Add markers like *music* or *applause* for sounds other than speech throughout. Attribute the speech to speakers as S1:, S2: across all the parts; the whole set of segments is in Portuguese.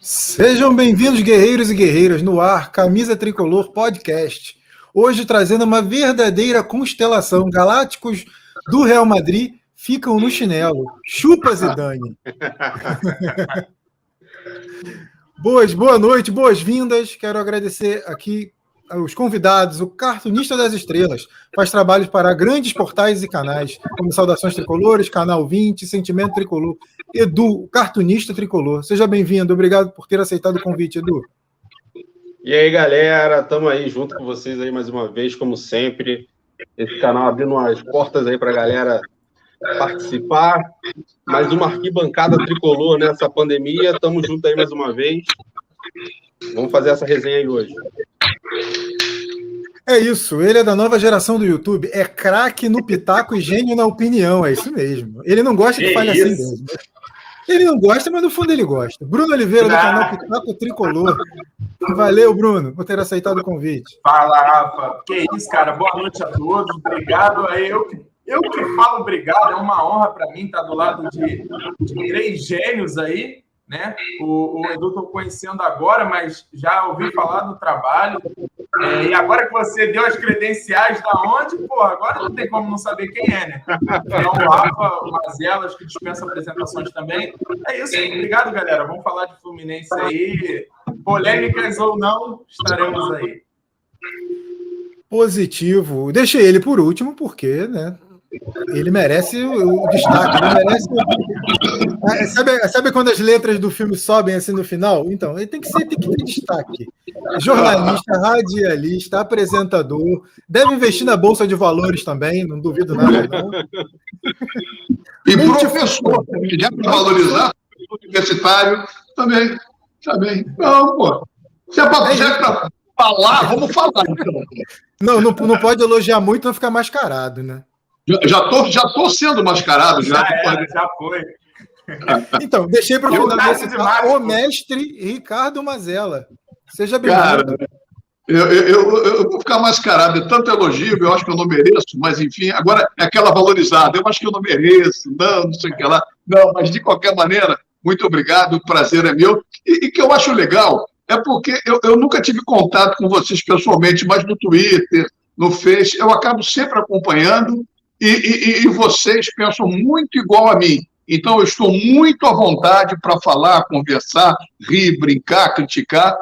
S1: Sejam bem-vindos, guerreiros e guerreiras, no ar, Camisa Tricolor Podcast. Hoje trazendo uma verdadeira constelação. Galácticos do Real Madrid ficam no chinelo. Chupa Zidane. *laughs* Boas, boa noite, boas-vindas. Quero agradecer aqui os convidados, o cartunista das estrelas, faz trabalhos para grandes portais e canais, como Saudações Tricolores, Canal 20, Sentimento Tricolor. Edu, cartunista tricolor. Seja bem-vindo, obrigado por ter aceitado o convite, Edu.
S2: E aí, galera, estamos aí junto com vocês aí mais uma vez, como sempre. Esse canal abrindo as portas aí para a galera participar. Mais uma arquibancada tricolor nessa pandemia. Estamos juntos aí mais uma vez. Vamos fazer essa resenha aí hoje.
S1: É isso, ele é da nova geração do YouTube, é craque no pitaco e gênio na opinião, é isso mesmo. Ele não gosta que, que fale assim mesmo. Ele não gosta, mas no fundo ele gosta. Bruno Oliveira, do canal Pitaco Tricolor. Valeu, Bruno, por ter aceitado o convite.
S3: Fala, Rafa. Que isso, cara. Boa noite a todos. Obrigado. Eu que, eu que falo obrigado. É uma honra para mim estar do lado de, de três gênios aí né? O, o Edu estou conhecendo agora, mas já ouvi falar do trabalho. É, e agora que você deu as credenciais da onde, pô, agora não tem como não saber quem é, né? Então, o Rafa, o Mazelas, que dispensa apresentações também. É isso, obrigado, galera. Vamos falar de Fluminense aí. Polêmicas ou não, estaremos aí.
S1: Positivo. Deixei ele por último, porque, né? Ele merece o destaque, ele merece. Ah, sabe, sabe quando as letras do filme sobem assim no final? Então, ele tem que ser, tem que ter destaque. Jornalista, radialista, apresentador, deve investir na Bolsa de Valores também, não duvido nada, não.
S4: E professor, já para valorizar, universitário, também, também. Não, pô. Se é para é falar, vamos falar, então.
S1: Não, não, não pode elogiar muito, não ficar mascarado, né?
S4: Já estou já tô sendo mascarado. Já,
S3: já, era, já foi. *laughs*
S1: Então, deixei para o final o mestre Ricardo Mazella. Seja bem-vindo.
S4: Eu, eu, eu, eu, vou ficar mascarado de tanto elogio, eu acho que eu não mereço, mas enfim, agora é aquela valorizada, eu acho que eu não mereço, não, não sei o que lá. Não, mas de qualquer maneira, muito obrigado, o prazer é meu. E, e que eu acho legal é porque eu, eu nunca tive contato com vocês pessoalmente, mas no Twitter, no Face, eu acabo sempre acompanhando e, e, e vocês pensam muito igual a mim. Então, eu estou muito à vontade para falar, conversar, rir, brincar, criticar.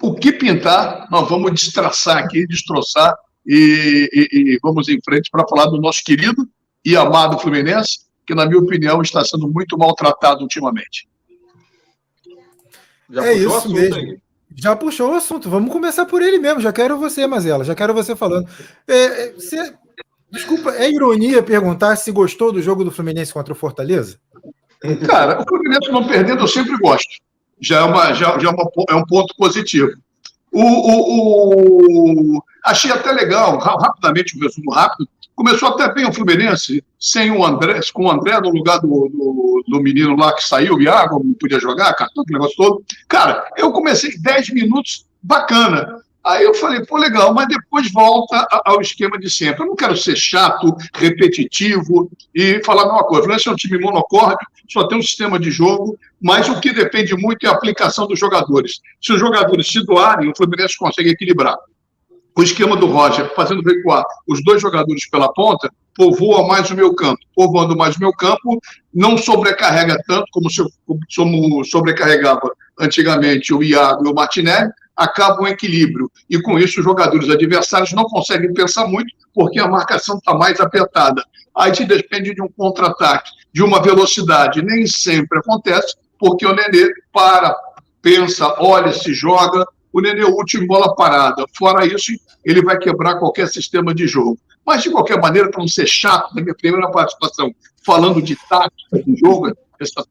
S4: O que pintar, nós vamos destraçar aqui, destroçar e, e, e vamos em frente para falar do nosso querido e amado Fluminense, que, na minha opinião, está sendo muito maltratado ultimamente.
S1: Já é isso mesmo. Aí. Já puxou o assunto. Vamos começar por ele mesmo. Já quero você, Mazela. Já quero você falando. É, é você Desculpa, é ironia perguntar se gostou do jogo do Fluminense contra o Fortaleza?
S4: Cara, o Fluminense não perdendo eu sempre gosto. Já é, uma, já, já é, uma, é um ponto positivo. O, o, o, achei até legal, rapidamente, um resumo rápido, começou até bem o Fluminense, sem o André, com o André no lugar do, do, do menino lá que saiu, o Iago, não podia jogar, cartão, aquele negócio todo. Cara, eu comecei 10 minutos bacana. Aí eu falei, pô, legal, mas depois volta ao esquema de sempre. Eu não quero ser chato, repetitivo e falar a mesma coisa. O Fluminense é um time monocórdio, só tem um sistema de jogo, mas o que depende muito é a aplicação dos jogadores. Se os jogadores se doarem, o Fluminense consegue equilibrar. O esquema do Roger, fazendo recuar os dois jogadores pela ponta, povoa mais o meu campo. Povoando mais o meu campo, não sobrecarrega tanto como, se, como sobrecarregava antigamente o Iago e o Martinelli, acaba um equilíbrio. E com isso, os jogadores adversários não conseguem pensar muito, porque a marcação está mais apertada. Aí te depende de um contra-ataque, de uma velocidade. Nem sempre acontece, porque o Nenê para, pensa, olha, se joga. O Nenê é o último bola parada. Fora isso, ele vai quebrar qualquer sistema de jogo. Mas, de qualquer maneira, para não ser chato, na minha primeira participação, falando de tática de jogo,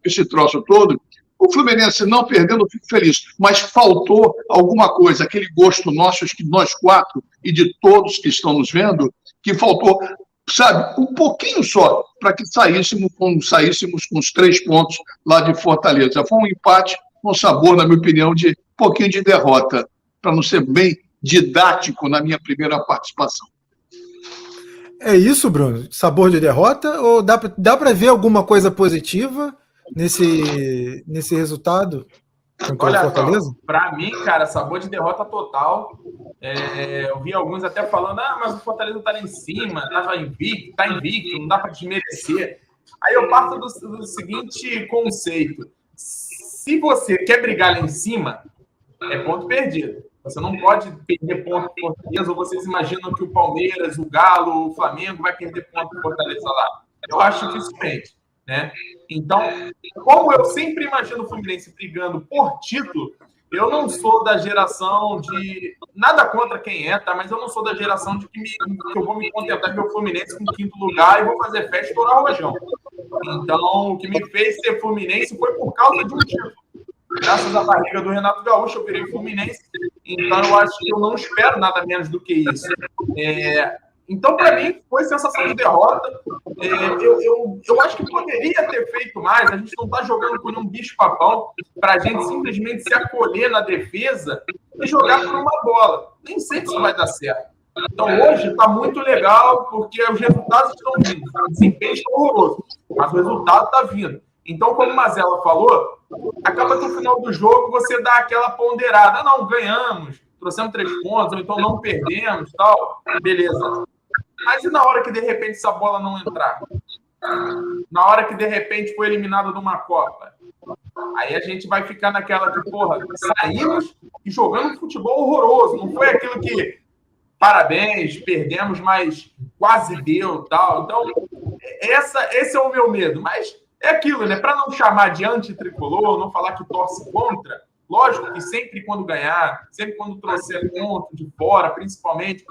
S4: esse troço todo, o Fluminense não perdendo, eu fico feliz, mas faltou alguma coisa, aquele gosto nosso, que nós quatro e de todos que estão nos vendo, que faltou, sabe, um pouquinho só, para que saíssemos com, saíssemos com os três pontos lá de Fortaleza. Foi um empate com sabor, na minha opinião, de pouquinho de derrota, para não ser bem didático na minha primeira participação.
S1: É isso, Bruno? Sabor de derrota? Ou dá, dá para ver alguma coisa positiva? Nesse, nesse resultado?
S3: Olha para mim, cara, sabor de derrota total. É, eu vi alguns até falando, ah, mas o Fortaleza tá lá em cima, tava invicto, tá invicto, não dá para desmerecer. Aí eu parto do, do, seguinte conceito: se você quer brigar lá em cima, é ponto perdido. Você não pode perder ponto pro Fortaleza, ou vocês imaginam que o Palmeiras, o Galo, o Flamengo vai perder ponto pro Fortaleza lá. Eu acho dificilmente. Né? Então, como eu sempre imagino o Fluminense brigando por título, eu não sou da geração de. Nada contra quem é, tá? Mas eu não sou da geração de que, me, que eu vou me contentar com o Fluminense com quinto lugar e vou fazer festa e estourar o rojão. Então, o que me fez ser Fluminense foi por causa de um título. Graças à barriga do Renato Gaúcho, eu virei Fluminense. Então, eu acho que eu não espero nada menos do que isso. É, então, para mim, foi sensação de derrota. É, eu, eu, eu acho que poderia ter feito mais. A gente não está jogando por um bicho-papão para a gente simplesmente se acolher na defesa e jogar por uma bola. Nem sempre isso vai dar certo. Então, hoje está muito legal porque os resultados estão vindo. O desempenho está horroroso, mas o resultado está vindo. Então, como o Mazela falou, acaba que no final do jogo você dá aquela ponderada. Não, ganhamos, trouxemos três pontos, ou então não perdemos, tal. Beleza. Mas e na hora que de repente essa bola não entrar? Na hora que de repente foi eliminado de uma Copa? Aí a gente vai ficar naquela que, porra, saímos e jogando futebol horroroso. Não foi aquilo que, parabéns, perdemos, mas quase deu tal. Então, essa, esse é o meu medo. Mas é aquilo, né? Para não chamar de anti-tricolor, não falar que torce contra, Lógico que sempre quando ganhar, sempre quando trouxer ponto de fora, principalmente,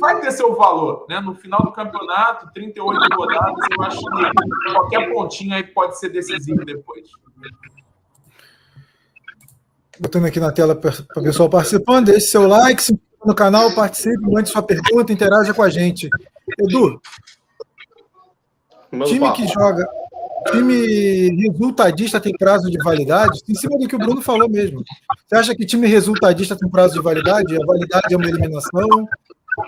S3: vai ter seu valor. Né? No final do campeonato, 38 rodadas, eu acho que qualquer pontinho aí pode ser decisivo depois.
S1: Botando aqui na tela para o pessoal participando, deixe seu like, se inscreva no canal, participe, mande sua pergunta, interaja com a gente. Edu, time que joga time resultadista tem prazo de validade? Em cima do que o Bruno falou mesmo. Você acha que time resultadista tem prazo de validade? A validade é uma eliminação?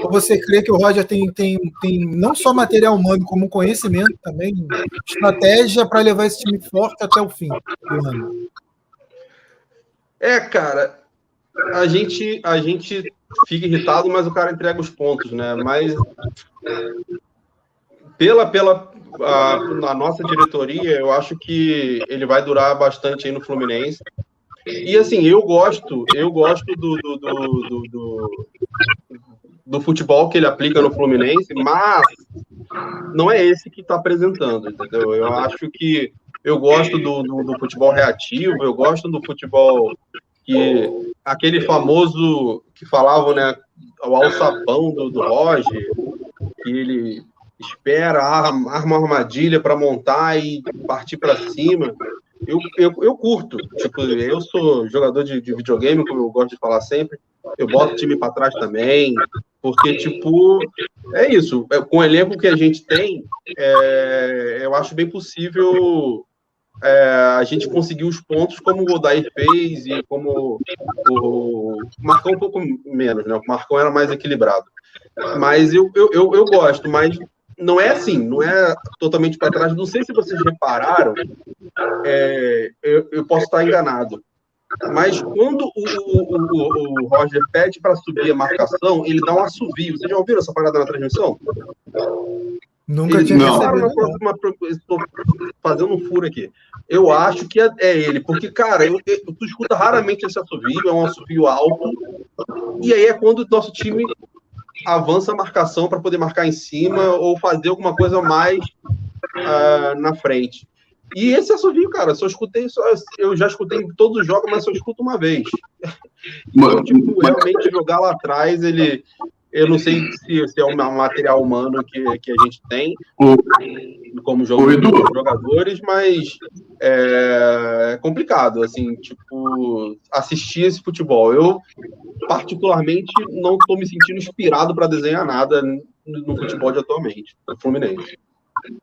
S1: Ou você crê que o Roger tem, tem, tem não só material humano, como conhecimento também, estratégia para levar esse time forte até o fim do ano?
S2: É, cara, a gente, a gente fica irritado, mas o cara entrega os pontos, né? Mas pela, pela a, a, nossa diretoria, eu acho que ele vai durar bastante aí no Fluminense. E assim, eu gosto, eu gosto do, do, do, do, do futebol que ele aplica no Fluminense, mas não é esse que está apresentando, entendeu? Eu acho que eu gosto do, do, do, futebol reativo, eu gosto do futebol que aquele famoso que falavam, né, o alçapão do, do Roger, que ele espera, arma, uma armadilha para montar e partir para cima. Eu, eu, eu curto. Tipo, eu sou jogador de, de videogame, como eu gosto de falar sempre. Eu boto o time para trás também, porque, tipo, é isso. É, com o elenco que a gente tem, é, eu acho bem possível é, a gente conseguir os pontos como o Odair fez e como o Marcão um pouco menos, né? O Marcão era mais equilibrado. Mas eu, eu, eu, eu gosto, mas não é assim, não é totalmente para trás. Não sei se vocês repararam, é, eu, eu, posso estar enganado. Mas quando o, o, o, o Roger pede para subir a marcação, ele dá um assovio. Vocês já ouviram essa parada na transmissão?
S1: Nunca tinha
S2: não. Estou fazendo um furo aqui. Eu acho que é, é ele, porque, cara, eu, eu, tu escuta raramente esse assovio, é um assovio alto, e aí é quando o nosso time avança a marcação para poder marcar em cima ou fazer alguma coisa mais uh, na frente. E esse assovio, cara, só escutei, só, eu já escutei em todos os jogos, mas só escuto uma vez. Então, tipo, realmente jogar lá atrás, ele. Eu não sei se, se é um material humano que, que a gente tem como jogo, jogadores, mas é complicado, assim, tipo, assistir esse futebol. Eu, particularmente, não estou me sentindo inspirado para desenhar nada no futebol de atualmente, no Fluminense.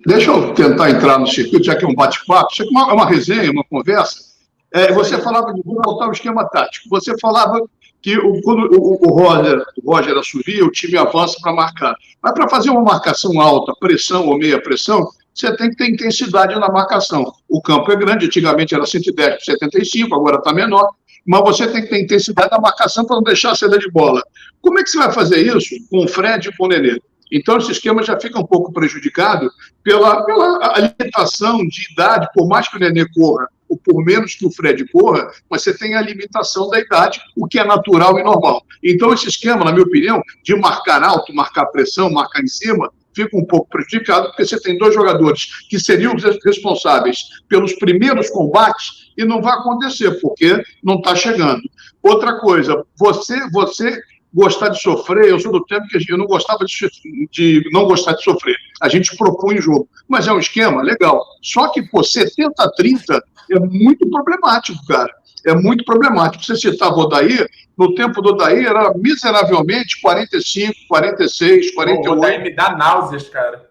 S4: Deixa eu tentar entrar no circuito, já que é um bate-papo, é uma, uma resenha, uma conversa. É, você falava de voltar o esquema tático. Você falava que o, quando o, o, Roger, o Roger assumia, o time avança para marcar. Mas para fazer uma marcação alta, pressão ou meia pressão, você tem que ter intensidade na marcação. O campo é grande, antigamente era 110 por 75, agora está menor, mas você tem que ter intensidade na marcação para não deixar a saída de bola. Como é que você vai fazer isso com o Fred e com o Nenê? Então, esse esquema já fica um pouco prejudicado pela, pela limitação de idade, por mais que o Nenê corra, ou por menos que o Fred corra, mas você tem a limitação da idade, o que é natural e normal. Então, esse esquema, na minha opinião, de marcar alto, marcar pressão, marcar em cima, fica um pouco prejudicado, porque você tem dois jogadores que seriam responsáveis pelos primeiros combates e não vai acontecer, porque não está chegando. Outra coisa, você, você gostar de sofrer, eu sou do tempo que eu não gostava de, de não gostar de sofrer. A gente propõe jogo, mas é um esquema legal. Só que, pô, 70 a 30 é muito problemático, cara. É muito problemático. Você citava o Odair, no tempo do Odair era miseravelmente 45, 46, 48. O Odair
S3: me dá náuseas, cara.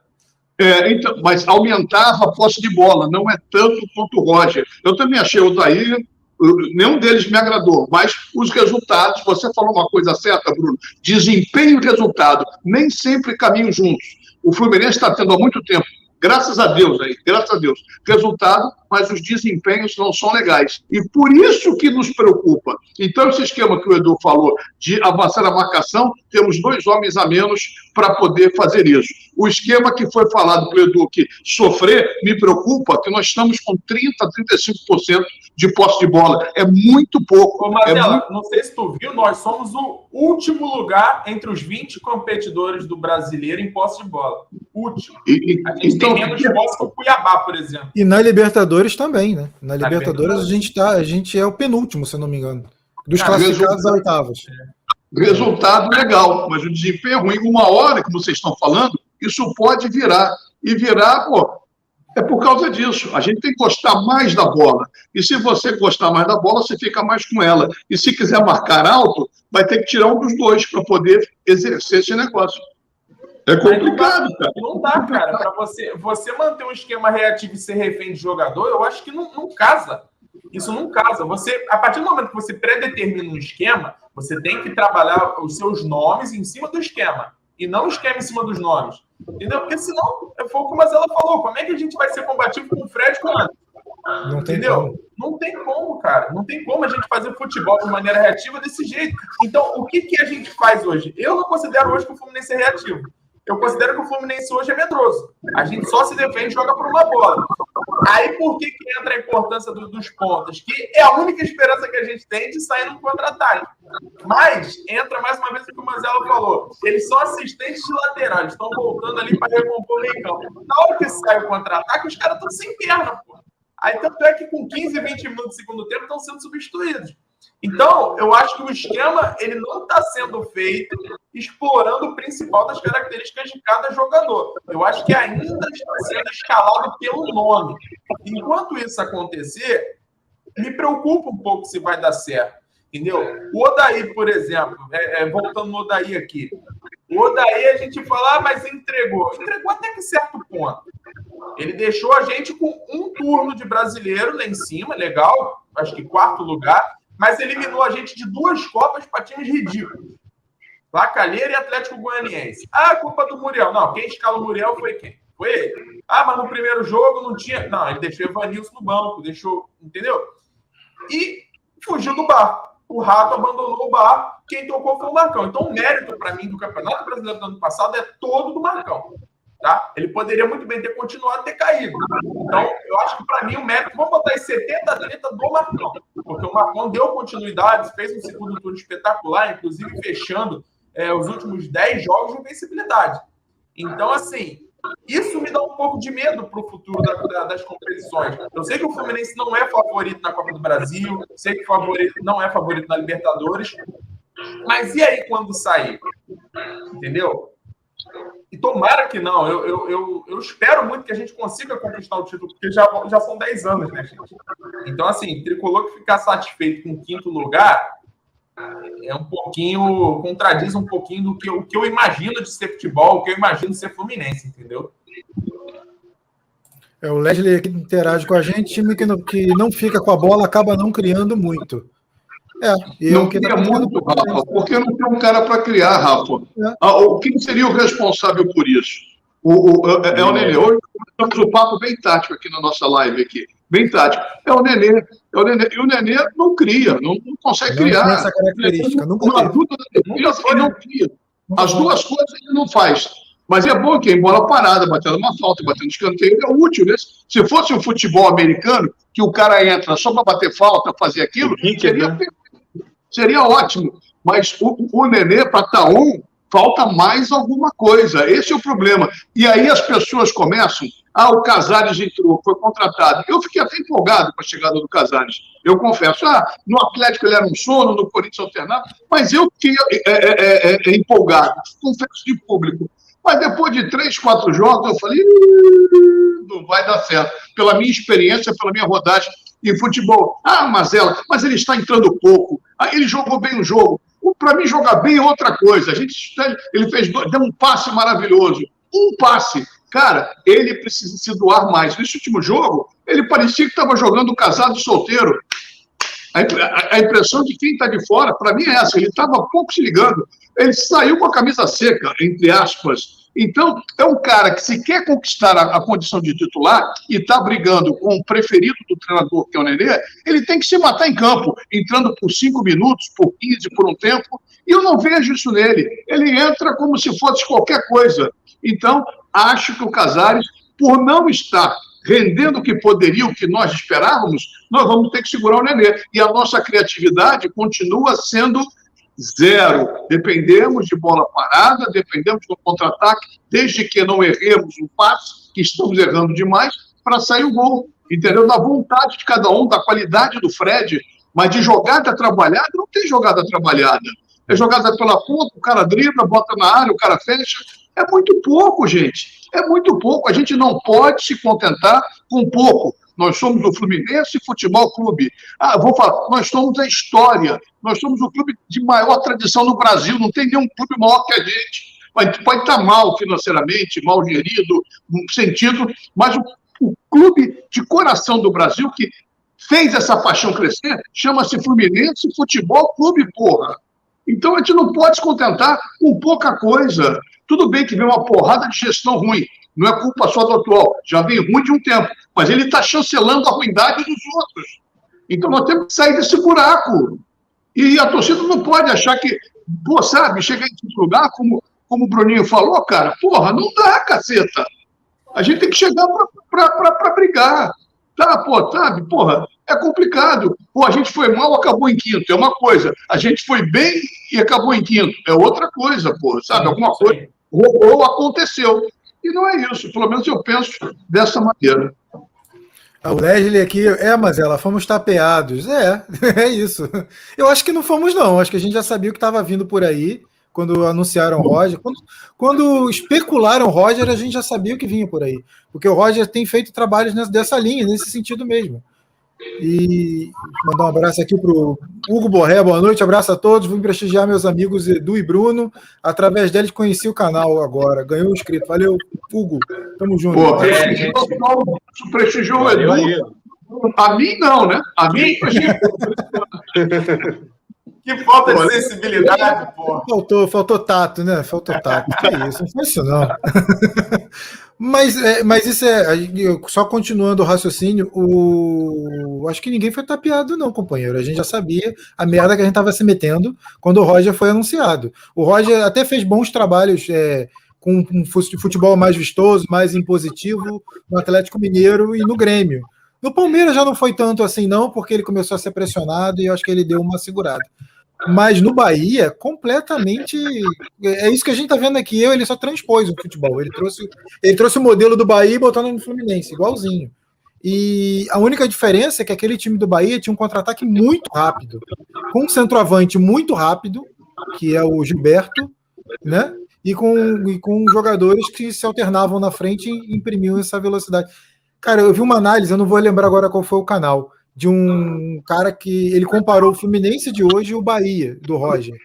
S4: É, então, mas aumentava a posse de bola, não é tanto quanto o Roger. Eu também achei o Odair nenhum deles me agradou, mas os resultados, você falou uma coisa certa, Bruno, desempenho e resultado nem sempre caminham juntos. O Fluminense está tendo há muito tempo Graças a Deus aí, graças a Deus. Resultado, mas os desempenhos não são legais. E por isso que nos preocupa. Então, esse esquema que o Edu falou de avançar a marcação, temos dois homens a menos para poder fazer isso. O esquema que foi falado pelo Edu, que sofrer, me preocupa, que nós estamos com 30%, 35% de posse de bola. É muito pouco.
S3: Ô, Marcela, é muito... não sei se tu viu, nós somos o último lugar entre os 20 competidores do brasileiro em posse de bola. Último. E, a gente então, tem menos posse que o Cuiabá, por exemplo.
S1: E na Libertadores também, né? Na Libertadores, a gente, tá, a gente é o penúltimo, se não me engano. Dos ah, classificados a oitavas.
S4: Resultado legal, mas o desempenho é ruim. Uma hora, como vocês estão falando, isso pode virar. E virar, pô, é por causa disso. A gente tem que gostar mais da bola. E se você gostar mais da bola, você fica mais com ela. E se quiser marcar alto, vai ter que tirar um dos dois para poder exercer esse negócio. É complicado,
S3: cara. Não dá, cara. Para você, você manter um esquema reativo e ser refém de jogador, eu acho que não, não casa. Isso não casa. Você, a partir do momento que você predetermina um esquema, você tem que trabalhar os seus nomes em cima do esquema e não o esquema em cima dos nomes. Entendeu? Porque senão, foi como ela falou, como é que a gente vai ser combativo com o Fred com o Anderson? Não tem Entendeu? Como. Não tem como, cara. Não tem como a gente fazer futebol de maneira reativa desse jeito. Então, o que, que a gente faz hoje? Eu não considero hoje que o Fluminense é reativo eu considero que o Fluminense hoje é medroso. A gente só se defende e joga por uma bola. Aí por que, que entra a importância do, dos pontos? Que é a única esperança que a gente tem de sair no contra-ataque. Mas entra mais uma vez o que o Manzella falou. Eles são assistentes de lateral, eles estão voltando ali para recompor o campo. Na hora que sai o contra-ataque, os caras estão sem perna, pô. Aí tanto é que com 15, 20 minutos do segundo tempo estão sendo substituídos. Então, eu acho que o esquema ele não está sendo feito explorando o principal das características de cada jogador. Eu acho que ainda está sendo escalado pelo nome. Enquanto isso acontecer, me preocupa um pouco se vai dar certo. Entendeu? O Odaí, por exemplo, é, é, voltando no Odaí aqui. O Odaí a gente fala, ah, mas entregou. Entregou até que certo ponto. Ele deixou a gente com um turno de brasileiro lá em cima, legal, acho que quarto lugar, mas eliminou a gente de duas Copas para times ridículos. Lacalheira e Atlético Goianiense. Ah, culpa do Muriel. Não, quem escala o Muriel foi quem? Foi ele. Ah, mas no primeiro jogo não tinha. Não, ele deixou Evanilson no banco, deixou. Entendeu? E fugiu do bar. O Rato abandonou o bar. Quem tocou foi o Marcão. Então, o mérito para mim do Campeonato Brasileiro do ano passado é todo do Marcão. Tá? Ele poderia muito bem ter continuado ter caído. Então, eu acho que para mim o mérito, vamos botar em 70 a 30 do Marcão, porque o Marcão deu continuidade, fez um segundo turno espetacular, inclusive fechando é, os últimos 10 jogos de invencibilidade. Então, assim, isso me dá um pouco de medo para o futuro da, da, das competições. Eu sei que o Fluminense não é favorito na Copa do Brasil, sei que o favorito não é favorito na Libertadores, mas e aí quando sair? Entendeu? E tomara que não. Eu, eu, eu, eu, espero muito que a gente consiga conquistar o título, porque já, já são 10 anos, né, gente? Então, assim, tricolor que ficar satisfeito com o quinto lugar é um pouquinho. contradiz um pouquinho do que, o que eu imagino de ser futebol, o que eu imagino de ser Fluminense, entendeu?
S1: É, o Leslie que interage com a gente, time que não, que não fica com a bola acaba não criando muito.
S4: É, não cria muito, Rafa, porque não tem um cara para criar, Rafa. É. Ah, quem seria o responsável por isso? O, o, é, é o Nenê. Hoje temos um papo bem tático aqui na nossa live aqui. Bem tático. É o Nenê. É o Nenê. E o Nenê não cria, não, não consegue não criar.
S1: essa característica. Nunca
S4: uma dúvida, ele, não cria. As duas coisas ele não faz. Mas é bom que em bola parada, batendo uma falta, batendo escanteio, é útil. Né? Se fosse um futebol americano, que o cara entra só para bater falta, fazer aquilo, seria, né? Seria ótimo. Mas o, o Nenê, para estar um, falta mais alguma coisa. Esse é o problema. E aí as pessoas começam. Ah, o Casares entrou, foi contratado. Eu fiquei até empolgado com a chegada do Casares. Eu confesso. Ah, no Atlético ele era um sono, no Corinthians alternado. Mas eu fiquei é, é, é, é empolgado. Confesso de público. Mas depois de três, quatro jogos, eu falei, não vai dar certo. Pela minha experiência, pela minha rodagem em futebol. Ah, Mazela, mas ele está entrando pouco. Ah, ele jogou bem o jogo. Para mim, jogar bem é outra coisa. A gente, ele fez deu um passe maravilhoso. Um passe. Cara, ele precisa se doar mais. Nesse último jogo, ele parecia que estava jogando casado solteiro. A, impressão de quem está de fora, para mim, é essa. Ele estava pouco se ligando. Ele saiu com a camisa seca, entre aspas. Então, é um cara que, se quer conquistar a, a condição de titular e está brigando com o preferido do treinador, que é o Nenê, ele tem que se matar em campo, entrando por cinco minutos, por 15, por um tempo. E eu não vejo isso nele. Ele entra como se fosse qualquer coisa. Então, acho que o Casares, por não estar rendendo o que poderia, o que nós esperávamos, nós vamos ter que segurar o Nenê. E a nossa criatividade continua sendo Zero. Dependemos de bola parada, dependemos do contra-ataque, desde que não erremos um passe, que estamos errando demais, para sair o gol. Entendeu? Da vontade de cada um, da qualidade do Fred, mas de jogada trabalhada, não tem jogada trabalhada. É jogada pela ponta, o cara dribla, bota na área, o cara fecha. É muito pouco, gente. É muito pouco. A gente não pode se contentar com pouco. Nós somos o Fluminense Futebol Clube. Ah, vou falar, nós somos a história. Nós somos o clube de maior tradição no Brasil. Não tem nenhum clube maior que a gente. Pode, pode estar mal financeiramente, mal gerido, no sentido, mas o, o clube de coração do Brasil que fez essa paixão crescer chama-se Fluminense Futebol Clube, porra. Então a gente não pode se contentar com pouca coisa. Tudo bem que vem uma porrada de gestão ruim, não é culpa só do atual, já vem ruim de um tempo, mas ele está chancelando a ruindade dos outros. Então nós temos que sair desse buraco. E a torcida não pode achar que, pô, sabe, chegar em lugar, como, como o Bruninho falou, cara, porra, não dá, caceta. A gente tem que chegar para brigar. Tá, pô, sabe, porra, é complicado. Pô, a gente foi mal, acabou em quinto, é uma coisa. A gente foi bem e acabou em quinto, é outra coisa, pô, sabe, alguma coisa. Ou, ou aconteceu. E não é isso, pelo menos eu penso dessa maneira.
S1: O Leslie aqui, é, mas ela fomos tapeados. É, *laughs* é isso. Eu acho que não fomos, não. Acho que a gente já sabia o que estava vindo por aí quando anunciaram o Roger. Quando, quando especularam o Roger, a gente já sabia o que vinha por aí. Porque o Roger tem feito trabalhos nessa, dessa linha, nesse sentido mesmo. E mandar um abraço aqui para o Hugo Borré, boa noite, abraço a todos. Vim prestigiar meus amigos Edu e Bruno. Através deles conheci o canal agora, ganhou um inscrito. Valeu, Hugo. Tamo junto. Pô,
S4: é, gente... prestigiou o Edu. A mim não, né? A mim *laughs* *laughs*
S3: Que falta de sensibilidade, pô.
S1: Faltou, faltou tato, né? Faltou tato. Que isso, não foi isso não. *laughs* Mas, é, mas isso é. Só continuando o raciocínio, o, acho que ninguém foi tapeado, não, companheiro. A gente já sabia a merda que a gente estava se metendo quando o Roger foi anunciado. O Roger até fez bons trabalhos é, com um futebol mais vistoso, mais impositivo no Atlético Mineiro e no Grêmio. No Palmeiras já não foi tanto assim, não, porque ele começou a ser pressionado e eu acho que ele deu uma segurada. Mas no Bahia, completamente. É isso que a gente tá vendo aqui. Eu, ele só transpôs o futebol. Ele trouxe, ele trouxe o modelo do Bahia e botou no Fluminense, igualzinho. E a única diferença é que aquele time do Bahia tinha um contra-ataque muito rápido, com um centroavante muito rápido, que é o Gilberto, né? E com, e com jogadores que se alternavam na frente e imprimiam essa velocidade. Cara, eu vi uma análise, eu não vou lembrar agora qual foi o canal, de um cara que ele comparou o Fluminense de hoje e o Bahia, do Roger.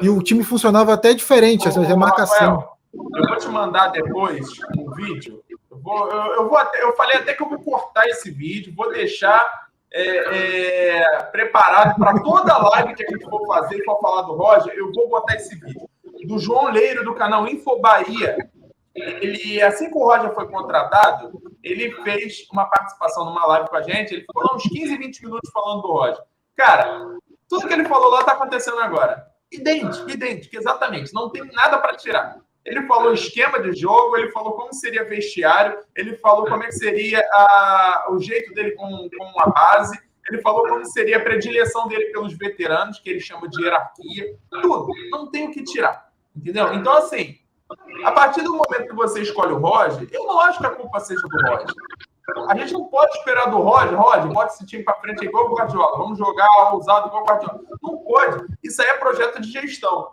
S1: E o time funcionava até diferente, essa remarcação.
S3: eu vou te mandar depois um vídeo. Eu, vou, eu, eu, vou até, eu falei até que eu vou cortar esse vídeo, vou deixar é, é, preparado para toda live que a gente for fazer, for falar do Roger, eu vou botar esse vídeo. Do João Leiro, do canal Info Bahia. Ele, assim que o Roger foi contratado, ele fez uma participação numa live com a gente. Ele ficou uns 15, 20 minutos falando do Roger. Cara, tudo que ele falou lá está acontecendo agora. Idêntico, idêntico, exatamente. Não tem nada para tirar. Ele falou esquema de jogo, ele falou como seria vestiário, ele falou como é que seria a, o jeito dele com, com a base, ele falou como seria a predileção dele pelos veteranos, que ele chama de hierarquia. Tudo. Não tem o que tirar. Entendeu? Então, assim, a partir do momento que você escolhe o Roger, eu não acho que a culpa seja do Roger. A gente não pode esperar do Roger, Roger, bota esse time para frente igual o Guardiola, vamos jogar ousado igual o Guardiola. Não pode. Isso aí é projeto de gestão.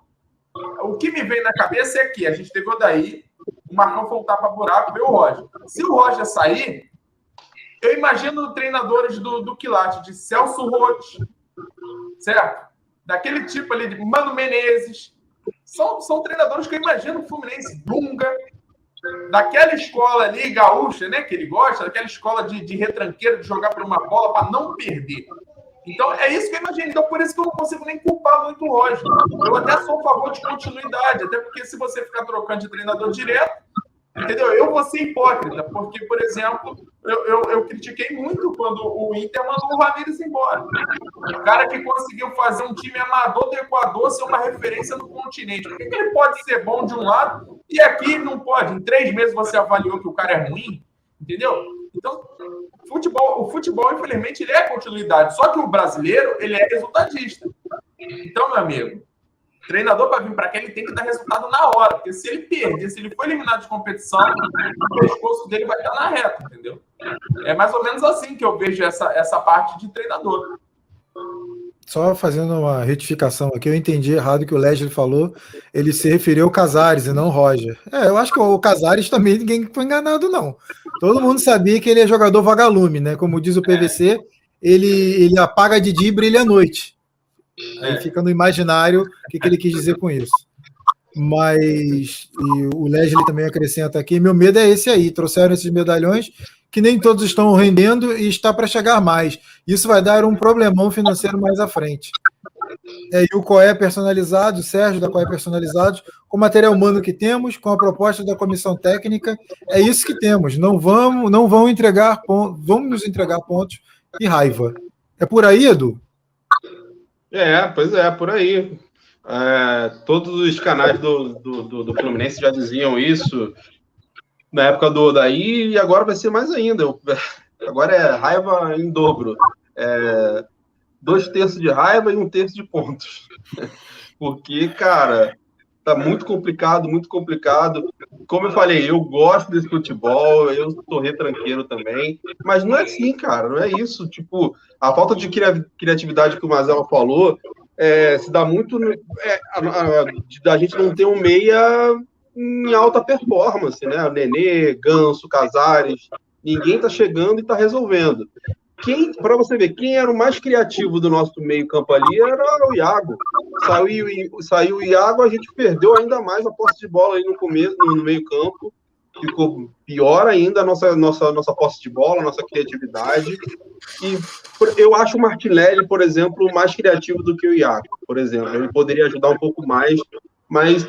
S3: O que me vem na cabeça é que a gente teve o Daí, o Marcão foi um tapa-buraco, veio o Roger. Se o Roger sair, eu imagino treinadores do, do Quilate, de Celso Roth, certo? Daquele tipo ali de Mano Menezes. São, são treinadores que eu imagino o Fluminense, Dunga, daquela escola ali, gaúcha, né? Que ele gosta, daquela escola de, de retranqueiro, de jogar por uma bola para não perder. Então, é isso que eu imagino. Então, por isso que eu não consigo nem culpar muito o Roger. Eu até sou a favor de continuidade, até porque se você ficar trocando de treinador direto, entendeu? Eu vou ser hipócrita, porque, por exemplo, eu, eu, eu critiquei muito quando o Inter mandou o Ramires embora. O cara que conseguiu fazer um time amador do Equador ser uma referência no continente. Por que, que ele pode ser bom de um lado e aqui não pode? Em três meses você avaliou que o cara é ruim, entendeu? Então, futebol, o futebol, infelizmente, ele é continuidade. Só que o brasileiro, ele é resultadista. Então, meu amigo, treinador para vir para cá, ele tem que dar resultado na hora. Porque se ele perder, se ele for eliminado de competição, o pescoço dele vai estar na reta, entendeu? É mais ou menos assim que eu vejo essa, essa parte de treinador.
S1: Só fazendo uma retificação aqui, eu entendi errado que o Leslie falou. Ele se referiu ao Casares e não ao Roger. É, eu acho que o Casares também ninguém foi enganado, não. Todo mundo sabia que ele é jogador vagalume, né? Como diz o PVC, ele, ele apaga de dia e brilha à noite. Aí fica no imaginário o que, que ele quis dizer com isso. Mas o Leslie também acrescenta aqui: meu medo é esse aí. Trouxeram esses medalhões que nem todos estão rendendo e está para chegar mais. Isso vai dar um problemão financeiro mais à frente. É, e o COE personalizado, o Sérgio da COE personalizado, com o material humano que temos, com a proposta da comissão técnica, é isso que temos. Não vamos, não vão entregar pontos, vamos nos entregar pontos e raiva. É por aí, Edu?
S2: É, pois é, por aí. É, todos os canais do, do, do, do Fluminense já diziam isso na época do daí e agora vai ser mais ainda. *laughs* agora é raiva em dobro. É, dois terços de raiva e um terço de pontos. *laughs* Porque, cara, tá muito complicado, muito complicado. Como eu falei, eu gosto desse futebol, eu sou retranqueiro também, mas não é assim, cara, não é isso. Tipo, a falta de criatividade que o Mazela falou é, se dá muito é, da gente não ter um meia em alta performance, né? Nenê, Ganso, Casares, ninguém tá chegando e tá resolvendo. Quem, para você ver, quem era o mais criativo do nosso meio-campo ali era o Iago. Saiu, saiu o Iago, a gente perdeu ainda mais a posse de bola aí no começo, no meio-campo. Ficou pior ainda a nossa, nossa, nossa posse de bola, nossa criatividade. E eu acho o Martinelli, por exemplo, mais criativo do que o Iago, por exemplo. Ele poderia ajudar um pouco mais, mas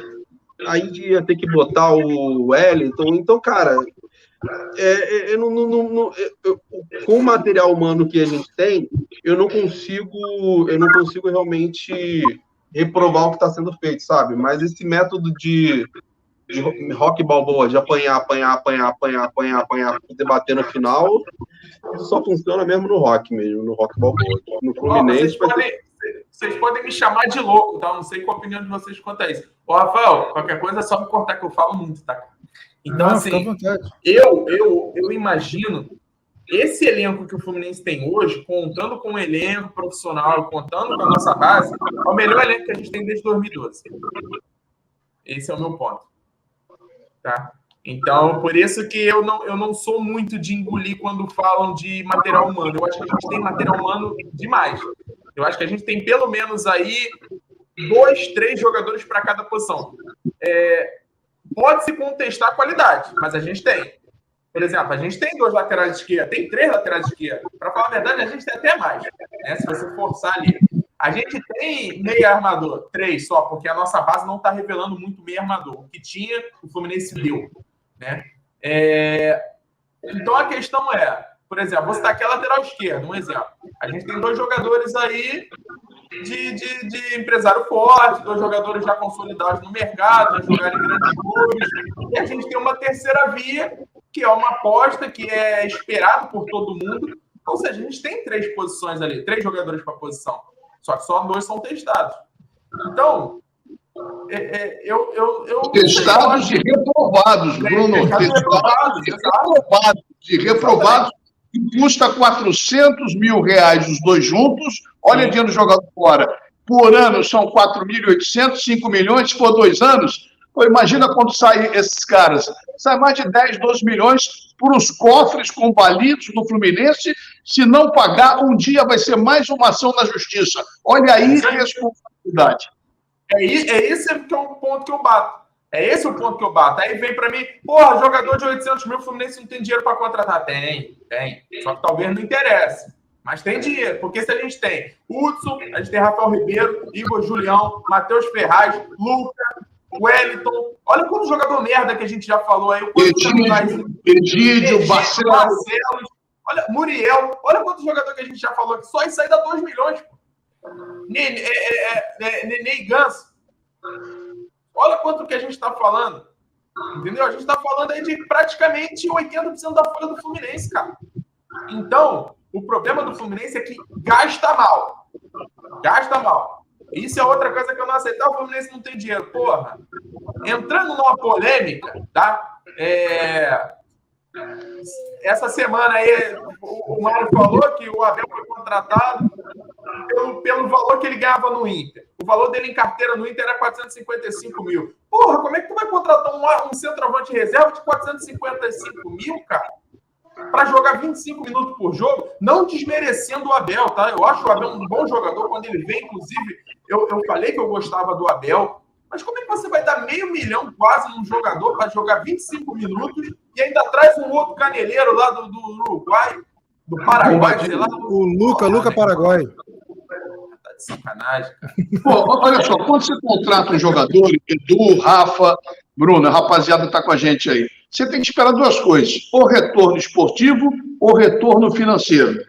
S2: aí ia ter que botar o Wellington. Então, cara, é, é, não, não, não eu, com o material humano que a gente tem, eu não consigo, eu não consigo realmente reprovar o que está sendo feito, sabe? Mas esse método de, de rock balboa, de apanhar, apanhar, apanhar, apanhar, apanhar, apanhar, debater no final, isso só funciona mesmo no rock mesmo, no rock balboa. No
S3: Fluminense. Oh, vocês, vocês podem me chamar de louco, tá? Não sei qual a opinião de vocês quanto a isso. Ô, Rafael, qualquer coisa é só me cortar que eu falo muito, tá? Então, Não, assim, eu, eu, eu imagino esse elenco que o Fluminense tem hoje, contando com o elenco profissional, contando com a nossa base, é o melhor elenco que a gente tem desde 2012. Esse é o meu ponto. Tá? Então, por isso que eu não, eu não sou muito de engolir quando falam de material humano. Eu acho que a gente tem material humano demais. Eu acho que a gente tem pelo menos aí dois, três jogadores para cada posição. É, Pode-se contestar a qualidade, mas a gente tem. Por exemplo, a gente tem dois laterais de esquerda, tem três laterais de esquerda. Para falar a verdade, a gente tem até mais, né? se você forçar ali. A gente tem meia armador, três só, porque a nossa base não está revelando muito meia armador. O que tinha, o Fluminense deu. Né? É, então a questão é, por exemplo, você está aqui a lateral esquerda, um exemplo. A gente tem dois jogadores aí de, de, de, empresário forte, dois jogadores já consolidados no mercado, já jogaram em grandes clubes. E a gente tem uma terceira via, que é uma aposta que é esperado por todo mundo. Ou seja, a gente tem três posições ali, três jogadores para posição. Só que só dois são testados. Então, é, é, eu, eu, eu
S4: Testados e reprovados, Bruno. Testados, reprovados, e reprovados, e custa 400 mil reais os dois juntos. Olha dinheiro jogado fora. Por ano são 4.800, 5 milhões, se for dois anos. Pô, imagina quando saem esses caras. Sai mais de 10, 12 milhões para os cofres combalidos do Fluminense. Se não pagar, um dia vai ser mais uma ação na justiça. Olha aí a responsabilidade.
S3: É, é esse que é o ponto que eu bato. É esse o ponto que eu bato. Aí vem para mim, porra, jogador de 800 mil, o Fluminense não tem dinheiro para contratar. Tem, tem. Só que talvez não interesse. Mas tem dinheiro, porque se a gente tem Hudson, a gente tem Rafael Ribeiro, Igor Julião, Matheus Ferraz, Luca, Wellington. Olha quanto jogador merda que a gente já falou aí.
S4: Egídio, Barcelos.
S3: Olha, Muriel. Olha quanto jogador que a gente já falou aqui. Só isso aí dá 2 milhões. Ney, é, Olha quanto que a gente está falando. Entendeu? A gente está falando aí de praticamente 80% da folha do Fluminense, cara. Então, o problema do Fluminense é que gasta mal. Gasta mal. Isso é outra coisa que eu não aceito. O Fluminense não tem dinheiro. Porra, entrando numa polêmica, tá? É... Essa semana aí, o Mário falou que o Abel foi contratado pelo, pelo valor que ele ganhava no Inter. O valor dele em carteira no Inter era 455 mil. Porra, como é que tu vai contratar um, um centroavante reserva de 455 mil, cara? Para jogar 25 minutos por jogo, não desmerecendo o Abel, tá? Eu acho o Abel um bom jogador. Quando ele vem, inclusive, eu, eu falei que eu gostava do Abel. Mas como é que você vai dar meio milhão quase num jogador para jogar 25 minutos e ainda traz um outro caneleiro lá do, do Uruguai, do Paraguai, sei lá?
S1: O Luca, Luca Paraguai
S3: sacanagem, cara.
S4: Pô, olha só, quando você contrata um jogador, Edu, Rafa, Bruno, a rapaziada está com a gente aí, você tem que esperar duas coisas: ou retorno esportivo ou retorno financeiro.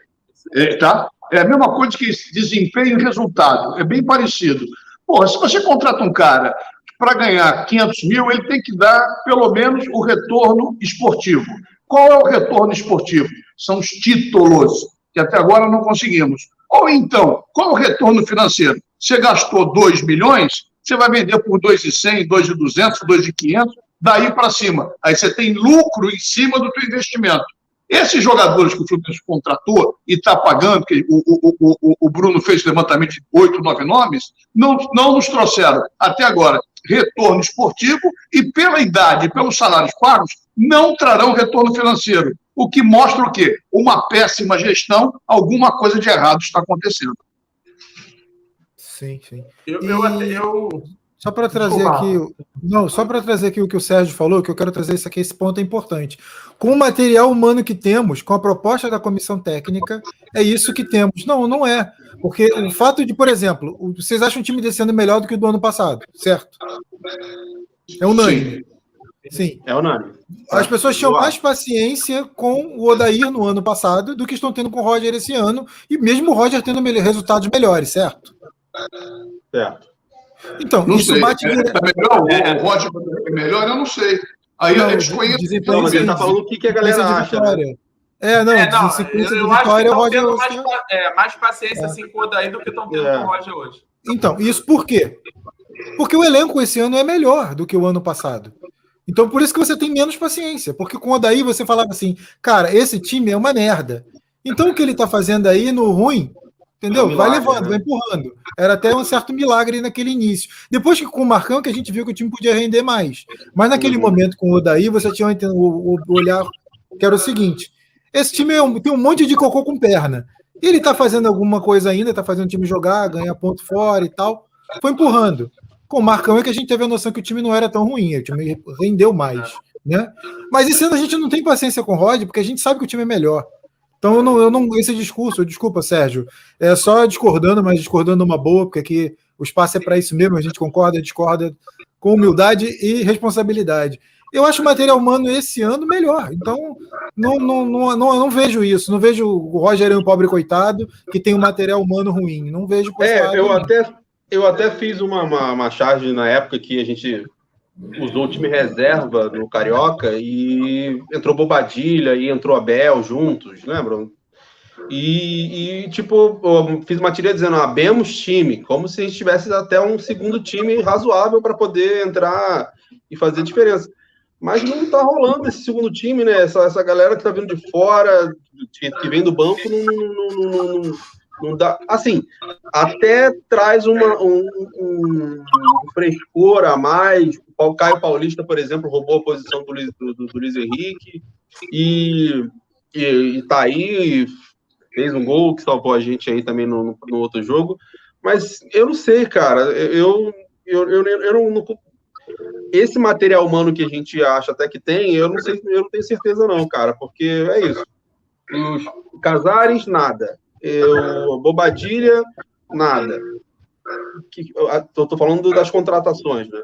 S4: É, tá? é a mesma coisa que desempenho e resultado, é bem parecido. Pô, se você contrata um cara para ganhar 500 mil, ele tem que dar pelo menos o retorno esportivo. Qual é o retorno esportivo? São os títulos, que até agora não conseguimos. Ou então, qual o retorno financeiro? Você gastou 2 milhões, você vai vender por 2,100, 2,200, 2,500, daí para cima. Aí você tem lucro em cima do teu investimento. Esses jogadores que o Fluminense contratou e está pagando, que o, o, o, o, Bruno fez levantamento de oito, nove nomes, não, não nos trouxeram até agora retorno esportivo e, pela idade, pelos salários pagos, não trarão retorno financeiro. O que mostra o quê? Uma péssima gestão, alguma coisa de errado está acontecendo.
S1: Sim, sim.
S3: Eu, e... eu, eu...
S1: Só para trazer aqui, não, só para trazer aqui o que o Sérgio falou, que eu quero trazer isso aqui, esse ponto é importante. Com o material humano que temos, com a proposta da comissão técnica, é isso que temos. Não, não é. Porque o fato de, por exemplo, vocês acham o time desse ano melhor do que o do ano passado, certo? É unânime. Sim.
S2: É unânime.
S1: As pessoas tinham mais paciência com o Odair no ano passado do que estão tendo com o Roger esse ano, e mesmo o Roger tendo resultados melhores, certo?
S2: Certo.
S1: Então, não isso sei. bate. É,
S4: é melhor, é. O Roger é melhor, eu não sei. Aí não,
S2: mas ele está falando o que, que a galera acha. Né?
S1: É, não, é, não
S3: eu, eu acho que estão tendo mais, é, mais paciência assim, com o Odair do que estão tendo é. com o Roger hoje.
S1: Então, isso por quê? Porque o elenco esse ano é melhor do que o ano passado. Então, por isso que você tem menos paciência. Porque com o Odaí você falava assim, cara, esse time é uma merda. Então, o que ele está fazendo aí no ruim, entendeu? É um milagre, vai levando, né? vai empurrando. Era até um certo milagre naquele início. Depois que com o Marcão, que a gente viu que o time podia render mais. Mas naquele uhum. momento com o Odaí, você tinha o, o, olhar que era o seguinte: esse time é um, tem um monte de cocô com perna. Ele está fazendo alguma coisa ainda, está fazendo o time jogar, ganhar ponto fora e tal. Foi empurrando com o Marcão é que a gente teve a noção que o time não era tão ruim, o time rendeu mais. Né? Mas esse ano a gente não tem paciência com o Rod, porque a gente sabe que o time é melhor. Então eu não, eu não esse discurso, desculpa, Sérgio, é só discordando, mas discordando uma boa, porque aqui o espaço é para isso mesmo, a gente concorda, discorda com humildade e responsabilidade. Eu acho o material humano esse ano melhor. Então, não, não, não, não, não vejo isso. Não vejo o Roger um pobre coitado que tem um material humano ruim. Não vejo.
S2: É, eu até, eu até fiz uma, uma, uma charge na época que a gente usou o time reserva no Carioca e entrou Bobadilha e entrou Abel juntos, lembram? E, e, tipo, fiz uma tira dizendo, abemos time, como se a gente tivesse até um segundo time razoável para poder entrar e fazer diferença. Mas não está rolando esse segundo time, né? Essa, essa galera que está vindo de fora, que, que vem do banco, não, não, não, não, não dá. Assim, até traz uma, um, um, frescor a mais. O Caio Paulista, por exemplo, roubou a posição do Luiz, do, do Luiz Henrique e, e, e tá aí, fez um gol que salvou a gente aí também no, no outro jogo. Mas eu não sei, cara. Eu, eu, eu, eu não, esse material humano que a gente acha até que tem, eu não sei, eu não tenho certeza não, cara, porque é isso. Os Casares, nada. Eu, Bobadilha, nada. Que, tô, tô falando das contratações, né?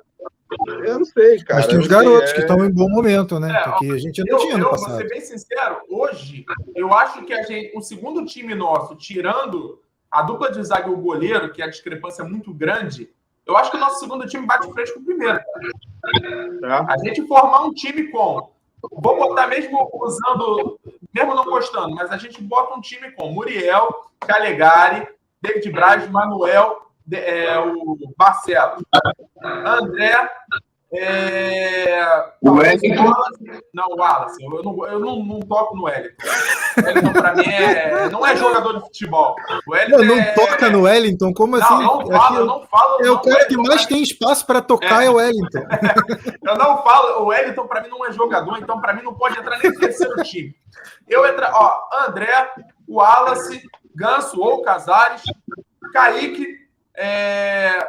S2: Eu não sei, cara.
S1: Mas tem os garotos é... que estão em bom momento, né? É, que a gente não eu, tinha no
S3: eu,
S1: passado.
S3: Vou ser bem sincero, hoje, eu acho que a gente, o segundo time nosso, tirando a dupla de zaga e o goleiro, que a discrepância é muito grande, eu acho que o nosso segundo time bate frente com o primeiro. É. A gente formar um time com. Vou botar mesmo usando, mesmo não gostando, mas a gente bota um time com Muriel, Calegari, David Braz, Manuel, é, o Barcelos, André, é...
S4: O Wellington.
S3: Não, o Wallace. Eu, não, eu não, não toco no Wellington. O Wellington, para mim, é... não é jogador de futebol.
S1: O Wellington não, não é... toca no Wellington? Como
S3: não,
S1: assim?
S3: Não, falo, eu não falo.
S1: É o cara que mais tem espaço para tocar é. é. o Wellington. *laughs*
S3: eu não falo. O Wellington, para mim, não é jogador, então, para mim, não pode entrar nem no terceiro time. Eu entra, ó, André, o Wallace, Ganso ou Casares, Kaique, é,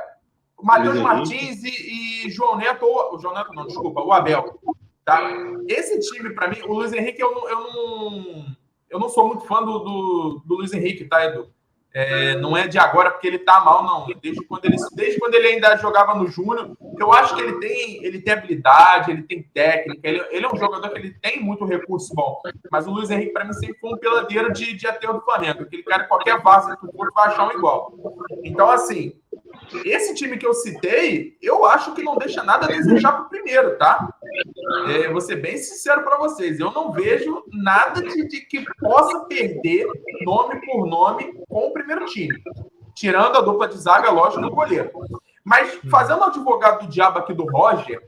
S3: Matheus Martins e, e, João Neto, ou, o João Neto não, desculpa, o Abel. Tá? Esse time, para mim, o Luiz Henrique, eu não, eu não, eu não sou muito fã do, do, do Luiz Henrique, tá, Edu? É, não é de agora porque ele tá mal, não. Desde quando ele, desde quando ele ainda jogava no Júnior, eu acho que ele tem, ele tem habilidade, ele tem técnica, ele, ele, é um jogador que ele tem muito recurso bom. Mas o Luiz Henrique, para mim, sempre foi um peladeiro de, de aterro do Flamengo. Aquele cara, qualquer vaso que for, vai achar um igual. Então, assim, esse time que eu citei, eu acho que não deixa nada a desejar para o primeiro, tá? É, vou ser bem sincero para vocês. Eu não vejo nada de, de, que possa perder nome por nome com o primeiro time. Tirando a dupla de zaga, lógico, do goleiro. Mas fazendo o advogado do diabo aqui do Roger,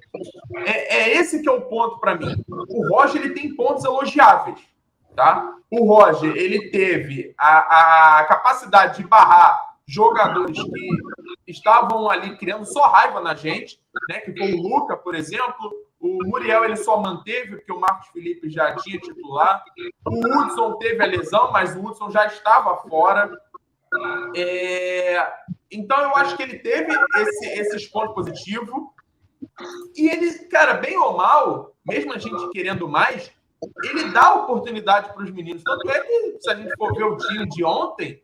S3: é, é esse que é o ponto para mim. O Roger ele tem pontos elogiáveis, tá? O Roger ele teve a, a capacidade de barrar jogadores que estavam ali criando só raiva na gente, né? Que foi o Luca, por exemplo. O Muriel ele só manteve porque o Marcos Felipe já tinha titular. O Hudson teve a lesão, mas o Hudson já estava fora. É... Então eu acho que ele teve esse, esses pontos positivos. E ele, cara, bem ou mal, mesmo a gente querendo mais, ele dá oportunidade para os meninos. Tanto é que, se a gente for ver o time de ontem,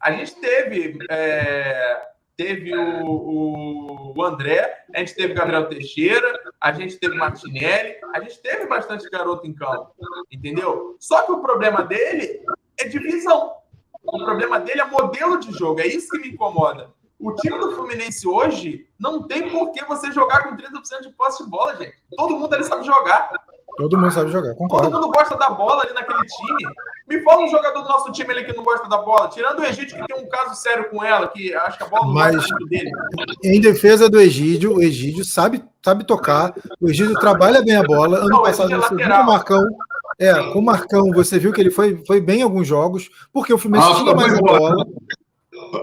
S3: a gente teve, é, teve o, o, André, a gente teve o Gabriel Teixeira, a gente teve o Martinelli, a gente teve bastante garoto em campo, entendeu? Só que o problema dele é divisão. O problema dele é modelo de jogo, é isso que me incomoda. O time do Fluminense hoje não tem por que você jogar com 30% de posse de bola, gente. Todo mundo ali sabe jogar.
S1: Todo mundo sabe jogar, concordo.
S3: Todo mundo gosta da bola ali naquele time. Me fala um jogador do nosso time ali que não gosta da bola. Tirando o Egídio, que tem um caso sério com ela, que acho que a bola não
S1: Mas, dele. Em defesa do Egídio, o Egídio sabe, sabe tocar. O Egídio trabalha bem a bola. Ano não, passado, é você viu o Marcão. É, com o Marcão, você viu que ele foi, foi bem em alguns jogos, porque o Fluminense ah, tinha mais a bola.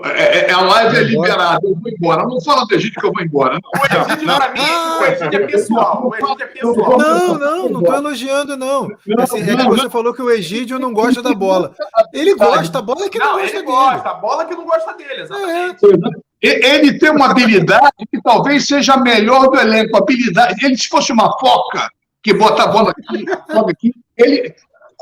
S4: É, é, a live é liberada, eu vou embora. Não fala do Egito que eu vou embora. Não. O Egito,
S3: para mim, o Egito é pessoal. O Egito é pessoal.
S1: Não, não, não estou elogiando, não. Assim, é que você falou que o Egídio não gosta da bola. Ele gosta, a bola é que não, não gosta
S3: ele gosta, a bola é que não gosta dele, exatamente.
S4: É. Ele tem uma habilidade que talvez seja a melhor do elenco. Habilidade. Ele, se fosse uma foca que bota a bola aqui, aqui ele,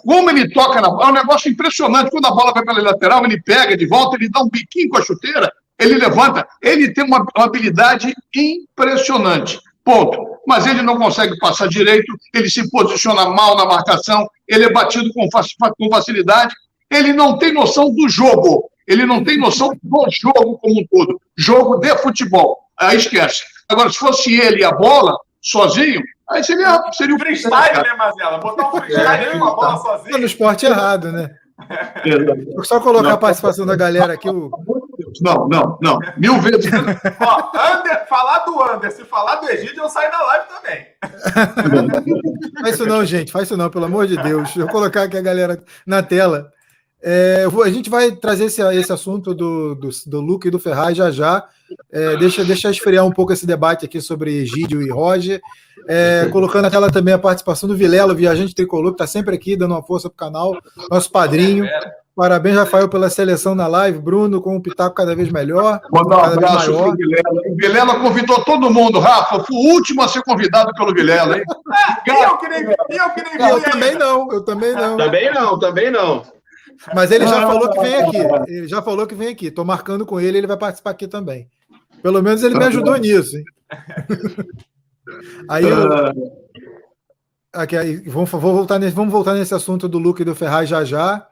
S4: como ele toca na bola, é um negócio impressionante. Quando a bola vai pela lateral, ele pega de volta, ele dá um biquinho com a chuteira, ele levanta. Ele tem uma, uma habilidade impressionante. Ponto. Mas ele não consegue passar direito, ele se posiciona mal na marcação, ele é batido com facilidade, ele não tem noção do jogo, ele não tem noção do jogo como um todo. Jogo de futebol. Aí esquece. Agora, se fosse ele e a bola, sozinho, aí seria, seria
S3: um freestyle, né, Mazela? Botar um freestyle é, com a bola sozinho.
S1: Tá no esporte errado, né? Vou só colocar não. a participação da galera aqui. O...
S4: Não, não, não. Mil vezes.
S3: Ó, Ander, falar do Ander, se falar do Egídio, eu saio da live também.
S1: faz isso não, gente. Faz isso não, pelo amor de Deus. Deixa eu colocar aqui a galera na tela. É, a gente vai trazer esse, esse assunto do, do, do Luca e do Ferraz já já. É, deixa, deixa esfriar um pouco esse debate aqui sobre Egídio e Roger. É, colocando na tela também a participação do Vilela, viajante tricolor, que está sempre aqui dando uma força para o canal, nosso padrinho. Parabéns, Rafael, pela seleção na live. Bruno, com o Pitaco cada vez melhor.
S4: Manda um abraço para o Vilela. O Vilela convidou todo mundo, Rafa. Fui o último a ser convidado pelo Vilela, hein?
S3: É, *laughs* eu que nem, eu que nem
S1: eu também não, eu também não.
S2: Também não, também não.
S1: Mas ele já falou que vem aqui. Ele já falou que vem aqui. Estou marcando com ele, ele vai participar aqui também. Pelo menos ele me ajudou nisso, hein? *laughs* Aí eu. Aqui, aí, vamos, vou voltar nesse, vamos voltar nesse assunto do Luke e do Ferraz já já.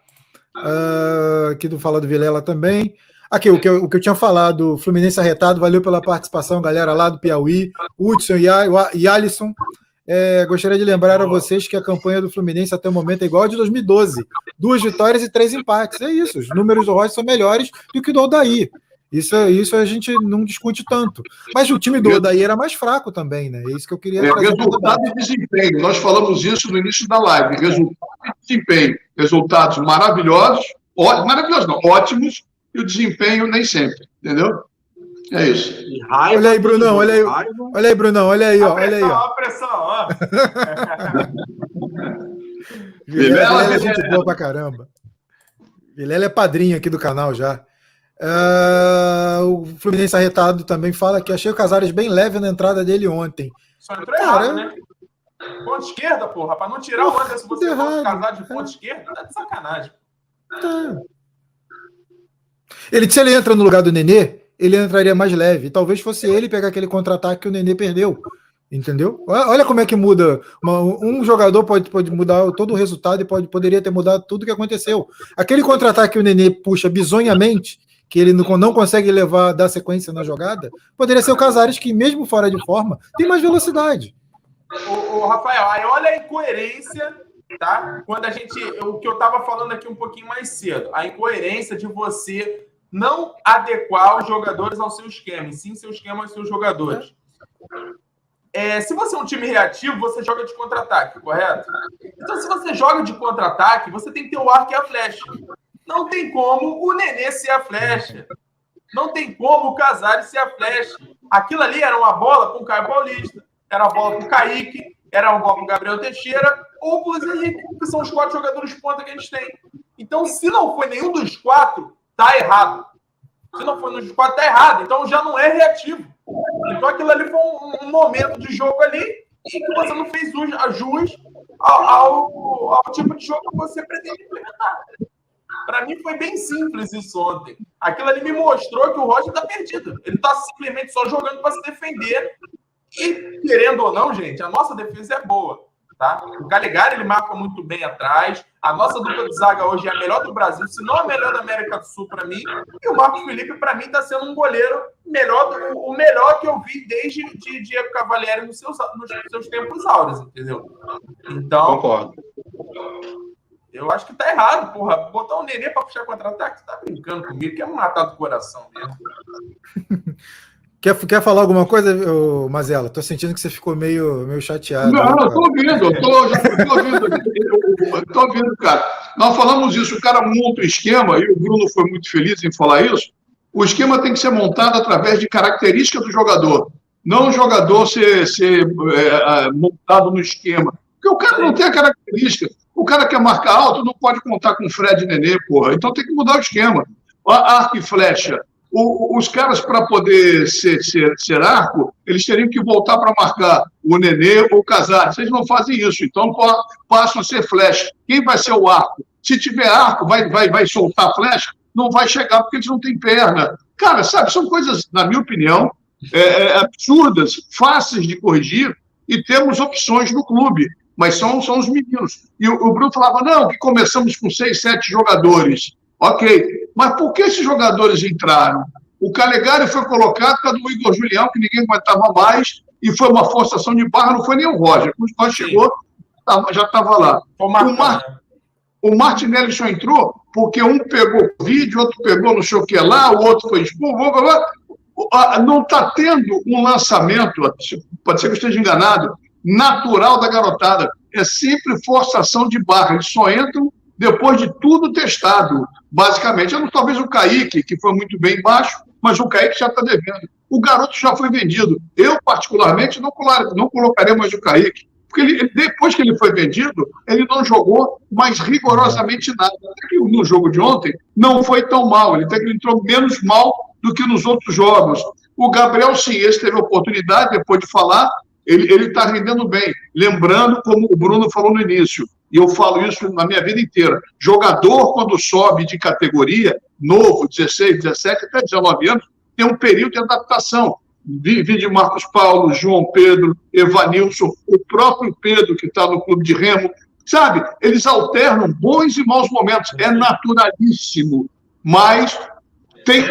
S1: Uh, aqui do Fala do Vilela também. Aqui, o que, eu, o que eu tinha falado, Fluminense arretado, valeu pela participação, galera lá do Piauí, Hudson e, e Alisson. É, gostaria de lembrar a vocês que a campanha do Fluminense até o momento é igual a de 2012. Duas vitórias e três empates. É isso. Os números do Rocha são melhores do que do Odaí. Isso, isso a gente não discute tanto. Mas o time do Odaí era mais fraco também, né? É isso que eu queria
S4: é, Resultado e desempenho. Nós falamos isso no início da live. Resultado e desempenho. Resultados maravilhosos, ó, maravilhosos não, ótimos, e o desempenho nem sempre. Entendeu? É isso.
S1: Raiva, olha aí, Brunão, olha aí. Olha aí, Brunão, olha aí, ó. Olha aí, ó.
S3: A pressão, ó. *laughs*
S1: Vilela, Vilela é gente boa pra caramba. Vilela é padrinho aqui do canal já. Uh, o Fluminense arretado também fala que achei o Casares bem leve na entrada dele ontem.
S3: Só entrou Cara, errado, né? Ponta esquerda, porra. Pra não tirar o Anderson, você errado. Casares de ponta esquerda, tá de sacanagem. Tá.
S1: Ele, se ele entra no lugar do Nenê, ele entraria mais leve. Talvez fosse ele pegar aquele contra-ataque que o Nenê perdeu. Entendeu? Olha como é que muda. um jogador pode, pode mudar todo o resultado e pode, poderia ter mudado tudo o que aconteceu. Aquele contra-ataque que o Nenê puxa bizonhamente que ele não, não consegue levar, dar sequência na jogada, poderia ser o Casares, que mesmo fora de forma, tem mais velocidade.
S3: O, Rafael, aí olha a incoerência, tá? Quando a gente. O que eu estava falando aqui um pouquinho mais cedo, a incoerência de você não adequar os jogadores ao seu esquema, e sim seu esquema aos seus jogadores. É, se você é um time reativo, você joga de contra-ataque, correto? Então, se você joga de contra-ataque, você tem que ter o arco e a flecha. Não tem como o Nenê ser a flecha. Não tem como o Casares ser a flecha. Aquilo ali era uma bola com o Caio Paulista, era uma bola com o Kaique, era uma bola com o Gabriel Teixeira ou com o Henrique, que são os quatro jogadores ponta que a gente tem. Então, se não foi nenhum dos quatro, tá errado. Se não foi nos quatro, tá errado. Então já não é reativo. Então aquilo ali foi um, um momento de jogo ali que você não fez jus ao, ao, ao tipo de jogo que você pretende implementar. Para mim foi bem simples isso ontem. Aquilo ali me mostrou que o Roger está perdido. Ele está simplesmente só jogando para se defender. E, querendo ou não, gente, a nossa defesa é boa. Tá? O Calegari ele marca muito bem atrás. A nossa dupla de zaga hoje é a melhor do Brasil, se não a melhor da América do Sul para mim. E o Marcos Felipe, para mim, está sendo um goleiro melhor do, o melhor que eu vi desde de Diego Cavalieri nos seus, nos seus tempos áureos, entendeu? Então.
S2: Concordo.
S3: Eu acho que tá errado, porra. Botar o Nenê para puxar contra-ataque, você tá brincando comigo, quer matar do coração mesmo. *laughs*
S1: Quer, quer falar alguma coisa, Mazela? Tô sentindo que você ficou meio, meio chateado.
S4: Não, né, eu tô ouvindo, eu tô, já, tô ouvindo, *laughs* eu tô ouvindo, cara. Nós falamos isso, o cara monta o esquema, e o Bruno foi muito feliz em falar isso. O esquema tem que ser montado através de características do jogador, não o jogador ser, ser é, é montado no esquema. Porque o cara não tem a característica. O cara quer marcar alto, não pode contar com Fred e Nenê, porra. Então tem que mudar o esquema. Arco e flecha. O, os caras, para poder ser, ser, ser, arco, eles teriam que voltar para marcar o Nenê ou o Casares. Vocês não fazem isso, então passam a ser flecha. Quem vai ser o arco? Se tiver arco, vai, vai, vai soltar flecha? Não vai chegar porque eles não têm perna. Cara, sabe, são coisas, na minha opinião, é, é, absurdas, fáceis de corrigir, e temos opções no clube, mas são, são os meninos. E o, o Bruno falava, não, que começamos com seis, sete jogadores. Ok, mas por que esses jogadores entraram? O Calegari foi colocado por causa do Igor Julião, que ninguém aguentava mais, e foi uma forçação de barra, não foi nem o Roger. Quando o Roger chegou, já estava lá. O, Mar... o Martinelli só entrou porque um pegou vídeo, outro pegou não sei o que lá, o outro foi expulso. Não está tendo um lançamento, pode ser que eu esteja enganado, natural da garotada. É sempre forçação de barra. Eles só entram depois de tudo testado, basicamente. Talvez o Kaique, que foi muito bem baixo, mas o Kaique já está devendo. O garoto já foi vendido. Eu, particularmente, não, não colocaria mais o Kaique. Porque ele, depois que ele foi vendido, ele não jogou mais rigorosamente nada. Até que no jogo de ontem não foi tão mal. Ele até que entrou menos mal do que nos outros jogos. O Gabriel, sim, esse teve oportunidade, depois de falar, ele está rendendo bem. Lembrando, como o Bruno falou no início, e eu falo isso na minha vida inteira: jogador, quando sobe de categoria, novo, 16, 17, até 19 anos, tem um período de adaptação. Vi, de Marcos Paulo, João Pedro, Evanilson, o próprio Pedro, que está no clube de remo. Sabe, eles alternam bons e maus momentos. É naturalíssimo. Mas tem,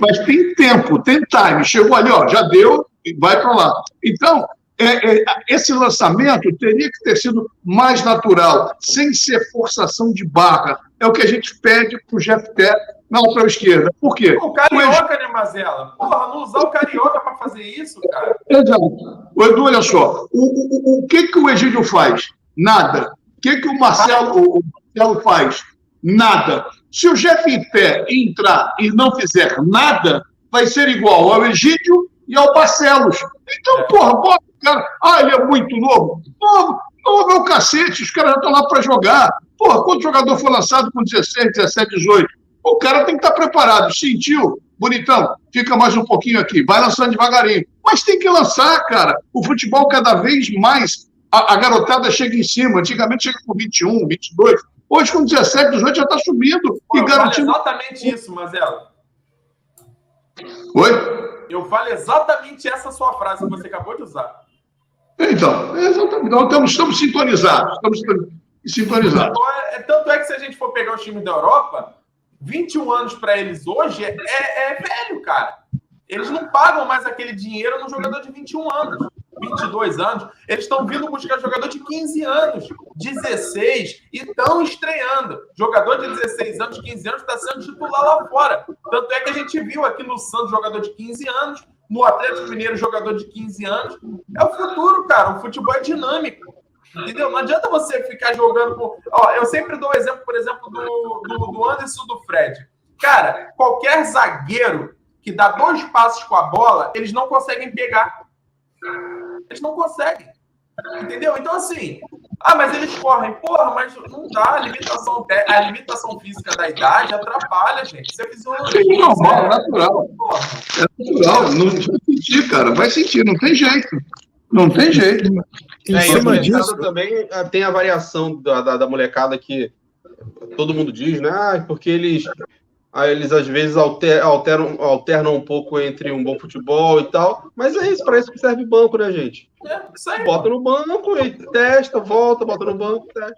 S4: mas tem tempo, tem time. Chegou ali, ó, já deu, vai para lá. Então, é, é, esse lançamento teria que ter sido mais natural, sem ser forçação de barra. É o que a gente pede para o GFT na lateral esquerda. Por quê?
S3: O Carioca, né, Mazela? Porra, não usar o Carioca para fazer isso, cara.
S4: Exato. O Edu, olha só. O, o, o, que, que o Egídio faz? Nada. O que, que o Marcelo, o Marcelo faz? Nada. Se o GFT entrar e não fizer nada, vai ser igual ao Egídio e ao Barcelos. Então, é. porra, bota o cara. Ah, ele é muito novo. Novo, novo é o cacete, os caras já estão lá para jogar. Porra, quanto jogador foi lançado com 16, 17, 18? O cara tem que estar tá preparado. Sentiu? Bonitão, fica mais um pouquinho aqui. Vai lançando devagarinho. Mas tem que lançar, cara. O futebol cada vez mais. A, a garotada chega em cima. Antigamente chega com 21, 22. Hoje, com 17, 18, já está subindo. Pô, e garantindo.
S3: exatamente isso, Mazelo.
S4: Oi?
S3: Eu falo exatamente essa sua frase que você acabou de usar.
S4: Então, exatamente. Nós estamos, sintonizados. Estamos sintonizados.
S3: É, é, tanto é que se a gente for pegar os times da Europa, 21 anos para eles hoje é, é, é velho, cara. Eles não pagam mais aquele dinheiro no jogador de 21 anos. 22 anos, eles estão vindo buscar jogador de 15 anos, 16 e estão estreando. Jogador de 16 anos, 15 anos está sendo titular lá fora. Tanto é que a gente viu aqui no Santos jogador de 15 anos, no Atlético Mineiro jogador de 15 anos. É o futuro, cara. O futebol é dinâmico. Entendeu? Não adianta você ficar jogando com. Ó, eu sempre dou o exemplo, por exemplo, do, do, do Anderson do Fred. Cara, qualquer zagueiro que dá dois passos com a bola, eles não conseguem pegar. Eles não conseguem. Entendeu? Então, assim, ah, mas eles correm. Porra, mas não dá. A limitação, a limitação física da idade atrapalha, gente. Isso é fisiologia.
S4: É normal, é natural. Porra. É natural. Não vai sentir, cara. Vai sentir, não tem jeito. Não tem jeito.
S2: Em é, cima disso também ah, tem a variação da, da, da, molecada que todo mundo diz, né? Ah, porque eles Aí eles às vezes alteram, alternam um pouco entre um bom futebol e tal. Mas é isso, para isso que serve banco, né, gente? É, isso aí, bota no banco e testa, volta, bota no banco, testa.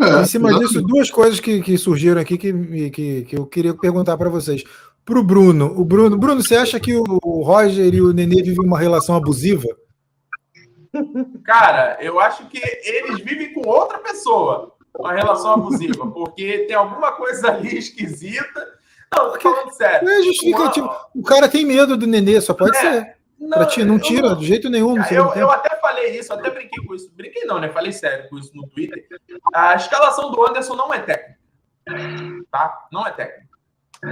S1: É, em cima disso, duas coisas que, que surgiram aqui que, que, que eu queria perguntar para vocês. Para o Bruno, o Bruno, Bruno, você acha que o Roger e o Nenê vivem uma relação abusiva?
S3: Cara, eu acho que eles vivem com outra pessoa uma relação abusiva, porque tem alguma coisa ali esquisita. Não, tô falando sério.
S1: É justificativo. O cara tem medo do Nenê, só pode é, ser. Não, pra ti, não tira de jeito nenhum.
S3: Eu, eu até falei isso, até brinquei com isso. Brinquei não, né? Falei sério com isso no Twitter. A escalação do Anderson não é técnica. Tá? Não é técnica.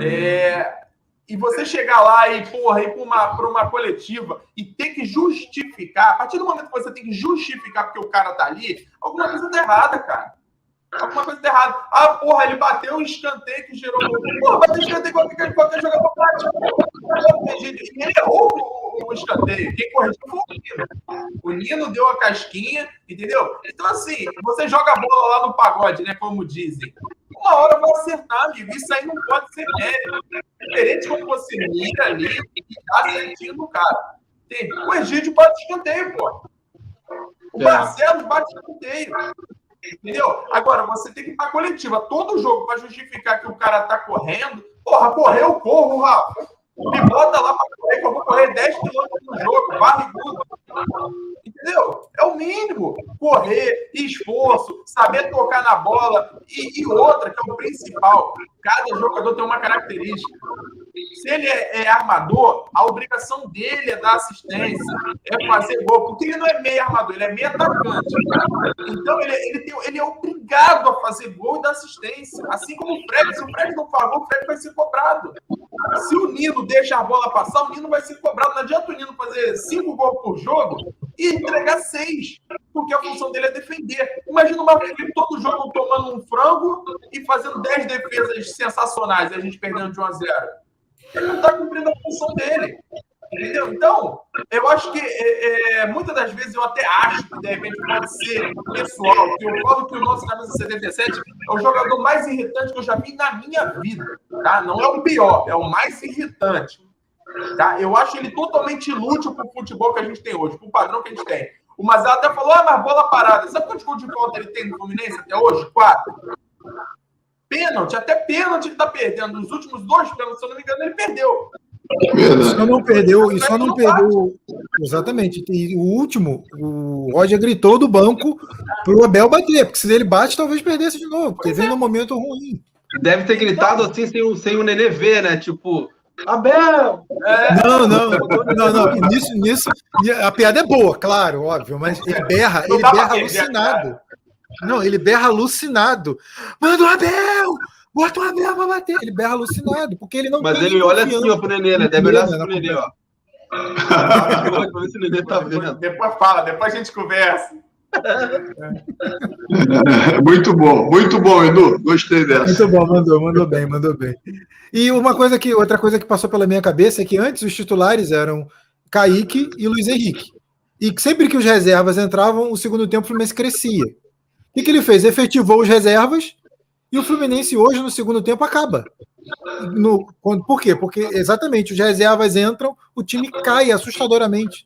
S3: É, e você chegar lá e, porra, ir para uma, uma coletiva e ter que justificar, a partir do momento que você tem que justificar porque o cara tá ali, alguma coisa tá errada, cara. Alguma coisa tá errada. Ah, porra, ele bateu um escanteio que gerou. Porra, bateu escanteio qualquer, qualquer jogador bate. Ele errou o, o escanteio. Quem corrigiu foi o Nino. O Nino deu a casquinha, entendeu? Então, assim, você joga a bola lá no pagode, né? Como dizem. uma hora vai acertar, amigo. Isso aí não pode ser mérito. Diferente quando você mira ali e dá certinho no cara. Tem, o Egídio bate escanteio, pô. O é. Barcelos bate escanteio. Entendeu? Agora, você tem que ir pra coletiva. Todo jogo para justificar que o cara tá correndo. Porra, correu, corro, Rafa. Me bota lá para correr, que eu vou correr 10 quilômetros no jogo, barrigudo. Entendeu? É o mínimo. Correr, esforço, saber tocar na bola. E, e, outra, que é o principal: cada jogador tem uma característica. Se ele é, é, armador, a obrigação dele é dar assistência, é fazer gol, porque ele não é meio armador, ele é meio atacante. Então ele, ele, tem, ele é obrigado a fazer gol e dar assistência. Assim como o Fred. Se o Fred não for gol, o Fred vai ser cobrado. Se o Nino deixa a bola passar, o Nino vai ser cobrado. Não adianta o Nino fazer cinco gols por jogo e entregar seis, porque a função dele é defender. Imagina o Marcos Felipe todo jogo tomando um frango e fazendo dez defesas sensacionais e a gente perdendo de 1 a 0. Ele não está cumprindo a função dele. Entendeu? Então, eu acho que é, é, muitas das vezes eu até acho que de repente pode ser pessoal, que eu falo que o nosso camisa 77 é o jogador mais irritante que eu já vi na minha vida. Tá? Não é o pior, é o mais irritante. Tá? Eu acho ele totalmente inútil para o futebol que a gente tem hoje, para o padrão que a gente tem. O Mazal até falou, ah, mas bola parada. Sabe quantos gols de falta ele tem no Fluminense até hoje? Quatro. Pênalti, até pênalti ele está perdendo. Nos últimos dois pênaltis, se eu não me engano, ele perdeu.
S1: E só não perdeu, e só não perdeu. Exatamente. E o último, o Roger gritou do banco pro Abel bater, porque se ele bate, talvez perdesse de novo, porque vem num momento ruim.
S2: Deve ter gritado assim sem o, sem o Nenê ver, né? Tipo, Abel!
S1: É. Não, não, não, não. Nisso, nisso, a piada é boa, claro, óbvio, mas ele berra, ele berra alucinado. Não, ele berra alucinado. Manda o Abel! Bota o Abel pra bater. Ele berra alucinado, porque ele não
S2: Mas ele olha assim, ó, pro Nenê, né? Deve olhar assim pro Nenê, ó. *laughs*
S3: tá vendo. Depois fala, depois a gente conversa. *laughs*
S4: muito bom, muito bom, Edu. Gostei dessa.
S1: Muito bom, mandou, mandou bem, mandou bem. E uma coisa que, outra coisa que passou pela minha cabeça é que antes os titulares eram Kaique e Luiz Henrique. E sempre que os reservas entravam, o segundo tempo o Fluminense crescia. O que, que ele fez? Efetivou os reservas e o Fluminense hoje, no segundo tempo, acaba. No, quando, por quê? Porque exatamente os reservas entram, o time cai assustadoramente.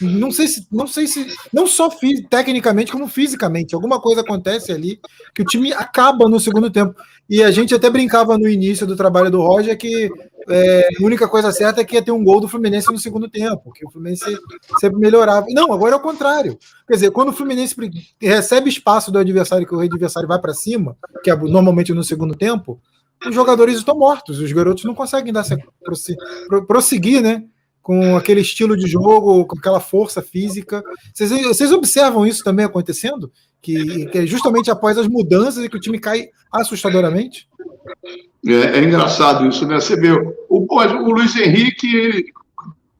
S1: Não sei se, não sei se, não só tecnicamente como fisicamente, alguma coisa acontece ali que o time acaba no segundo tempo. E a gente até brincava no início do trabalho do Roger que é, a única coisa certa é que ia ter um gol do Fluminense no segundo tempo, que o Fluminense sempre melhorava. Não, agora é o contrário. Quer dizer, quando o Fluminense recebe espaço do adversário, que o adversário vai para cima, que é normalmente no segundo tempo, os jogadores estão mortos, os garotos não conseguem dar prosseguir, né? Com aquele estilo de jogo, com aquela força física. Vocês, vocês observam isso também acontecendo? Que, que é justamente após as mudanças que o time cai assustadoramente?
S4: É, é engraçado isso, né? Você vê, o, o Luiz Henrique,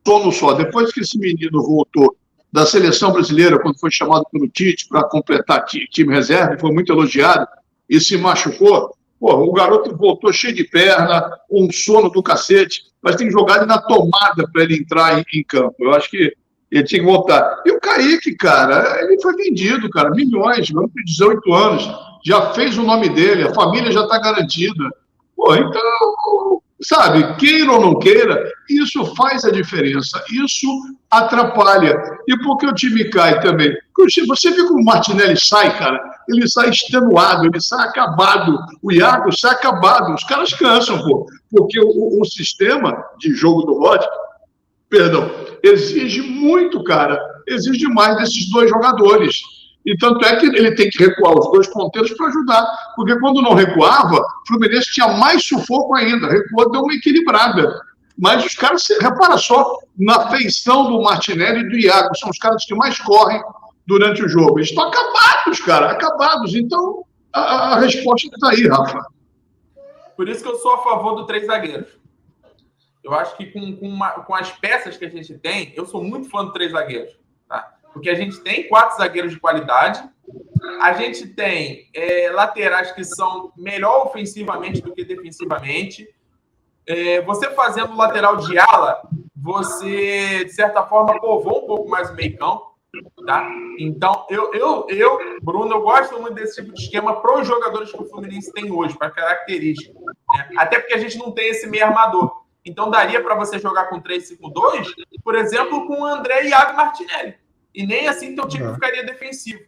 S4: tono só, depois que esse menino voltou da seleção brasileira, quando foi chamado pelo Tite para completar time reserva, foi muito elogiado e se machucou. Pô, o garoto voltou cheio de perna, um sono do cacete, mas tem jogado na tomada para ele entrar em, em, campo. Eu acho que ele tinha que voltar. E o Kaique, cara, ele foi vendido, cara, milhões, garoto de 18 anos, já fez o nome dele, a família já está garantida. Pô, então, sabe, queira ou não queira, isso faz a diferença, isso atrapalha. E por que o time cai também? Você viu como o Martinelli sai, cara? Ele sai extenuado, ele sai acabado. O Iago sai acabado. Os caras cansam, pô. Porque o, o sistema de jogo do Rod, perdão, exige muito, cara. Exige mais desses dois jogadores. E tanto é que ele tem que recuar os dois ponteiros para ajudar. Porque quando não recuava, o Fluminense tinha mais sufoco ainda. Recuou, deu uma equilibrada. Mas os caras, repara só, na feição do Martinelli e do Iago, são os caras que mais correm durante o jogo. Eles estão acabados, cara, acabados. Então, a, a resposta está aí, Rafa.
S3: Por isso que eu sou a favor do três zagueiros. Eu acho que com, com, uma, com as peças que a gente tem, eu sou muito fã do três zagueiros. Tá? Porque a gente tem quatro zagueiros de qualidade, a gente tem é, laterais que são melhor ofensivamente do que defensivamente. É, você fazendo lateral de ala, você, de certa forma, povoou um pouco mais o meio campo. Tá? Então, eu, eu, eu, Bruno, eu gosto muito desse tipo de esquema para os jogadores que o Fluminense tem hoje, para característica. Né? Até porque a gente não tem esse meio armador. Então, daria para você jogar com 3-5-2, por exemplo, com o André Iago Martinelli. E nem assim teu time uhum. ficaria defensivo.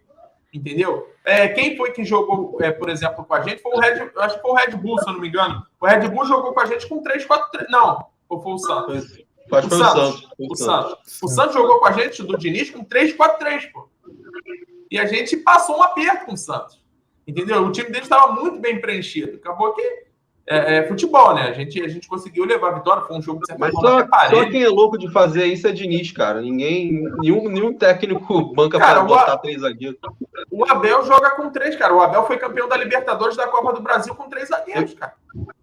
S3: Entendeu? É, quem foi que jogou, é, por exemplo, com a gente? Foi o Red, acho que foi o Red Bull, se eu não me engano. O Red Bull jogou com a gente com 3-4-3. Não, ou foi o Santos?
S2: O, Santos.
S3: Santos. O, Santos. o Santos jogou com a gente do Diniz com 3-4-3, pô. E a gente passou um aperto com o Santos. Entendeu? O time dele estava muito bem preenchido. Acabou que é, é, futebol, né? A gente, a gente conseguiu levar a vitória, foi um jogo
S2: Mas só, só quem é louco de fazer isso é Diniz, cara. Ninguém, nenhum, nenhum técnico banca para botar três zagueiros.
S3: O Abel joga com três, cara. O Abel foi campeão da Libertadores da Copa do Brasil com três zagueiros, cara.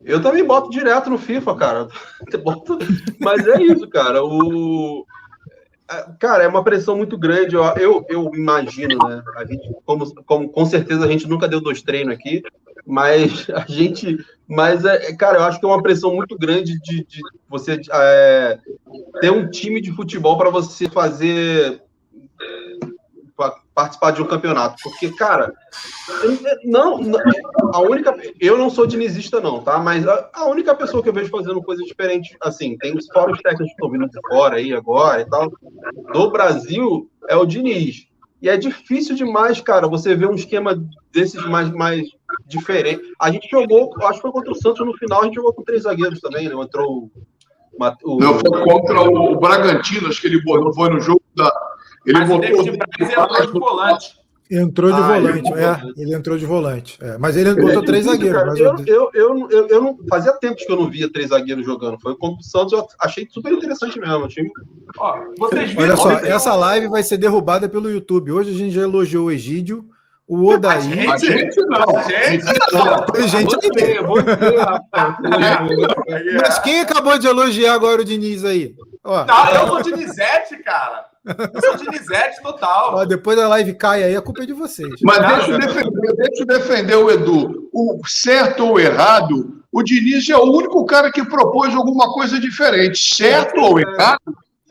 S2: Eu também boto direto no FIFA, cara. Mas é isso, cara. O... É, cara, é uma pressão muito grande. Eu, eu imagino, né? A gente, como, como, com certeza a gente nunca deu dois treinos aqui, mas *laughs* a gente. Mas, é, cara, eu acho que é uma pressão muito grande de, de você é, ter um time de futebol para você fazer participar de um campeonato. Porque, cara, não, não, a única. Eu não sou dinizista, não, tá? Mas a, a, única pessoa que eu vejo fazendo coisa diferente, assim, tem os fora os técnicos que estão vindo de fora aí agora e tal, do Brasil é o Diniz. E é difícil demais, cara, você ver um esquema desses mais, mais diferente. A gente jogou, acho que foi contra o Santos no final, a gente jogou com três zagueiros também, né? Entrou
S4: o. Não, foi contra o Bragantino, acho que ele foi no jogo da ele mas botou
S1: o entrou de volante. Entrou de ah, volante, ele é. Ele entrou de volante. É. Mas ele botou ele três zagueiros. Mas
S2: eu, eu, eu, eu, eu, não fazia tempos que eu não via três zagueiros jogando. Foi contra o Santos, eu achei super interessante mesmo. Achei...
S1: Ó, vocês Olha só, essa live vai ser derrubada pelo YouTube. Hoje a gente já elogiou o Egídio. O Odaí.
S4: A gente não. A gente
S1: não. Tem gente aqui. Mas quem acabou de elogiar agora o Diniz aí?
S3: Ó, não, eu sou Dinizete, cara. Eu sou Dinizete total.
S1: Ó, depois da live cai aí, a culpa é de vocês.
S4: Mas deixa eu, defender, deixa eu defender o Edu. O certo ou errado, o Diniz é o único cara que propôs alguma coisa diferente. Certo ou errado,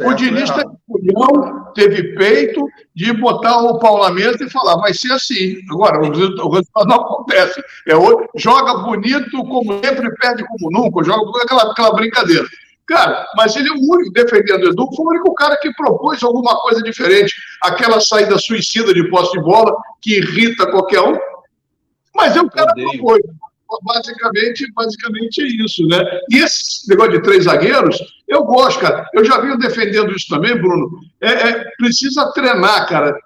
S4: o Diniz teve pulhão, teve peito de botar o pau na mesa e falar, vai ser assim. Agora, o resultado não acontece. É, joga bonito como sempre, perde como nunca, joga aquela, aquela brincadeira. Cara, mas ele é o único, defendendo o Edu, foi o único cara que propôs alguma coisa diferente. Aquela saída suicida de posse de bola, que irrita qualquer um. Mas é o cara que propôs. Basicamente, basicamente é isso, né? E esse negócio de três zagueiros, eu gosto, cara. Eu já venho defendendo isso também, Bruno. É, é, precisa treinar, cara.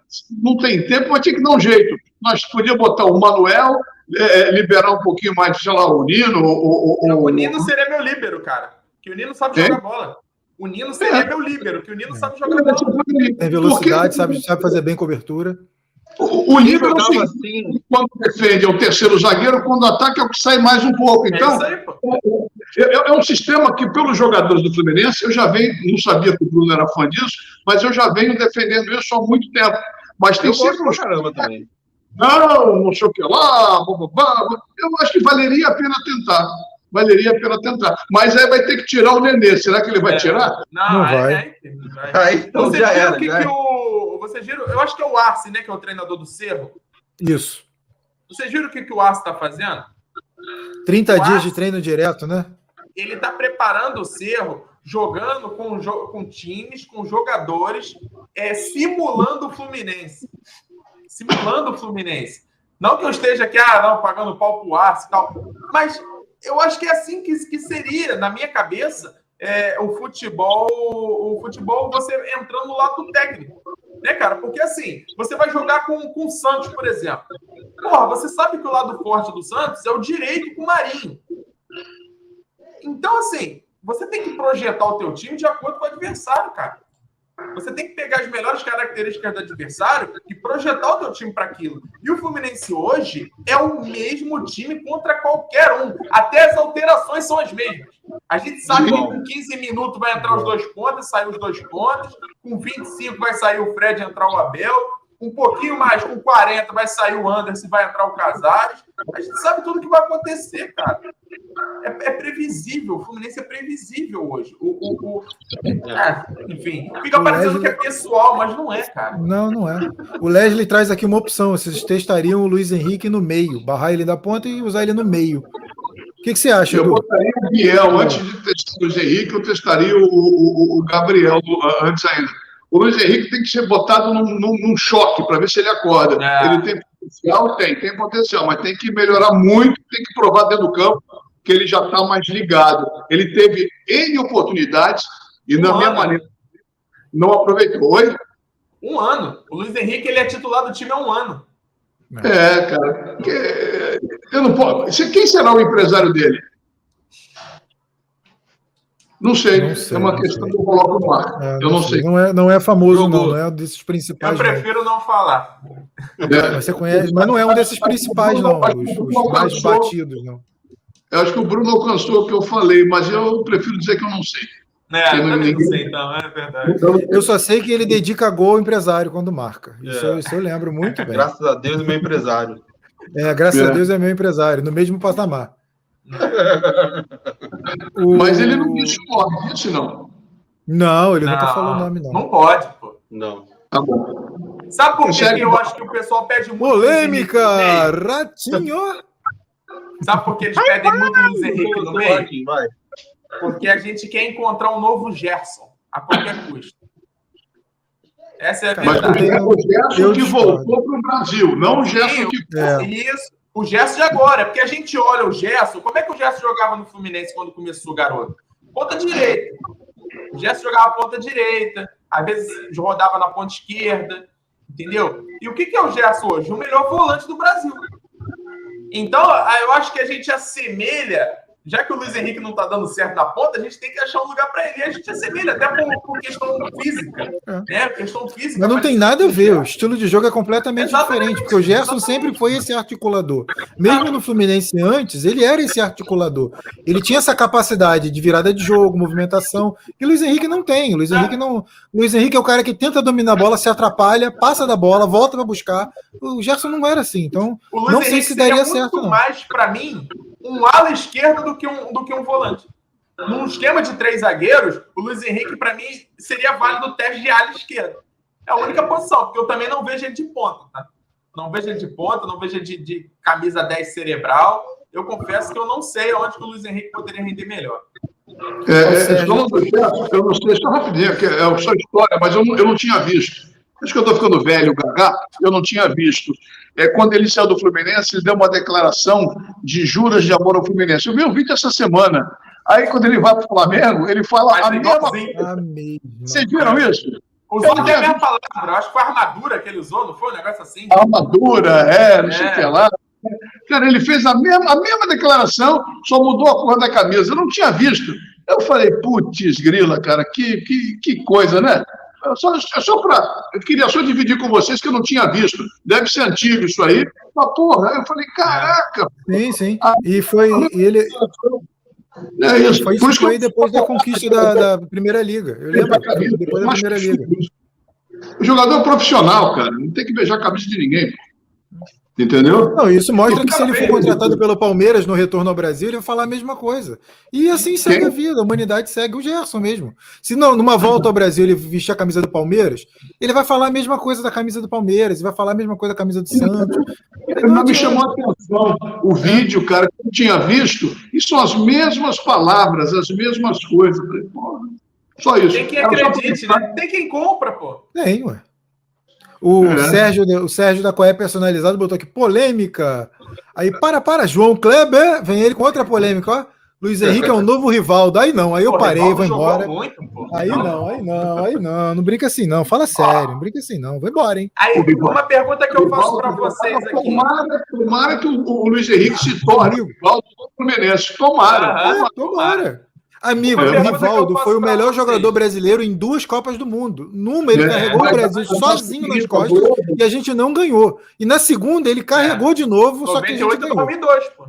S4: Não tem tempo, mas tem que dar um jeito. Nós podíamos botar o Manuel, é, é liberar um pouquinho mais, sei lá, o Nino. O,
S3: o, o Nino seria meu líbero, cara. Que o Nino sabe jogar bola. O Nino seria é. meu líbero, que o Nino sabe jogar bola.
S1: Tem velocidade, sabe, sabe fazer bem cobertura.
S4: O, o Nino, assim, assim, quando defende é o terceiro zagueiro, quando ataca é o que sai mais um pouco. Então, é, aí, é, é, um sistema que, pelos jogadores do Fluminense, eu já venho, não sabia que o Bruno era fã disso, mas eu já venho defendendo isso há muito tempo. Mas tem eu sempre. Gosto caramba também. Não, não sei o que lá, blá, blá, blá. eu acho que valeria a pena tentar valeria a pena tentar. Mas aí vai ter que tirar o Nenê. Será que ele vai é. tirar?
S1: Não, não vai.
S3: É. Aí, então você já era. Que, já que o, você gira, eu acho que é o Arce, né? Que é o treinador do Cerro.
S1: Isso.
S3: Você viram o que, que o Arce está fazendo?
S1: 30 o dias Arce, de treino direto, né?
S3: Ele está preparando o Cerro, jogando com, com times, com jogadores, é, simulando o Fluminense. Simulando o Fluminense. Não que eu esteja aqui, ah, não, pagando pau pro Arce e tal. Mas eu acho que é assim que, que seria, na minha cabeça, é, o futebol, o futebol você entrando no lado do técnico. Né, cara? Porque assim, você vai jogar com, com o Santos, por exemplo. Porra, você sabe que o lado forte do Santos é o direito com o Marinho. Então, assim, você tem que projetar o teu time de acordo com o adversário, cara. Você tem que pegar as melhores características do adversário e projetar o teu time para aquilo. E o Fluminense hoje é o mesmo time contra qualquer um. Até as alterações são as mesmas. A gente sabe que com 15 minutos vai entrar os dois pontos, sair os dois pontos. Com 25 vai sair o Fred e entrar o Abel. Um pouquinho mais, com 40, vai sair o Anderson, vai entrar o Casares. A gente sabe tudo que vai acontecer, cara. É, é previsível. O Fluminense é previsível hoje. O, o, o... É, enfim, fica parecendo que é pessoal, mas não é, cara.
S1: Não, não é. O Leslie traz aqui uma opção. Vocês testariam o Luiz Henrique no meio, barrar ele da ponta e usar ele no meio. O que, que você acha,
S4: Eu Edu? botaria o Biel antes de testar o Luiz Henrique, eu testaria o, o, o Gabriel antes ainda. O Luiz Henrique tem que ser botado num, num, num choque para ver se ele acorda. É. Ele tem potencial? Tem, tem potencial, mas tem que melhorar muito, tem que provar dentro do campo que ele já está mais ligado. Ele teve N oportunidades e, um na ano. minha maneira, não aproveitou. Oi?
S3: Um ano. O Luiz Henrique ele é titular do time há um ano.
S4: É, cara. Eu não posso. Quem será o empresário dele? Não sei, não sei é uma questão que eu coloco no ar. É, eu não, sei.
S1: Não é, não é famoso, não, não é um desses principais.
S3: Eu prefiro não, não falar.
S1: É. Mas você conhece, mas não é um desses principais, não. Os, os mais batidos, não.
S4: Eu acho que o Bruno alcançou o que eu falei, mas eu prefiro dizer que eu não sei.
S3: É, eu não sei, então, é verdade. Então,
S1: eu só sei que ele dedica gol ao empresário quando marca. Isso, é. eu, isso eu lembro muito bem.
S2: Graças a Deus é meu empresário.
S1: É, graças a é. Deus é meu empresário, no mesmo patamar.
S4: O... *laughs* Mas ele não disse nome disso, não.
S1: Não, ele não, nunca falou o nome, não.
S3: Não pode, pô.
S2: Não.
S3: Tá bom. Sabe por que, eu acho que o pessoal pede muito.
S1: Polêmica! Ratinho!
S3: Sabe por que eles pedem muito Luiz Henrique no meio? Porque a gente quer encontrar um novo Gerson, a qualquer custo. Essa é a verdade.
S4: Mas o Gerson que voltou para o Brasil, não o Gerson que.
S3: É. Isso. O Gerson de agora, porque a gente olha o Gerson, como é que o Gerson jogava no Fluminense quando começou garoto? Ponta direita. O Gerson jogava ponta direita, às vezes rodava na ponta esquerda, entendeu? E o que é o Gerson hoje? O melhor volante do Brasil. Então, eu acho que a gente assemelha já que o Luiz Henrique não está dando certo na ponta, a gente tem que achar um lugar para ele. E a gente assemelha, até por, por questão física. É. Né? Questão física.
S1: Mas não tem nada a ver, o estilo de jogo é completamente exatamente, diferente, porque o Gerson exatamente. sempre foi esse articulador. Mesmo no Fluminense antes, ele era esse articulador. Ele tinha essa capacidade de virada de jogo, movimentação, e o Luiz Henrique não tem. O Luiz é. Henrique não. O Luiz Henrique é o cara que tenta dominar a bola, se atrapalha, passa da bola, volta para buscar. O Gerson não era assim, então não sei se daria certo. Não.
S3: mais para mim um ala esquerdo do que um, do que um volante. Num esquema de três zagueiros, o Luiz Henrique, para mim, seria válido o teste de ala esquerdo. É a única posição, porque eu também não vejo ele de ponta, tá? Não vejo ele de ponta, não vejo ele de, de camisa 10 cerebral. Eu confesso que eu não sei onde o Luiz Henrique poderia render melhor.
S4: É, é, eu não sei, só rapidinho, é sua história, mas eu eu não tinha visto. Acho que eu estou ficando velho, Gagá, eu não tinha visto. É, quando ele saiu do Fluminense, ele deu uma declaração de juras de amor ao Fluminense. Eu vi um vídeo essa semana. Aí, quando ele vai para o Flamengo, ele fala Mas a mesma coisa. Vocês viram isso?
S3: Usou até a mesma palavra, acho que foi a armadura que ele usou, não foi um negócio assim?
S4: A armadura, é, não sei o que é. lá. Cara, ele fez a mesma, a mesma declaração, só mudou a cor da camisa. Eu não tinha visto. Eu falei, putz, grila, cara, que, que, que coisa, né? Só, só para. Eu queria só dividir com vocês que eu não tinha visto. Deve ser antigo isso aí. Mas, porra, eu falei, caraca.
S1: Sim, sim. E foi. E ele. É isso. Foi isso, foi depois da conquista da, da, Primeira Liga. Eu lembro depois da Primeira Liga.
S4: O jogador profissional, cara, não tem que beijar a cabeça de ninguém. Entendeu?
S1: Não, isso mostra que se ele for contratado pelo Palmeiras no retorno ao Brasil, ele vai falar a mesma coisa. E assim segue Quem? a vida, a humanidade segue o Gerson mesmo. Se não, numa volta ao Brasil ele vestir a camisa do Palmeiras, ele vai falar a mesma coisa da camisa do Palmeiras, vai falar a mesma coisa da camisa do Santos.
S4: Não me chamou a atenção o vídeo, cara, que eu tinha visto, e são as mesmas palavras, as mesmas coisas. Só isso.
S3: Tem quem acredite, né? Tem quem compra, pô.
S1: Tem, ué. O, é. Sérgio, o Sérgio da Coé Personalizado botou aqui polêmica. Aí, para, para, João Kleber, vem ele com outra polêmica, ó. Luiz Henrique é um novo Rivaldo. Aí não, aí eu parei, vou embora. Muito, aí não, aí não, aí não. Não brinca assim, não. Fala sério, não brinca assim, não. Vou embora, hein?
S3: Aí, uma pergunta que eu faço para vocês aqui.
S4: Tomara, tomara que o, o Luiz Henrique se torne o Rivaldo do Fluminense. Tomara.
S1: Ah, tomara. tomara. Amigo, o Rivaldo foi o melhor jogador brasileiro em duas Copas do Mundo. Numa, ele é, carregou o Brasil sozinho nas costas e a gente não ganhou. E na segunda, ele carregou é. de novo, só que a gente ganhou. 2002, pô.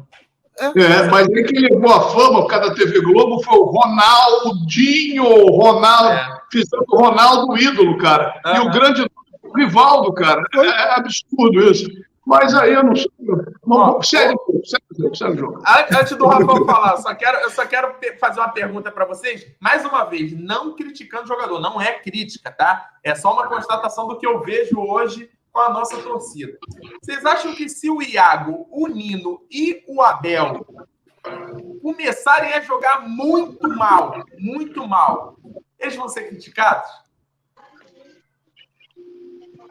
S4: É, é, mas quem levou a fama por causa da TV Globo foi o Ronaldinho, Ronaldo, é. fizeram o Ronaldo ídolo, cara. Uhum. E o grande Rivaldo, cara. É absurdo isso. Mas aí eu não sei. Não, sério, sério, sério,
S3: jogo. Antes do Rafael falar, só quero, eu só quero fazer uma pergunta para vocês. Mais uma vez, não criticando o jogador, não é crítica, tá? É só uma constatação do que eu vejo hoje com a nossa torcida. Vocês acham que se o Iago, o Nino e o Abel começarem a jogar muito mal, muito mal, eles vão ser criticados?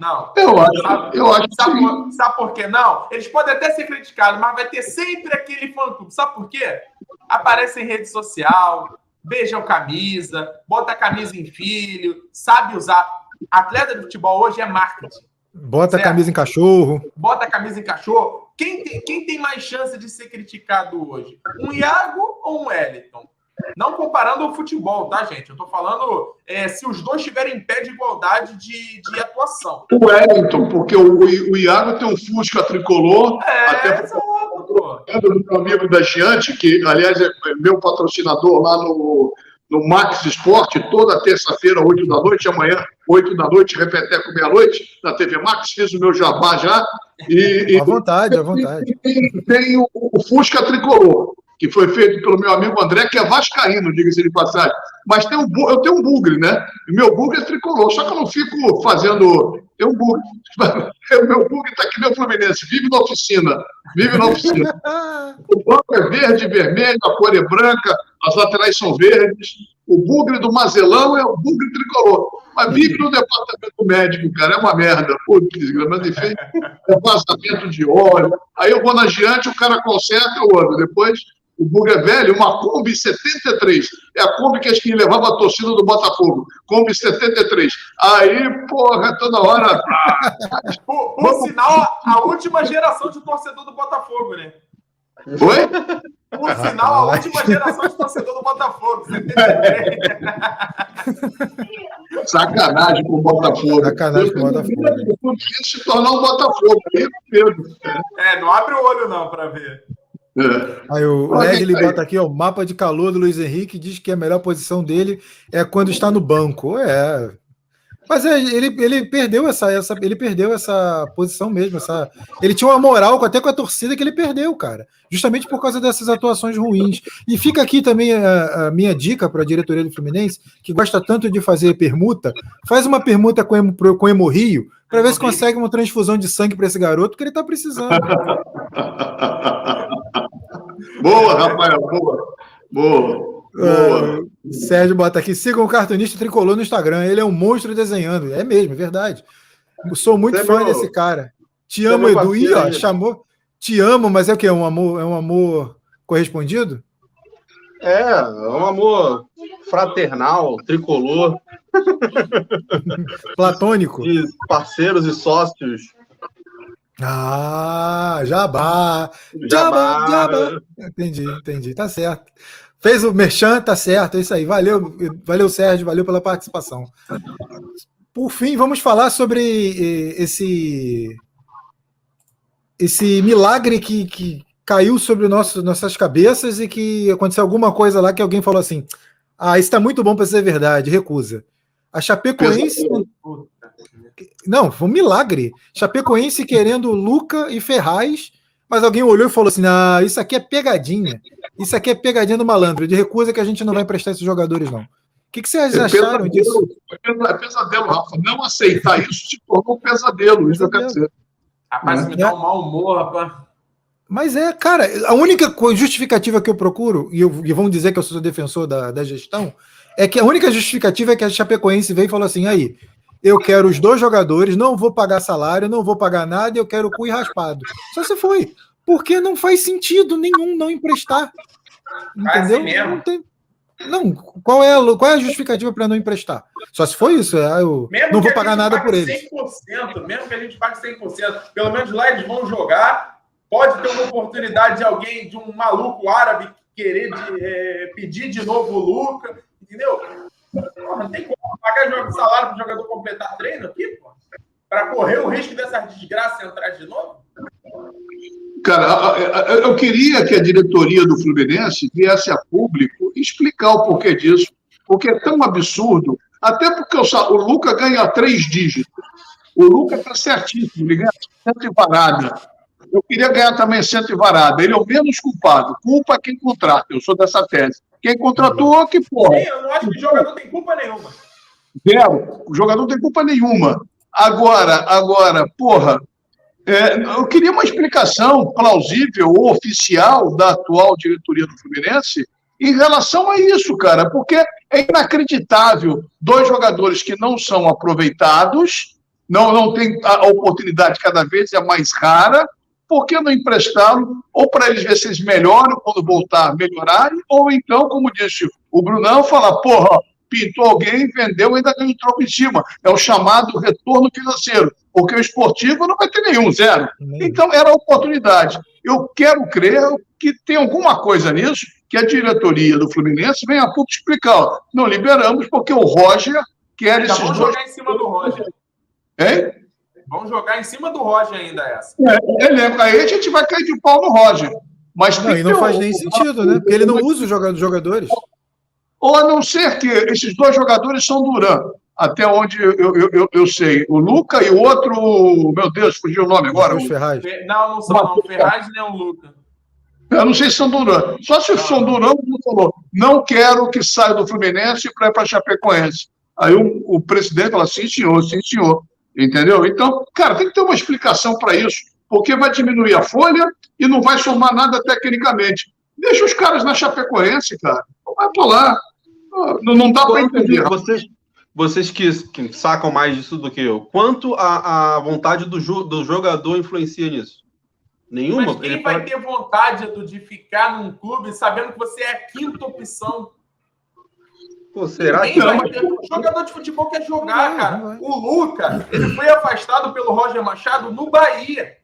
S3: Não.
S4: Eu acho, sabe, eu acho
S3: sabe, por, sabe por quê? Não. Eles podem até ser criticados, mas vai ter sempre aquele fã-clube. Sabe por quê? Aparece em rede social, beijam camisa, bota a camisa em filho, sabe usar. Atleta de futebol hoje é marketing.
S1: Bota certo? a camisa em cachorro.
S3: Bota a camisa em cachorro. Quem tem, quem tem mais chance de ser criticado hoje? Um Iago ou um Wellington? Não comparando o futebol, tá, gente? Eu tô falando é, se os dois estiverem em pé de igualdade de, de atuação.
S4: O Wellington, porque o, o Iago tem um Fusca tricolor.
S3: É, até exato,
S4: do meu amigo da Giante, que, aliás, é meu patrocinador lá no, no Max Esporte, toda terça-feira, 8 da noite, amanhã, 8 da noite, repeteco meia-noite, na TV Max, fiz o meu jabá já.
S1: E, à vontade, à vontade.
S4: Tem, tem o, o Fusca tricolor que foi feito pelo meu amigo André, que é vascaíno, diga-se de passagem. Mas tem um, eu tenho um bugre, né? E meu bugre é tricolor, só que eu não fico fazendo... Tem um bugre. *laughs* O meu bugre está aqui, meu Fluminense, vive na oficina. Vive na oficina. *laughs* O banco é verde e vermelho, a cor é branca, as laterais são verdes. O bugre do Mazelão é o bugre tricolor. Mas vive no departamento médico, cara, é uma merda. Putz, mas enfim, *laughs* é vazamento de óleo. Aí eu vou na Giante, o cara conserta, eu ando. Depois o Buga é velho, uma Kombi 73. É a Kombi que acho que levava a torcida do Botafogo. Kombi 73. Aí, porra, toda hora. *laughs*
S3: por, por sinal, a última geração de torcedor do Botafogo, né?
S4: Foi?
S3: Por sinal, a última geração de torcedor do Botafogo.
S4: Sacanagem com o Botafogo.
S1: Sacanagem com o Botafogo.
S4: Se tornar um Botafogo.
S3: É, não abre o olho não para ver.
S1: É. Aí o Legli bota aqui, ó, o mapa de calor do Luiz Henrique diz que a melhor posição dele é quando está no banco. É. Mas é, ele, ele perdeu essa, essa ele perdeu essa posição mesmo, essa, ele tinha uma moral até com a torcida que ele perdeu, cara, justamente por causa dessas atuações ruins. E fica aqui também a, a minha dica para a diretoria do Fluminense, que gosta tanto de fazer permuta, faz uma permuta com o com Hemorrio para ver se consegue uma transfusão de sangue para esse garoto que ele está precisando. *laughs*
S4: boa, Rafael, boa. Boa. Boa.
S1: Uh, Sérgio bota aqui, sigam o cartunista tricolor no Instagram. Ele é um monstro desenhando. É mesmo, é verdade. Eu sou muito Você fã meu... desse cara. Te Você amo, Edu. Ih, ó, chamou. Te amo, mas é o que? É um amor, é um amor correspondido?
S2: É, é um amor fraternal, tricolor. *laughs*
S1: Platônico.
S2: De parceiros e sócios.
S1: Ah, jabá. Jabá, jabá. Entendi, entendi. Tá certo. Fez o merchan, tá certo. É isso aí. Valeu, valeu, Sérgio. Valeu pela participação. Por fim, vamos falar sobre eh, esse esse milagre que, que caiu sobre nosso, nossas cabeças e que aconteceu alguma coisa lá que alguém falou assim: ah, isso está muito bom para ser verdade, recusa. A Chapecoense. Não, foi um milagre. Chapecoense querendo Luca e Ferraz, mas alguém olhou e falou assim: ah, isso aqui é pegadinha. Isso aqui é pegadinha do malandro. De recusa que a gente não vai prestar esses jogadores, não. O que, que vocês é acharam pesadelo, disso?
S4: É pesadelo, Rafa. Não aceitar isso se tornou um pesadelo. Isso eu quero dizer.
S3: Rapaz, me dá um mau humor, rapaz.
S1: Mas é, cara, a única justificativa que eu procuro, e, eu, e vão dizer que eu sou defensor da, da gestão, é que a única justificativa é que a Chapecoense veio e falou assim: aí, eu quero os dois jogadores, não vou pagar salário, não vou pagar nada, eu quero o cu raspado. Só se foi. Porque não faz sentido nenhum não emprestar. Entendeu? Assim não, tem, não, qual é, a, qual é a justificativa para não emprestar? Só se foi isso, é, eu mesmo não vou pagar nada por eles.
S3: 100%, mesmo que a gente pague 100%, pelo menos lá eles vão jogar Pode ter uma oportunidade de alguém, de um maluco árabe, querer de, é, pedir de novo o Luca, entendeu? Não tem como pagar salário para o jogador completar treino aqui, Para correr o risco dessa desgraça entrar de novo?
S4: Cara, eu queria que a diretoria do Fluminense viesse a público explicar o porquê disso, porque é tão absurdo, até porque o, o Luca ganha três dígitos. O Lucas está certíssimo, ligado? Cento e varada. Eu queria ganhar também cento e varada. Ele é o menos culpado. Culpa quem contrata. Eu sou dessa tese. Quem contratou, que porra.
S3: Sim, eu não acho que o jogador tem culpa nenhuma.
S4: Zero. O jogador não tem culpa nenhuma. Agora, agora, porra, é, eu queria uma explicação plausível ou oficial da atual diretoria do Fluminense em relação a isso, cara, porque é inacreditável dois jogadores que não são aproveitados, não, não tem a oportunidade cada vez é mais rara, por que não emprestá-lo? Ou para eles ver se eles melhoram quando voltar, melhorarem, ou então, como disse o Brunão, falar, porra, pintou alguém, vendeu, ainda ganhou um troco em cima. É o chamado retorno financeiro, porque o esportivo não vai ter nenhum, zero. Então, era a oportunidade. Eu quero crer que tem alguma coisa nisso que a diretoria do Fluminense venha a pouco explicar. Ó, não liberamos porque o Roger quer esses dois...
S3: jogar em cima do Roger.
S4: Hein?
S3: Vamos jogar em cima do Roger ainda essa.
S4: É, ele lembra. Aí a gente vai cair de pau no Roger. Mas
S1: Não, e não faz nem sentido, né? Porque ele não usa os joga- jogadores.
S4: Ou a não ser que esses dois jogadores são Duran, até onde eu, eu, eu, eu sei. O Luca e o outro, meu Deus, fugiu o nome agora.
S1: Os Ferraz.
S3: Fe- Não, não são não. Ferraz nem o Luca.
S4: Eu não sei se são Duran. Só se são Duran, como falou, não quero que saia do Fluminense para ir para Chapecoense. Aí o, o presidente fala, sim, senhor, sim, senhor. Entendeu? Então, cara, tem que ter uma explicação para isso, porque vai diminuir a folha e não vai somar nada tecnicamente. Deixa os caras na Chapecoense, cara. Vai para lá. Não, não dá para entender.
S2: Vocês, vocês que, que sacam mais disso do que eu, quanto a, a vontade do, jo- do jogador influencia nisso? Nenhuma?
S3: Mas quem
S2: Ele
S3: vai ter vontade Edu, de ficar num clube sabendo que você é a quinta opção?
S2: Pô, será
S3: Ninguém
S2: que
S3: vai
S2: não?
S3: ter... O jogador de futebol quer jogar,
S1: vai,
S3: cara.
S1: não vai.
S3: O Luca, ele foi afastado pelo Roger Machado no Bahia.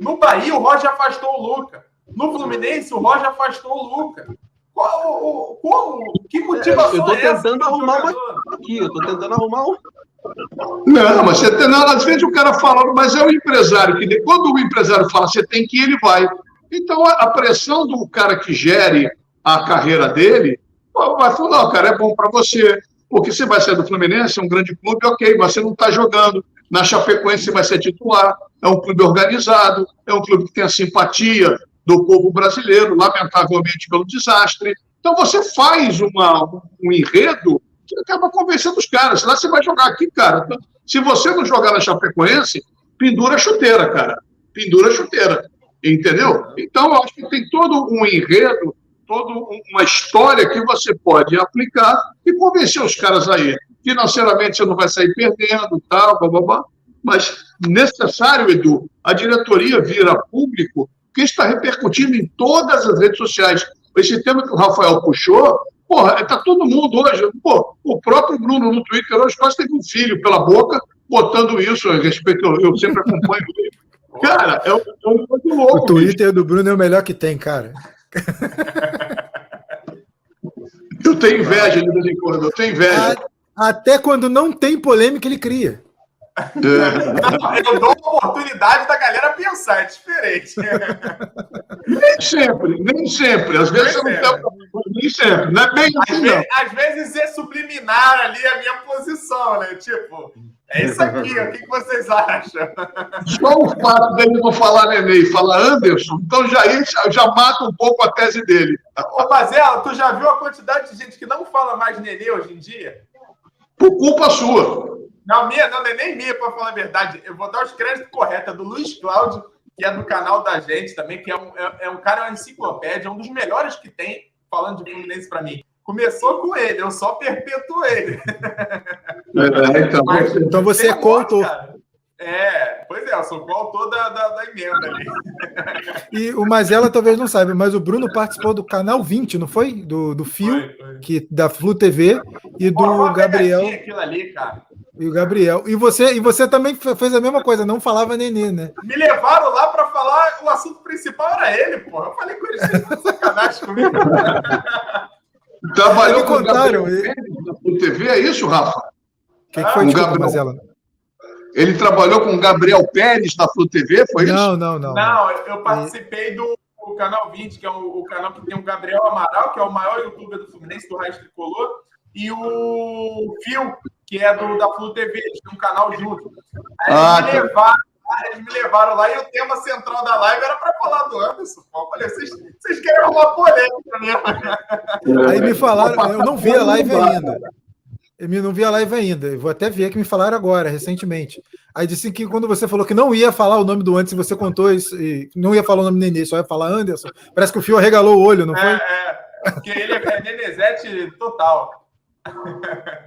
S3: No Bahia, o Roger afastou o Luca. No Fluminense, o Roger afastou o Luca. Qual, como? Que motivação
S2: eu tô
S3: é
S2: tentando
S3: do
S2: arrumar uma-? Aqui, eu tô tentando arrumar um.
S4: Não, mas você tem, não, às vezes o cara fala, mas é o empresário que quando o empresário fala você tem que ir, ele vai. Então a, a pressão do cara que gere a carreira dele vai falar, "Não, cara, é bom para você, porque você vai sair do Fluminense, é um grande clube, ok, mas você não está jogando. Na Chapecoense você vai ser titular, é um clube organizado, é um clube que tem a simpatia do povo brasileiro, lamentavelmente pelo desastre. Então você faz uma, um enredo que acaba convencendo os caras. Lá você vai jogar aqui, cara. Se você não jogar na Chapecoense, pendura a chuteira, cara. Pendura a chuteira. Entendeu? Então, eu acho que tem todo um enredo, toda uma história que você pode aplicar e convencer os caras aí. Financeiramente, você não vai sair perdendo, tal, blá, blá, blá. Mas necessário, Edu, a diretoria vir a público, que está repercutindo em todas as redes sociais. Esse tema que o Rafael puxou, porra, está todo mundo hoje. Pô, o próprio Bruno no Twitter hoje quase teve um filho pela boca botando isso a respeito. Eu, sempre acompanho ele. *laughs* Cara, é um, é um louco.
S1: O Twitter do Bruno é o melhor que tem, cara.
S4: Eu tenho inveja de vez em quando, eu tenho inveja.
S1: A- Até quando não tem polêmica, ele cria.
S4: É.
S3: Eu dou a oportunidade da galera pensar, é diferente.
S4: Nem sempre, nem sempre. Às vezes você não tem. Nem sempre. Não é bem
S3: Às
S4: assim, não.
S3: vezes, às vezes é subliminar ali a minha posição, né? Tipo, é isso aqui, o que, vocês acham?
S4: Só o fato dele não falar Nenê e falar Anderson, então já, já, mata um pouco a tese dele.
S3: Ô, Mazela, tu já viu a quantidade de gente que não fala mais nenê hoje em dia?
S4: Por culpa sua.
S3: Não, minha, não, não é nem minha, pra falar a verdade. Eu vou dar os créditos corretos, é do Luiz Cláudio, que é do canal da gente também, que é um, é, é um cara, é uma enciclopédia, é um dos melhores que tem, falando de Fluminense pra mim. Começou com ele, eu só perpetuo ele.
S4: É, então,
S3: Mas-
S1: Então você
S3: Tem
S1: é
S3: cara. É, pois é, eu sou coautor da, da, da emenda ali.
S1: E o Mazela talvez não saiba, mas o Bruno participou do canal 20, não foi? Do, do Fio,
S3: Foi, foi.
S1: que, da Flu TV, e
S3: Pô,
S1: do
S3: uma
S1: Gabriel.
S3: Aquilo ali, cara.
S1: E o Gabriel. E você, e você também fe- fez a mesma coisa, não falava nenê, né?
S3: Me levaram lá pra falar, o assunto principal era ele, pô. Eu falei com ele, "Vocês estão de sacanagem comigo. *laughs*
S4: trabalhou com o
S1: contaram,
S4: Gabriel
S1: e-
S4: Pérez TV, é isso, Rafa?
S1: O que, que foi,
S4: Um
S1: desculpa,
S4: Gabriel.
S1: Mazela?
S4: Ele trabalhou com o Gabriel Pérez na Flu TV, foi isso?
S1: Não, não, não.
S3: Não, eu participei do o canal 20, que é o, o canal que tem o Gabriel Amaral, que é o maior youtuber do Fluminense, do Raiz Tricolor, e o Fio, que é do da Flu TV, eles têm um canal junto. Aí ah, eles, me tá. levaram, eles me levaram lá e o tema central da live era para falar do Anderson. Eu falei, vocês, vocês querem arrumar polêmica
S1: né? Aí me falaram, eu não vi a live ainda. Eu não vi a live ainda. Eu vou até ver que me falaram agora, recentemente. Aí disse que quando você falou que não ia falar o nome do antes, você contou isso, e não ia falar o nome Nenê, só ia falar Anderson. Parece que o Fio arregalou o olho, não foi? É,
S3: é porque ele é Nenezete total.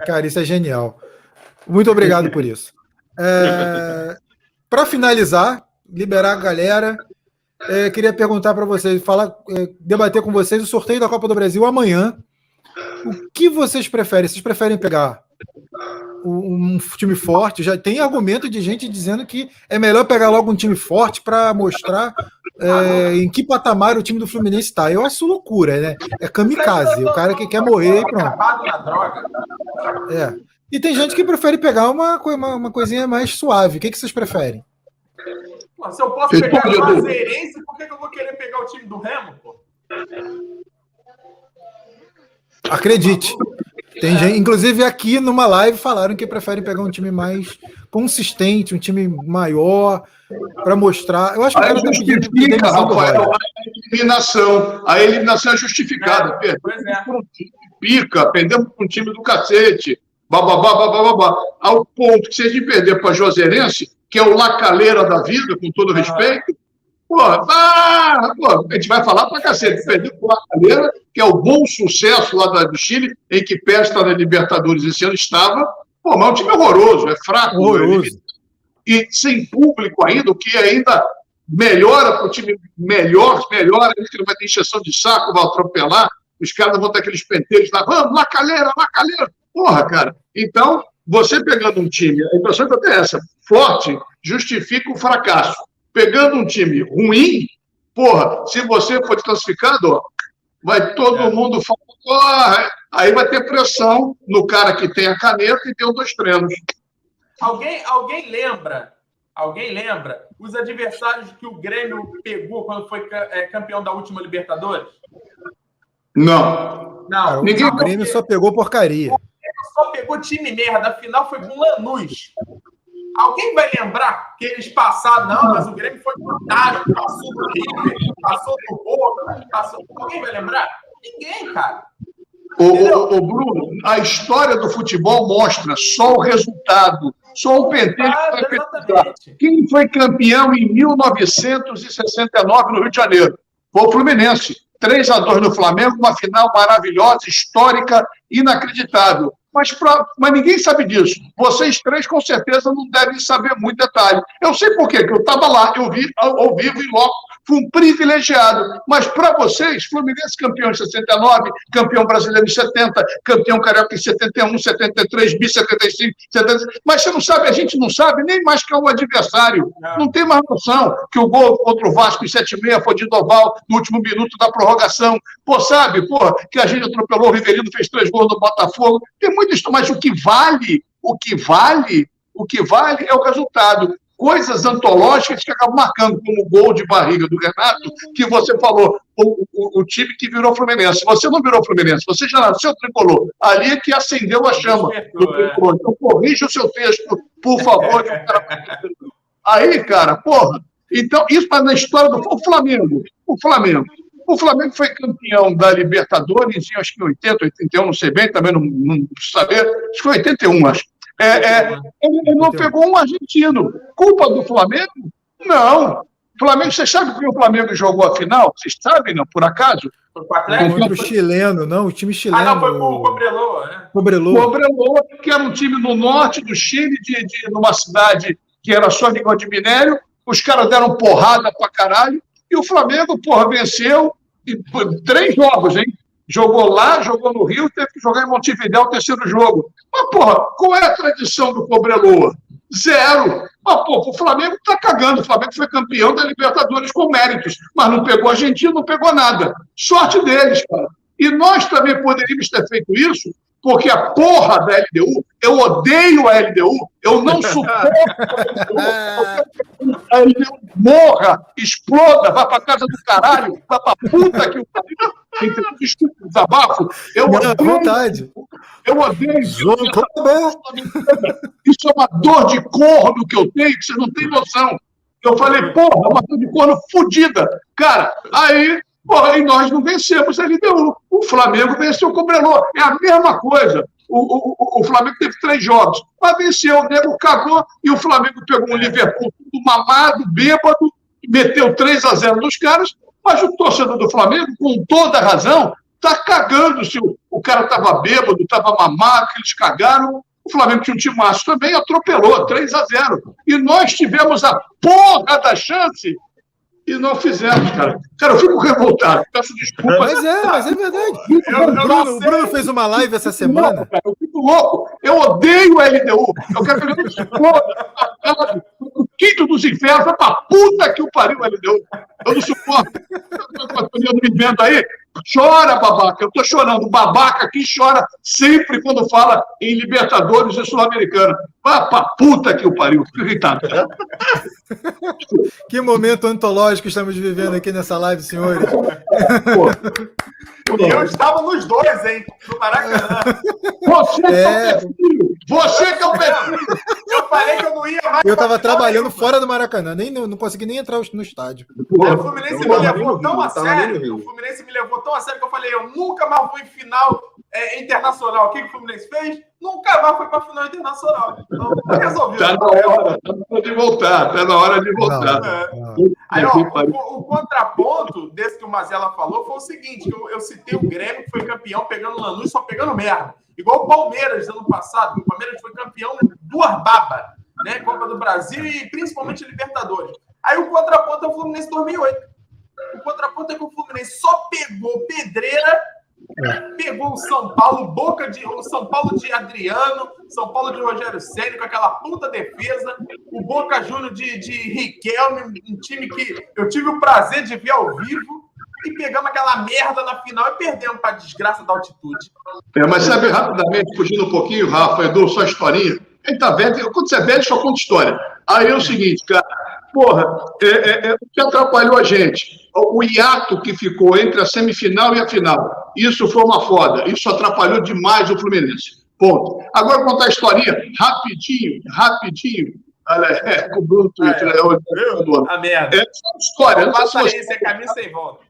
S1: Cara, isso é genial. Muito obrigado por isso. É, *laughs* para finalizar, liberar a galera, é, queria perguntar para vocês, falar, é, debater com vocês o sorteio da Copa do Brasil amanhã. O que vocês preferem? Vocês preferem pegar um time forte? Já tem argumento de gente dizendo que é melhor pegar logo um time forte para mostrar é, em que patamar o time do Fluminense está. Eu acho loucura, né? É kamikaze. O cara que quer morrer e pronto. É. E tem gente que prefere pegar uma, uma, uma coisinha mais suave. O que, que vocês preferem?
S3: se eu posso pegar o Juazeirense, por que, que eu vou querer pegar o time do Remo, pô?
S1: Acredite. Tem gente, inclusive aqui numa live falaram que preferem pegar um time mais consistente, um time maior, para mostrar. Eu acho que o cara
S4: justifica, tá Rafael, a eliminação. A eliminação é justificada. É, pois é. Pica, perdemos com um time do cacete. Bababá, bababá, ao ponto que se a gente perder para Joserense, que é o lacaleira da vida, com todo respeito, Pô, ah, pô, a gente vai falar pra cacete. Perdeu o Lacaleira, que é o bom sucesso lá do Chile, em que pé está na Libertadores esse ano estava. Pô, mas é um time horroroso, é fraco. Horroroso. E sem público ainda, o que ainda melhora para o time melhor, melhora, que não vai ter encheção de saco, vai atropelar, os caras vão ter aqueles penteiros lá, vamos, lacaleira, lacaleira. Porra, cara. Então, você pegando um time, a impressão que eu tenho é essa, forte, justifica o fracasso pegando um time ruim, porra, se você for desclassificado, ó, vai todo é. mundo falar, aí vai ter pressão no cara que tem a caneta e tem os dois treinos.
S3: Alguém, alguém lembra? Alguém lembra os adversários que o Grêmio pegou quando foi é, campeão da última Libertadores?
S4: Não.
S1: Não. Ninguém... O Grêmio só pegou porcaria. O
S3: Grêmio só pegou time merda. A final foi com Lanús. Alguém vai lembrar que eles passaram, não, mas o Grêmio foi fantástico, passou do River, passou do Boca, passou. Alguém vai lembrar? Ninguém, cara.
S4: O, o, o, Bruno, a história do futebol mostra só o resultado, só o penteiro Quem foi campeão em 1969 no Rio de Janeiro? Foi o Fluminense. 3 a 2 no Flamengo, uma final maravilhosa, histórica, inacreditável mas, pra, mas ninguém sabe disso. Vocês três, com certeza, não devem saber muito detalhe. Eu sei por quê, que eu estava lá, eu vi ao, vivo e logo fui um privilegiado. Mas para vocês, Fluminense campeão em 69, campeão brasileiro em 70, campeão carioca em 71, 73, bi 75, 75. Mas você não sabe, a gente não sabe nem mais que é o adversário. Não, não tem mais noção que o gol contra o Vasco em 76 foi de Doval no último minuto da prorrogação. Pô, sabe, pô, que a gente atropelou o Riverino, fez três gols no Botafogo. Tem muito isso, mas o que vale, o que vale, o que vale é o resultado coisas antológicas que acabam marcando, como o gol de barriga do Renato, que você falou, o, o, o time que virou Fluminense. Você não virou Fluminense, você já nasceu tricolor. Ali é que acendeu a chama do tricolor. Então, corrija o seu texto, por favor. Aí, cara, porra. Então, isso na história do o Flamengo. O Flamengo. O Flamengo foi campeão da Libertadores em acho que 80, 81, não sei bem, também não, não saber. Acho que foi 81, acho. É, é, ele não pegou um argentino. Culpa do Flamengo? Não. Flamengo, você sabe que o Flamengo jogou a final? Vocês sabem, não? Por acaso?
S1: Foi Contra o chileno, não, o time chileno. Ah, não, foi
S3: o Cobreloa, né?
S1: Cobreloa.
S4: Cobreloa, que era um time no norte do Chile, de, de, numa cidade que era só negócio de minério. Os caras deram porrada pra caralho. E o Flamengo, porra, venceu. E, três jogos, hein? Jogou lá, jogou no Rio, teve que jogar em Montevidéu o terceiro jogo. Mas, porra, qual é a tradição do Cobreloa? Zero. Mas, pô, o Flamengo tá cagando. O Flamengo foi campeão da Libertadores com méritos, mas não pegou a Argentina, não pegou nada. Sorte deles, cara. E nós também poderíamos ter feito isso porque a porra da LDU, eu odeio a LDU, eu não *laughs* suporto a LDU. Morra, exploda, vá pra casa do caralho, vá pra puta que o Desculpa, desabafo. Eu
S1: odeio, vontade.
S4: Eu odeio.
S1: João
S4: Isso é uma dor de corno que eu tenho, que você não tem noção. Eu falei, porra, uma dor de corno fodida. Cara, aí, porra, e nós não vencemos a LDU. O Flamengo venceu o Cobreloa. É a mesma coisa. O, o, o, Flamengo teve três jogos, mas venceu, o nego cagou e o Flamengo pegou um Liverpool tudo mamado, bêbado, meteu 3 a 0 nos caras, mas o torcedor do Flamengo, com toda razão, tá cagando se o, o cara estava bêbado, estava mamado, que eles cagaram. O Flamengo tinha um time timaço também, atropelou 3 a 0 E nós tivemos a porra da chance e não fizemos, cara. Cara, eu fico revoltado, peço desculpa.
S1: Mas é, mas é verdade. Eu, eu Bruno, o Bruno fez uma live essa semana.
S4: Louco, eu fico louco. Eu odeio o LDU. Eu quero que ele o quinto dos infernos, vai pra puta que o pariu o LDU. Eu não suporto. Eu me vendo aí, Chora, babaca. Eu tô chorando. O babaca aqui chora sempre quando fala em Libertadores e Sul-Americana. Vá pra puta que o pariu. Fico irritado. *laughs*
S1: que momento antológico estamos vivendo aqui nessa live, senhores.
S3: E eu estava nos dois, hein? No Maracanã.
S4: Você é, é Você que é o perfil.
S3: Eu falei que eu não ia mais.
S1: Eu estava trabalhando fora do Maracanã. Nem, não, não consegui nem entrar no estádio.
S3: o Fluminense me levou tão a sério. O Fluminense me levou tão a sério que eu falei, eu nunca mais vou em final é, internacional. O que, que o Fluminense fez? Nunca mais foi para a final internacional. Então, resolveu. Está
S4: na hora, tá de voltar, está na hora de voltar. É.
S3: Aí, ó, o, o, contraponto desse que o Mazela falou foi o seguinte: eu, eu citei o Grêmio, que foi campeão pegando Lanús, só pegando merda. Igual o Palmeiras ano passado, o Palmeiras foi campeão duas babas, né? Copa do Brasil e principalmente Libertadores. Aí o contraponto é o Fluminense 2008. O contraponto é que o Fluminense só pegou pedreira. Pegou o São Paulo, boca de. O São Paulo de Adriano, São Paulo de Rogério Ceni com aquela puta defesa, o Boca Júnior de, de Riquelme, um time que eu tive o prazer de ver ao vivo, e pegamos aquela merda na final e perdemos para desgraça da altitude.
S4: É, mas sabe, rapidamente, fugindo um pouquinho, Rafa, Edu, só historinha. Ele tá velho, quando você é velho, só conta história. Aí é o seguinte, cara, porra, é, é, é, o que atrapalhou a gente? o hiato que ficou entre a semifinal e a final. Isso foi uma foda. Isso atrapalhou demais o Fluminense. Ponto. Agora contar a historinha rapidinho, rapidinho. Olha, é, com o Bruno Twitter. É,
S3: é, a merda. É
S4: história. Não
S3: passa você... esse é caminho sem volta.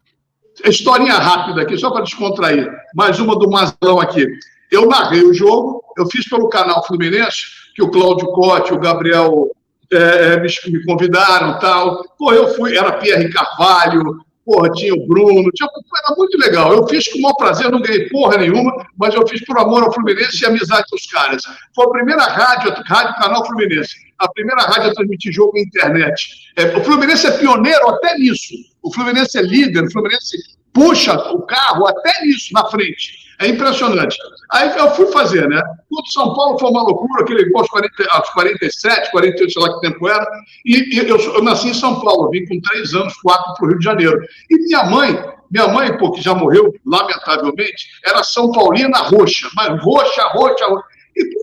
S4: Historinha rápida aqui, só para descontrair. Mais uma do Mazão aqui. Eu narrei o jogo, eu fiz pelo canal Fluminense, que o Cláudio Cote, o Gabriel é, é, me, me, convidaram tal. Pô, eu fui, era Pierre Carvalho, porra, tinha o Bruno, tinha, era muito legal. Eu fiz com o maior prazer, não ganhei porra nenhuma, mas eu fiz por amor ao Fluminense e amizade com os caras. Foi a primeira rádio, rádio canal Fluminense, a primeira rádio a transmitir jogo na internet. É, o Fluminense é pioneiro até nisso. O Fluminense é líder, o Fluminense puxa o carro até nisso na frente. É impressionante. Aí eu fui fazer, né? O São Paulo foi uma loucura, aquele gol aos, 40, aos 47, 48, sei lá que tempo era. E, e eu, eu, nasci em São Paulo, vim com três anos, quatro para o Rio de Janeiro. E minha mãe, minha mãe, pô, que já morreu, lamentavelmente, era São Paulina roxa, mas roxa, roxa, roxa.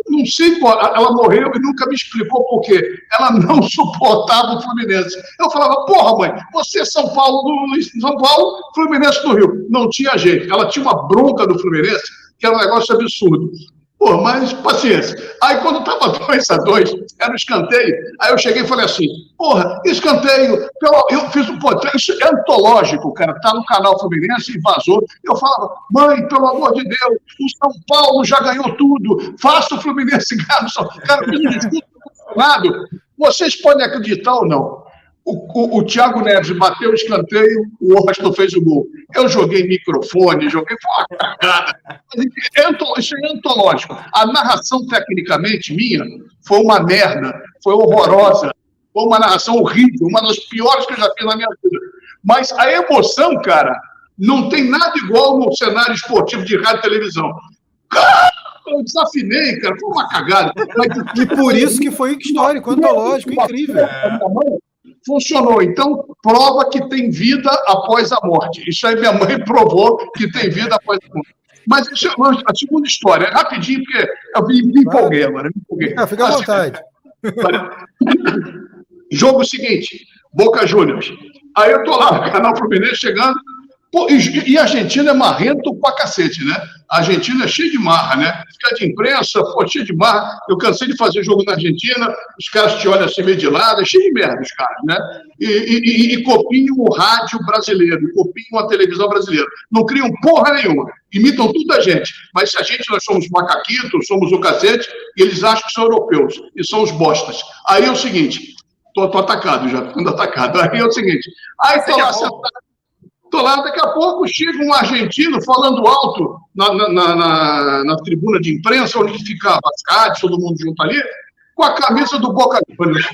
S4: Não sei qual, ela morreu e nunca me explicou por quê. Ela não suportava o Fluminense. Eu falava, porra, mãe, você é São Paulo do São Paulo, Fluminense do Rio. Não tinha jeito. Ela tinha uma bronca do Fluminense, que era um negócio absurdo. Pô, mas paciência. Aí quando estava 2 a 2 era um escanteio. Aí eu cheguei e falei assim: porra, escanteio. Eu fiz um. Isso é antológico, cara. Tá no canal Fluminense e vazou. Eu falava: mãe, pelo amor de Deus, o São Paulo já ganhou tudo. Faça o Fluminense ganhar no São Paulo. Cara, discurso Vocês podem acreditar ou não. O, o, o Thiago Neves bateu o escanteio, o Washington fez o gol. Eu joguei microfone, joguei. Foi uma cagada. É isso é antológico. A narração, tecnicamente, minha, foi uma merda, foi horrorosa. Foi uma narração horrível, uma das piores que eu já fiz na minha vida. Mas a emoção, cara, não tem nada igual no cenário esportivo de rádio e televisão. Cara, eu desafinei, cara, foi uma cagada.
S1: Mas... E por isso que foi histórico, antológico, incrível. É
S4: funcionou. Então, prova que tem vida após a morte. Isso aí minha mãe provou que tem vida após a morte. Mas isso é a segunda história, rapidinho, porque eu me, me empolguei agora. Me empolguei.
S1: Ah, fica à vontade. *laughs*
S4: Jogo seguinte, Boca Juniors. Aí eu tô lá canal Fluminense chegando, Pô, e, e a Argentina é marrento pra cacete, né? A Argentina é cheia de marra, né? Fica de imprensa, pô, cheia de marra. Eu cansei de fazer jogo na Argentina, os caras te olham assim meio de lado, é cheio de merda os caras, né? E, e, e copiam o rádio brasileiro, e copiam a televisão brasileira. Não criam porra nenhuma. Imitam tudo a gente. Mas se a gente, nós somos macaquitos, somos o cacete, eles acham que são europeus, e são os bostas. Aí é o seguinte, tô, tô atacado já, ficando atacado. Aí é o seguinte, aí tô lá sentado Estou lá, daqui a pouco chega um argentino falando alto na, na, na, na tribuna de imprensa, onde ficava as rádios, todo mundo junto ali, com a camisa do Boca Juniors.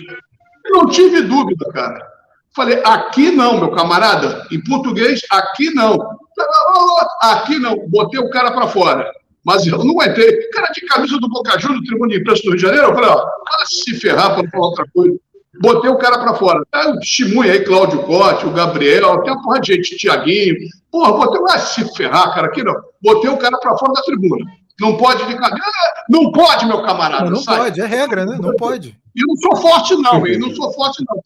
S4: Não tive dúvida, cara. Falei, aqui não, meu camarada. Em português, aqui não. Aqui não. Botei o cara para fora. Mas eu não entrei. Cara de camisa do Boca Juniors, tribuna de imprensa do Rio de Janeiro, eu falei, ó, se ferrar para falar outra coisa. Botei o cara para fora. Tá o testemunho aí, Cláudio Cote, o Gabriel, tem uma porra de gente, Tiaguinho. Porra, botei. Ah, se ferrar, cara, aqui não. Botei o cara para fora da tribuna. Não pode ficar. Ah, não pode, meu camarada.
S1: Não, não pode, é regra, né? Não pode.
S4: E não sou forte, não, hein? Não sou forte, não.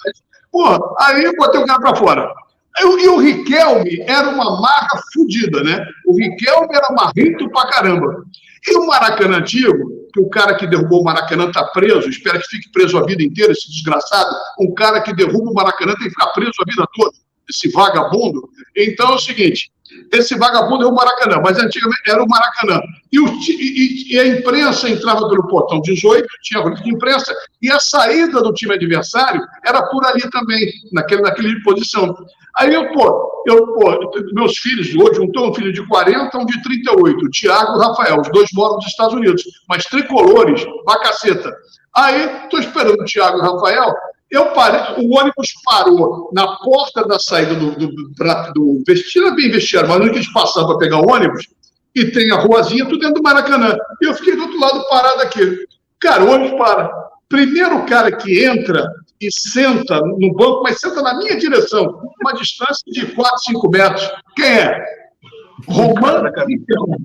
S4: Porra, aí botei o cara para fora. E o Riquelme era uma marca fodida, né? O Riquelme era marrento pra caramba. E o Maracanã antigo, que o cara que derrubou o Maracanã está preso, espera que fique preso a vida inteira, esse desgraçado. Um cara que derruba o Maracanã tem que ficar preso a vida toda, esse vagabundo. Então é o seguinte: esse vagabundo é o Maracanã, mas antigamente era o Maracanã. E, o, e, e a imprensa entrava pelo portão 18, tinha grupo de imprensa, e a saída do time adversário era por ali também, naquele, naquele posição. Aí eu, pô, eu, pô, meus filhos, hoje um um filho de 40, um de 38, o Tiago e o Rafael, os dois moram nos Estados Unidos, mas tricolores, bacaceta. Aí, estou esperando o Tiago e o Rafael, eu parei, o ônibus parou na porta da saída do, do, do, do vestiário, bem vestiário, mas não que eles passavam para pegar o ônibus, e tem a ruazinha, tudo dentro do Maracanã. E eu fiquei do outro lado parado aqui. Cara, o ônibus para. Primeiro cara que entra e senta no banco, mas senta na minha direção, uma distância de 4, 5 metros. Quem é? Romano Ricardo.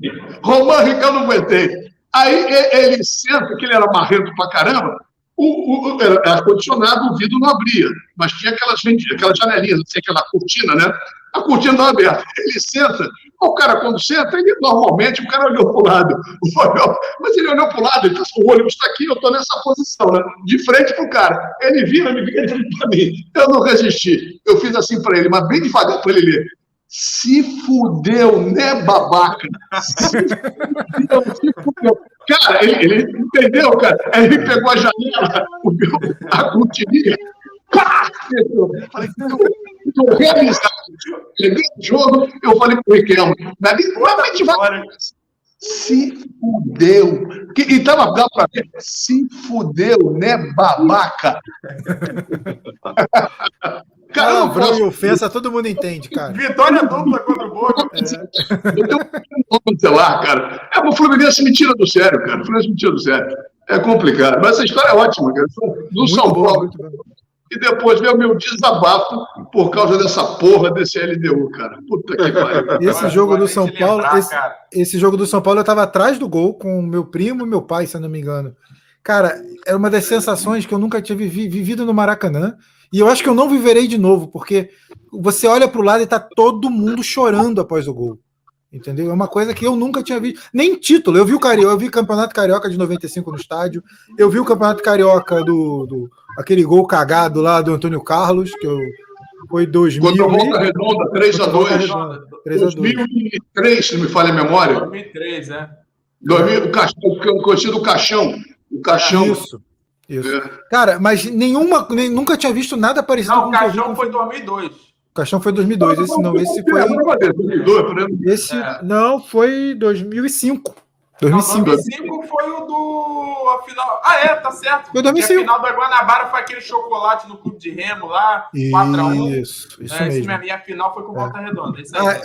S4: Romano Ricardo não aguentei. Aí ele senta, que ele era marrento pra caramba, o, o, era ar-condicionado, o vidro não abria, mas tinha aquelas, aquelas janelinhas, assim, aquela cortina, né? A cortina estava aberta. Ele senta, o cara, quando senta, ele normalmente, o cara olhou para o lado, *laughs* mas ele olhou para o lado, ele tá, o ônibus está aqui, eu estou nessa posição, né? de frente para o cara. Ele vira, me fica de frente para mim. Eu não resisti. Eu fiz assim para ele, mas bem devagar para ele ler. Se fudeu, né, babaca? Se fudeu, se fudeu. Cara, ele, ele entendeu, cara? Aí ele pegou a janela, a cortininha, pá! Falei, estou realizado. Peguei o jogo, eu falei pro Riquelme, dali, mas devagar. Se fudeu. E tava dando para ver, se fudeu, né, babaca? *laughs*
S1: Cara, Palavrão e ofensa, todo mundo entende, cara.
S3: Vitória dupla contra o Boca. É.
S4: Eu tenho um celular, cara. É, o Fluminense me tira do sério, cara. O Fluminense me tira do sério. É complicado. Mas essa história é ótima, cara. Do São Paulo. E depois veio o meu desabafo por causa dessa porra desse LDU, cara. Puta que pariu. *laughs*
S1: Esse jogo do São Paulo, esse, esse, jogo do São Paulo, eu tava atrás do gol com meu primo e meu pai, se eu não me engano. Cara, é uma das sensações que eu nunca tinha vivido no Maracanã. E eu acho que eu não viverei de novo, porque você olha para o lado e tá todo mundo chorando após o gol. Entendeu? É uma coisa que eu nunca tinha visto. Nem título. Eu vi o Carioca, eu vi o Campeonato Carioca de 95 no estádio. Eu vi o Campeonato Carioca do, do aquele gol cagado lá do Antônio Carlos, que eu, foi 2000. Quando
S4: volta redonda, 3 a 2 2003, se não me falha a memória.
S3: 2003, é.
S4: 2000, o, caixão, o do caixão. O caixão.
S1: Isso. Isso. É. Cara, mas nenhuma, nem, nunca tinha visto nada parecido
S3: não, com o Caixão foi 2002.
S1: O Caixão foi 2002, esse não, esse foi. Esse não foi 2005.
S3: 2005. Não, 2005 foi o do. A final. Ah, é, tá certo.
S1: Foi 2005.
S3: a final da Guanabara foi aquele chocolate no clube de Remo lá,
S1: 4x1. Isso, isso é, mesmo.
S3: mesmo. E a final foi com volta é. redonda. Isso aí, ah,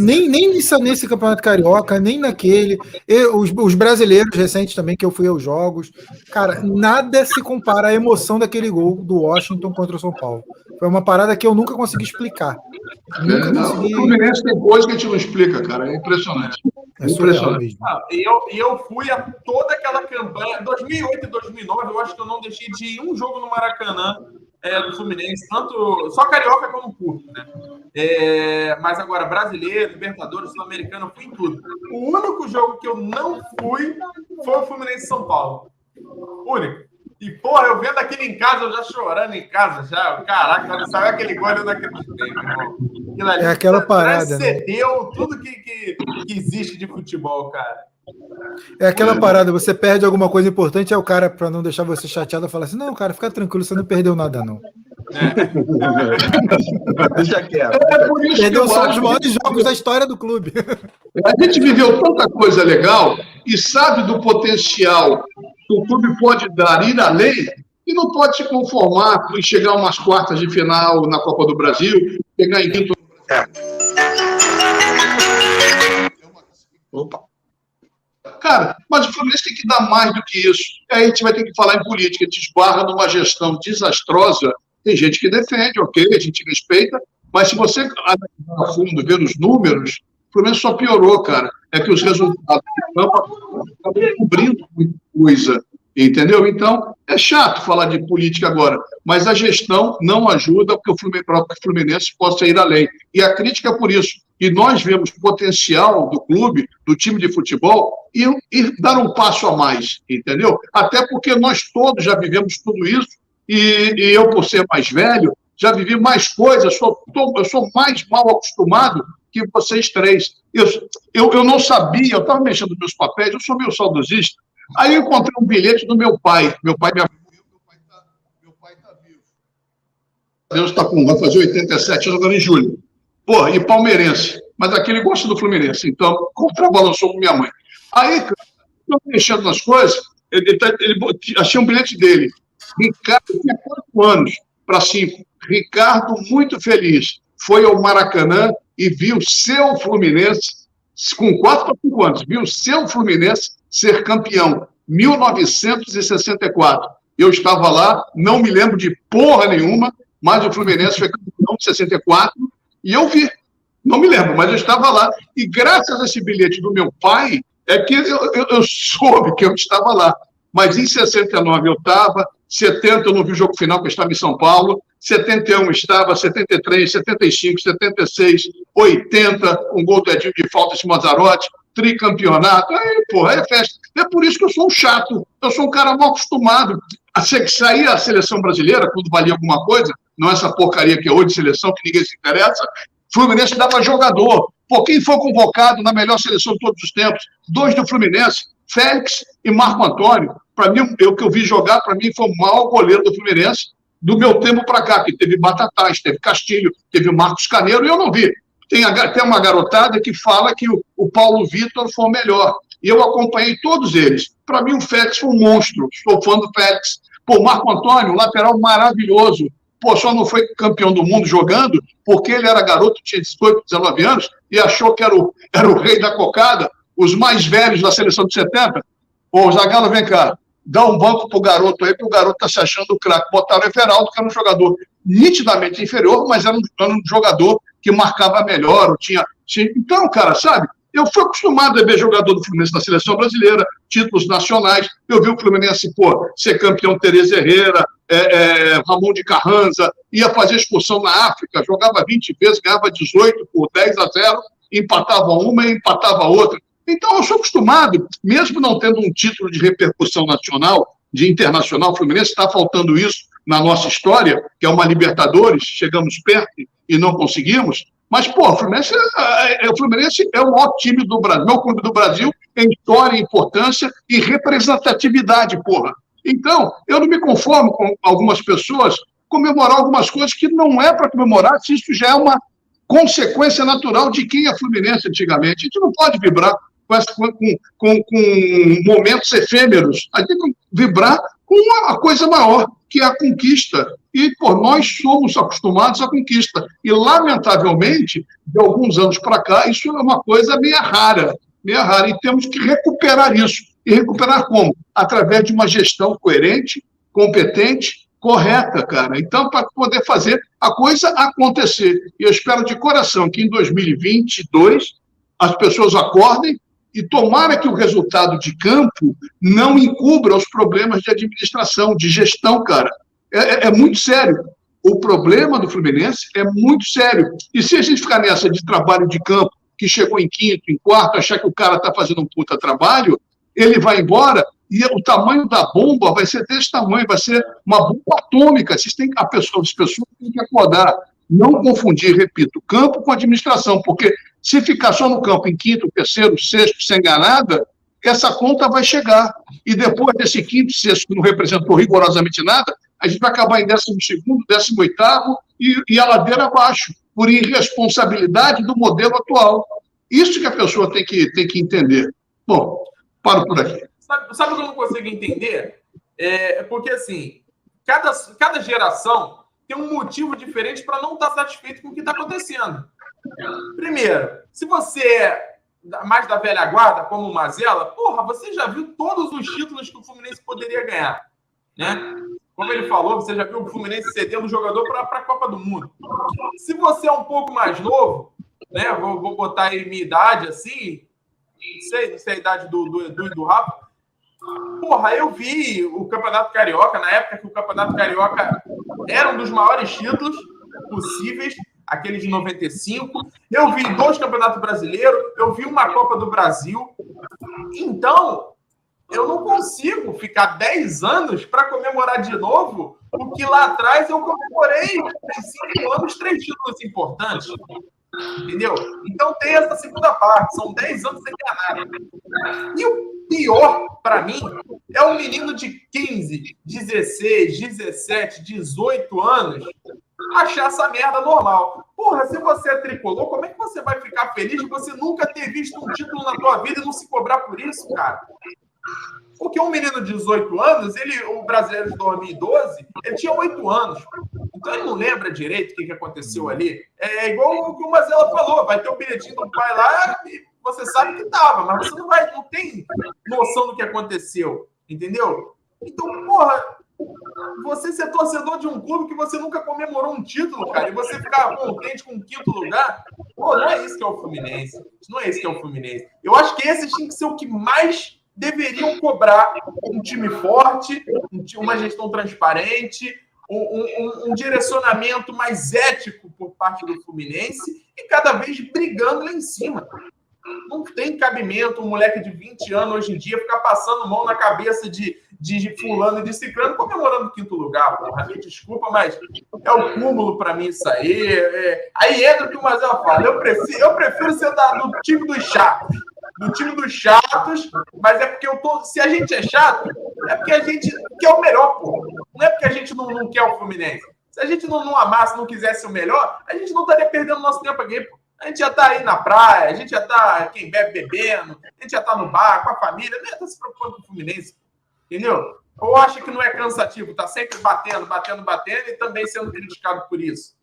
S1: nem nem nesse, nesse Campeonato Carioca, nem naquele. Eu, os, os brasileiros recentes também, que eu fui aos jogos. Cara, nada se compara à emoção daquele gol do Washington contra o São Paulo. Foi uma parada que eu nunca consegui explicar. Nunca
S4: é, consegui... O Fluminense tem coisa que a gente não explica, cara. É impressionante. É
S3: impressionante. Ah, e eu, eu fui a toda aquela campanha. 2008 e 2009, eu acho que eu não deixei de ir um jogo no Maracanã é, do Fluminense, tanto só carioca como curto, né? É, mas agora, brasileiro, Libertadores, Sul-Americano, fui em tudo. O único jogo que eu não fui foi o Fluminense São Paulo. Único. E, porra, eu vendo aquele em casa, eu já chorando em casa, já. Caraca, saiu aquele gol, meu irmão.
S1: é aquela parada.
S3: Né? Cedeu né? tudo que, que, que existe de futebol, cara.
S1: É aquela parada, você perde alguma coisa importante, é o cara, para não deixar você chateado, fala assim: não, cara, fica tranquilo, você não perdeu nada, não. *laughs*
S2: Deixa quieto.
S1: É perdeu só os maiores jogos da história do clube.
S4: A gente viveu tanta coisa legal e sabe do potencial que o clube pode dar, ir além, e não pode se conformar em chegar a umas quartas de final na Copa do Brasil, pegar em quinto. É. Opa. Cara, mas o Fluminense tem que dar mais do que isso. Aí a gente vai ter que falar em política. A gente esbarra numa gestão desastrosa. Tem gente que defende, ok, a gente respeita, mas se você analisar a fundo, ver os números, o Fluminense só piorou, cara. É que os resultados estão cobrindo muita coisa. Entendeu? Então, é chato falar de política agora, mas a gestão não ajuda porque o Fluminense possa ir além. E a crítica é por isso. E nós vemos potencial do clube, do time de futebol, e, e dar um passo a mais, entendeu? Até porque nós todos já vivemos tudo isso, e, e eu, por ser mais velho, já vivi mais coisas, sou, tô, eu sou mais mal acostumado que vocês três. Eu, eu, eu não sabia, eu estava mexendo nos meus papéis, eu sou meio saudosista, Aí eu encontrei um bilhete do meu pai. Meu pai me meu pai está tá vivo. Deus está com, vai fazer 87 anos agora em julho. Pô, e palmeirense. Mas aqui ele gosta do Fluminense, então contrabalançou com minha mãe. Aí, eu mexendo nas coisas, ele, ele, tá, ele, achei um bilhete dele. Ricardo tinha quatro anos para cinco. Ricardo, muito feliz, foi ao Maracanã e viu seu Fluminense, com quatro para cinco anos, viu seu Fluminense ser campeão. 1964. Eu estava lá, não me lembro de porra nenhuma, mas o Fluminense foi campeão de 64 e eu vi. Não me lembro, mas eu estava lá. E graças a esse bilhete do meu pai, é que eu, eu, eu soube que eu estava lá. Mas em 69 eu estava, 70 eu não vi o jogo final, porque eu estava em São Paulo, 71 estava, 73, 75, 76, 80, um gol do Edinho de falta de Mazarotti, tricampeonato. Aí, porra, é festa. É por isso que eu sou um chato. Eu sou um cara mal acostumado. A sair a seleção brasileira, quando valia alguma coisa, não essa porcaria que é hoje de seleção, que ninguém se interessa, Fluminense dava jogador. Pô, quem foi convocado na melhor seleção de todos os tempos? Dois do Fluminense, Félix e Marco Antônio. Para mim, o que eu vi jogar, para mim, foi o maior goleiro do Fluminense do meu tempo para cá, que teve Batatais, teve Castilho, teve Marcos Caneiro, e eu não vi. Tem até uma garotada que fala que o, o Paulo Vitor foi o melhor. E eu acompanhei todos eles. Para mim, o Félix foi um monstro. Sou fã do Félix. Pô, Marco Antônio, lateral maravilhoso. Pô, só não foi campeão do mundo jogando porque ele era garoto, tinha 18, 19 anos e achou que era o, *laughs* era o rei da cocada. Os mais velhos da seleção de 70. Ô, Zagallo, vem cá. Dá um banco pro garoto aí, que o garoto tá se achando craque. Botaram o Everaldo, que era um jogador nitidamente inferior, mas era um, era um jogador que marcava melhor, tinha. Então, cara, sabe? Eu fui acostumado a ver jogador do Fluminense na seleção brasileira, títulos nacionais. Eu vi o Fluminense, pô, ser campeão Tereza Herrera, é, é, Ramon de Carranza, ia fazer excursão na África, jogava 20 vezes, ganhava 18 por 10 a 0, empatava uma e empatava outra. Então, eu sou acostumado, mesmo não tendo um título de repercussão nacional, de internacional, Fluminense está faltando isso na nossa história, que é uma Libertadores, chegamos perto e não conseguimos. Mas, pô, o Fluminense é, é, o Fluminense é o maior time do Brasil, clube do Brasil, em história, importância e representatividade, porra. Então, eu não me conformo com algumas pessoas comemorar algumas coisas que não é para comemorar, se isso já é uma consequência natural de quem é Fluminense antigamente. A gente não pode vibrar com, com, com, com momentos efêmeros. A gente tem que vibrar uma coisa maior que é a conquista. E, por nós somos acostumados à conquista. E, lamentavelmente, de alguns anos para cá, isso é uma coisa meio rara, meio rara. E temos que recuperar isso. E recuperar como? Através de uma gestão coerente, competente, correta, cara. Então, para poder fazer a coisa acontecer. E eu espero de coração que em 2022 as pessoas acordem e tomara que o resultado de campo não encubra os problemas de administração, de gestão, cara. É, é, é muito sério. O problema do Fluminense é muito sério. E se a gente ficar nessa de trabalho de campo, que chegou em quinto, em quarto, achar que o cara está fazendo um puta trabalho, ele vai embora e o tamanho da bomba vai ser desse tamanho, vai ser uma bomba atômica. Vocês têm, a pessoa, as pessoas têm que acordar. Não confundir, repito, campo com administração, porque se ficar só no campo em quinto, terceiro, sexto, sem ganhada, essa conta vai chegar. E depois desse quinto, sexto, que não representou rigorosamente nada, a gente vai acabar em décimo segundo, décimo oitavo e, e a ladeira abaixo, por irresponsabilidade do modelo atual. Isso que a pessoa tem que, tem que entender. Bom, paro por aqui.
S3: Sabe, sabe o que eu não consigo entender? É porque, assim, cada, cada geração tem um motivo diferente para não estar tá satisfeito com o que está acontecendo. Primeiro, se você é mais da velha guarda, como o Mazela, porra, você já viu todos os títulos que o Fluminense poderia ganhar. Né? Como ele falou, você já viu o Fluminense cedendo jogador para a Copa do Mundo. Se você é um pouco mais novo, né? Vou, vou botar aí minha idade assim, não sei, não sei a idade do, do Edu e do Rafa. Porra, eu vi o Campeonato Carioca, na época que o Campeonato Carioca era um dos maiores títulos possíveis, aquele de 95. Eu vi dois Campeonatos Brasileiros, eu vi uma Copa do Brasil. Então, eu não consigo ficar 10 anos para comemorar de novo o que lá atrás eu comemorei em 5 anos, três títulos importantes. Entendeu? Então tem essa segunda parte, são 10 anos sem ganhar nada. E o pior para mim é um menino de 15, 16, 17, 18 anos achar essa merda normal. Porra, se você é tricolor, como é que você vai ficar feliz de você nunca ter visto um título na tua vida e não se cobrar por isso, cara? Porque um menino de 18 anos, ele, o brasileiro de 2012, ele tinha 8 anos. Então ele não lembra direito o que, que aconteceu ali. É igual o que o Mazela falou: vai ter o bilhetinho do pai lá e você sabe que tava, mas você não, vai, não tem noção do que aconteceu. Entendeu? Então, porra, você ser torcedor de um clube que você nunca comemorou um título, cara, e você ficar contente com o quinto lugar, pô, não é isso que é o Fluminense. Não é isso que é o Fluminense. Eu acho que esse tinha que ser o que mais deveriam cobrar um time forte, uma gestão transparente, um, um, um, direcionamento mais ético por parte do Fluminense e cada vez brigando lá em cima. Não tem cabimento um moleque de 20 anos hoje em dia ficar passando mão na cabeça de, de fulano e de ciclano comemorando o quinto lugar, porra. Me desculpa, mas é o cúmulo para mim isso aí. É... Aí entra o que o Mazela fala. Eu prefiro, eu prefiro ser da, do time dos chatos do time dos chatos, mas é porque eu tô. Se a gente é chato, é porque a gente quer o melhor, pô. Não é porque a gente não, não quer o Fluminense. Se a gente não, não amasse, não quisesse o melhor, a gente não estaria perdendo nosso tempo aqui, pô. A gente já tá aí na praia, a gente já tá quem bebe bebendo, a gente já tá no bar com a família, não ia tá se preocupando com o Fluminense. Entendeu? Ou acha que não é cansativo, tá sempre batendo, batendo, batendo e também sendo criticado por isso.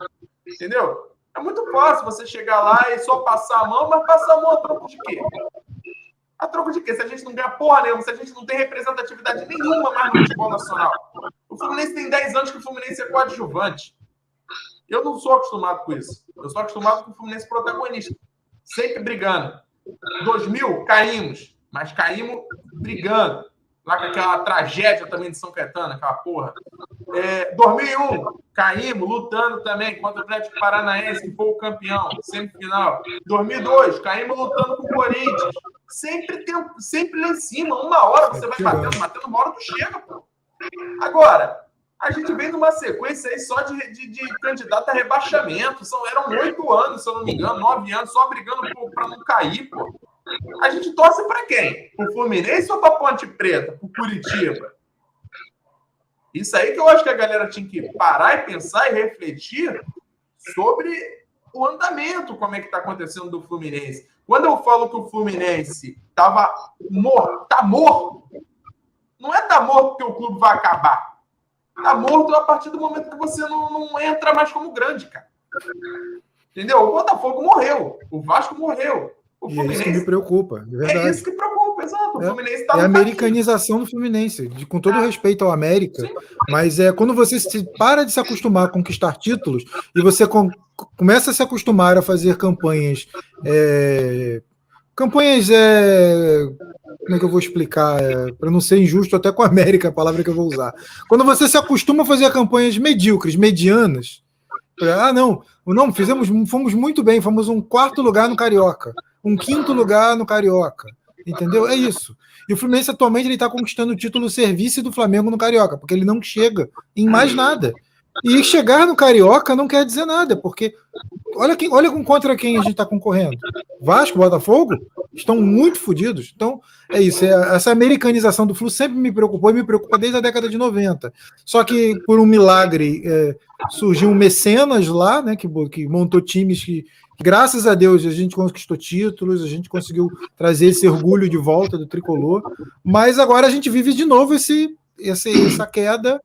S3: Entendeu? É muito fácil você chegar lá e só passar a mão, mas passar a mão a troco de quê? A troco de quê? Se a gente não ganha porra nenhuma, se a gente não tem representatividade nenhuma mais no futebol nacional. O Fluminense tem 10 anos que o Fluminense é coadjuvante. Eu não sou acostumado com isso. Eu sou acostumado com o Fluminense protagonista. Sempre brigando. 2000, caímos. Mas caímos brigando. Lá com aquela tragédia também de São Caetano, aquela porra. É, 2001, caímos lutando também contra o Atlético Paranaense, que foi o campeão, semifinal. 2002, caímos lutando com o Corinthians. Sempre, tem, sempre lá em cima, uma hora você vai batendo, batendo, uma hora tu chega, pô. Agora, a gente vem numa sequência aí só de, de, de candidato a rebaixamento. São, eram oito anos, se eu não me engano, nove anos, só brigando para não cair, pô. A gente torce para quem? Para o Fluminense ou para Ponte Preta? Para o Curitiba? Isso aí que eu acho que a galera tinha que parar e pensar e refletir sobre o andamento, como é que está acontecendo do Fluminense. Quando eu falo que o Fluminense estava morto, tá morto, não é tá morto porque o clube vai acabar. Tá morto a partir do momento que você não, não entra mais como grande, cara. Entendeu? O Botafogo morreu, o Vasco morreu,
S1: o Fluminense... é isso que me preocupa,
S3: de verdade. É isso que preocupa, exato. O
S1: é, Fluminense tá é a americanização caminho. do Fluminense, de, com todo é. respeito ao América, Sim. mas é quando você se, para de se acostumar a conquistar títulos e você com, começa a se acostumar a fazer campanhas é, campanhas é, como é que eu vou explicar? É, para não ser injusto até com a América, a palavra que eu vou usar. Quando você se acostuma a fazer campanhas medíocres, medianas, ah, não, não, fizemos, fomos muito bem, fomos um quarto lugar no Carioca, um quinto lugar no Carioca, entendeu? É isso. E o Fluminense atualmente ele está conquistando o título serviço do Flamengo no Carioca, porque ele não chega em mais nada. E chegar no Carioca não quer dizer nada, porque olha, quem, olha contra quem a gente está concorrendo. Vasco, Botafogo estão muito fodidos. Então, é isso. É, essa americanização do Flu sempre me preocupou e me preocupa desde a década de 90. Só que, por um milagre, é, surgiu um mecenas lá, né, que, que montou times que, graças a Deus, a gente conquistou títulos, a gente conseguiu trazer esse orgulho de volta do tricolor. Mas agora a gente vive de novo esse, esse essa queda.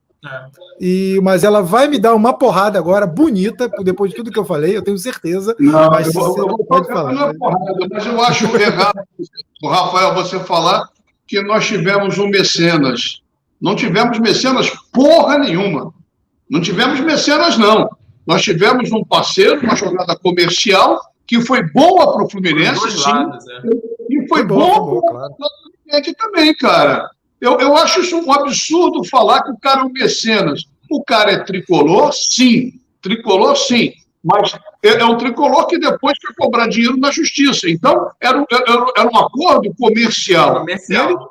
S1: E, mas ela vai me dar uma porrada agora, bonita, depois de tudo que eu falei, eu tenho certeza.
S4: Não, mas eu, eu, eu pode falar. Uma porrada, mas eu acho errado, o Rafael, você falar que nós tivemos um mecenas. Não tivemos mecenas porra nenhuma. Não tivemos mecenas, não. Nós tivemos um parceiro, uma jogada comercial, que foi boa para o Fluminense, sim. Lados, é. E foi, foi boa para o Fluminense também, cara. Eu, eu acho isso um absurdo falar que o cara é um mecenas. O cara é tricolor, sim. Tricolor, sim. Mas é, é um tricolor que depois foi cobrar dinheiro na justiça. Então, era, era, era um acordo comercial. comercial.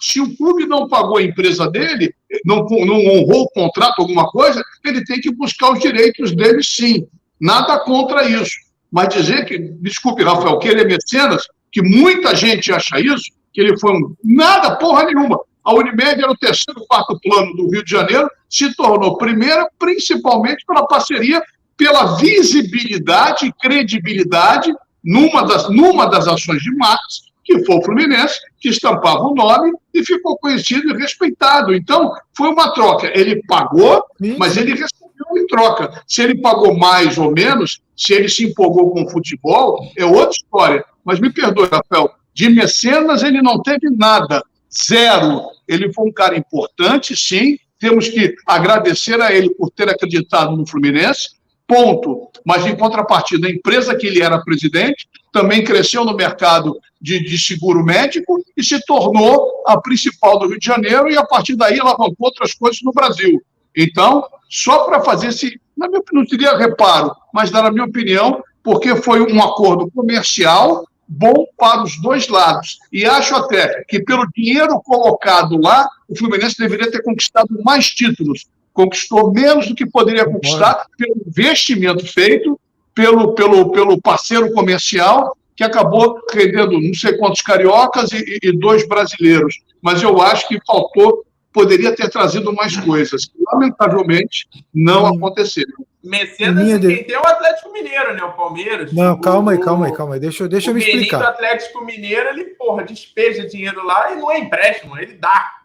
S4: Se o clube não pagou a empresa dele, não, não honrou o contrato, alguma coisa, ele tem que buscar os direitos dele, sim. Nada contra isso. Mas dizer que, desculpe, Rafael, que ele é mecenas, que muita gente acha isso, que ele foi um. Nada, porra nenhuma. A Unimed era o terceiro, quarto plano do Rio de Janeiro, se tornou primeira, principalmente pela parceria, pela visibilidade e credibilidade numa das, numa das ações de Marx, que foi o Fluminense, que estampava o nome e ficou conhecido e respeitado. Então, foi uma troca. Ele pagou, mas ele recebeu em troca. Se ele pagou mais ou menos, se ele se empolgou com o futebol, é outra história. Mas me perdoe, Rafael, de mecenas, ele não teve nada, zero. Ele foi um cara importante, sim. Temos que agradecer a ele por ter acreditado no Fluminense, ponto. Mas, em contrapartida, a empresa que ele era presidente também cresceu no mercado de, de, seguro médico e se tornou a principal do Rio de Janeiro, e a partir daí alavancou outras coisas no Brasil. Então, só para fazer esse, na minha não teria reparo, mas dar a minha opinião, porque foi um acordo comercial bom para os dois lados. E acho até que, pelo dinheiro colocado lá, o Fluminense deveria ter conquistado mais títulos. Conquistou menos do que poderia conquistar pelo investimento feito, pelo, pelo, pelo parceiro comercial, que acabou rendendo não sei quantos cariocas e, e dois brasileiros. Mas eu acho que faltou, poderia ter trazido mais coisas. Lamentavelmente, não aconteceram.
S3: Mecenas Minha quem de... tem é o Atlético Mineiro, né? O Palmeiras.
S1: Não, calma aí, calma aí, calma aí. Deixa, deixa eu me explicar. O
S3: Atlético Mineiro, ele, porra, despeja dinheiro lá e não é empréstimo, ele dá.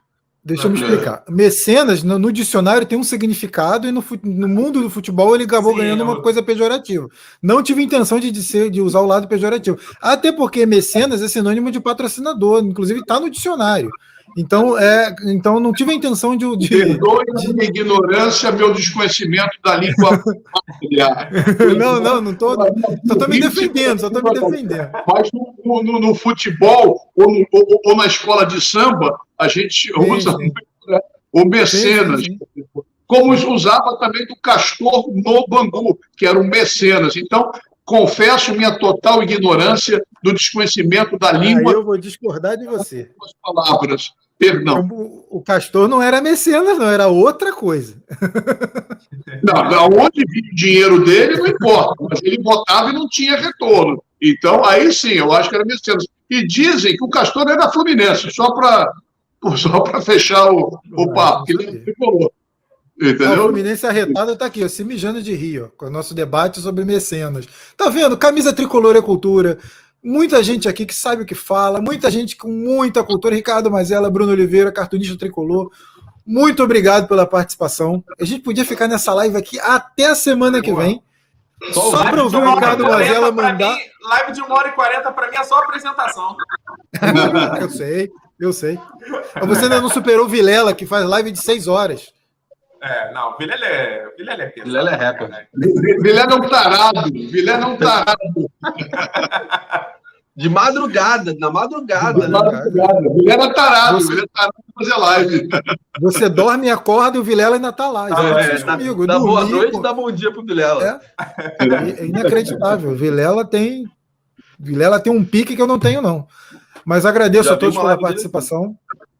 S1: Deixa eu me explicar. Mecenas, no, no, dicionário, tem um significado e no, no mundo do futebol ele acabou Sim, ganhando uma coisa pejorativa. Não tive intenção de, de, ser, de usar o lado pejorativo. Até porque mecenas é sinônimo de patrocinador, inclusive está no dicionário. Então, é, então não tive a intenção de. de
S4: Perdoe de... minha ignorância, meu desconhecimento da língua
S1: familiar. *laughs* não, não, não estou. Só estou me defendendo, só estou me defendendo.
S4: Mas no, no, no futebol ou, no, ou, ou, na escola de samba, a gente usa sim. o mecenas. Sim, como usava também do castor no Bangu, que era o mecenas. Então, confesso minha total ignorância do desconhecimento da língua.
S1: Ah, eu vou discordar de você.
S4: As palavras. Perdão.
S1: O, o Castor não era mecenas, não, era outra coisa. *laughs*
S4: Não, onde vinha o dinheiro dele não importa, mas ele botava e não tinha retorno. Então, aí sim, eu acho que era mecenas. E dizem que o Castor era Fluminense, só para *laughs* só fechar o, o papo, que ele tricolor.
S1: Entendeu? o Fluminense arretado está aqui, ó, se mijando de rio, com o nosso debate sobre mecenas. Tá vendo? Camisa tricolor é cultura. Muita gente aqui que sabe o que fala, muita gente com muita cultura. Ricardo Mazela, Bruno Oliveira, cartunista tricolor. Muito obrigado pela participação. A gente podia ficar nessa live aqui até a semana que vem. Só para ouvir o Ricardo Mazela mandar. Mim,
S3: live de uma hora e quarenta para mim é só apresentação. *laughs*
S1: eu sei, eu sei. Você ainda não superou o Vilela, que faz live de seis horas.
S3: É, não, Vilela é, Vilela é
S2: pesado. Vilela é rapper. Né?
S4: Vilela é um tarado. Vilela é um tarado.
S2: De madrugada, na madrugada.
S4: Na madrugada. O Vilela tarado, você... Vilela tarado pra fazer live.
S1: Você dorme e acorda e o Vilela ainda tá lá.
S2: Ah, é, dá, comigo. Dá boa noite e dá bom dia pro Vilela.
S1: É, é inacreditável. Vilela tem. Vilela tem um pique que eu não tenho, não. Mas agradeço Já a todos pela participação. Dele.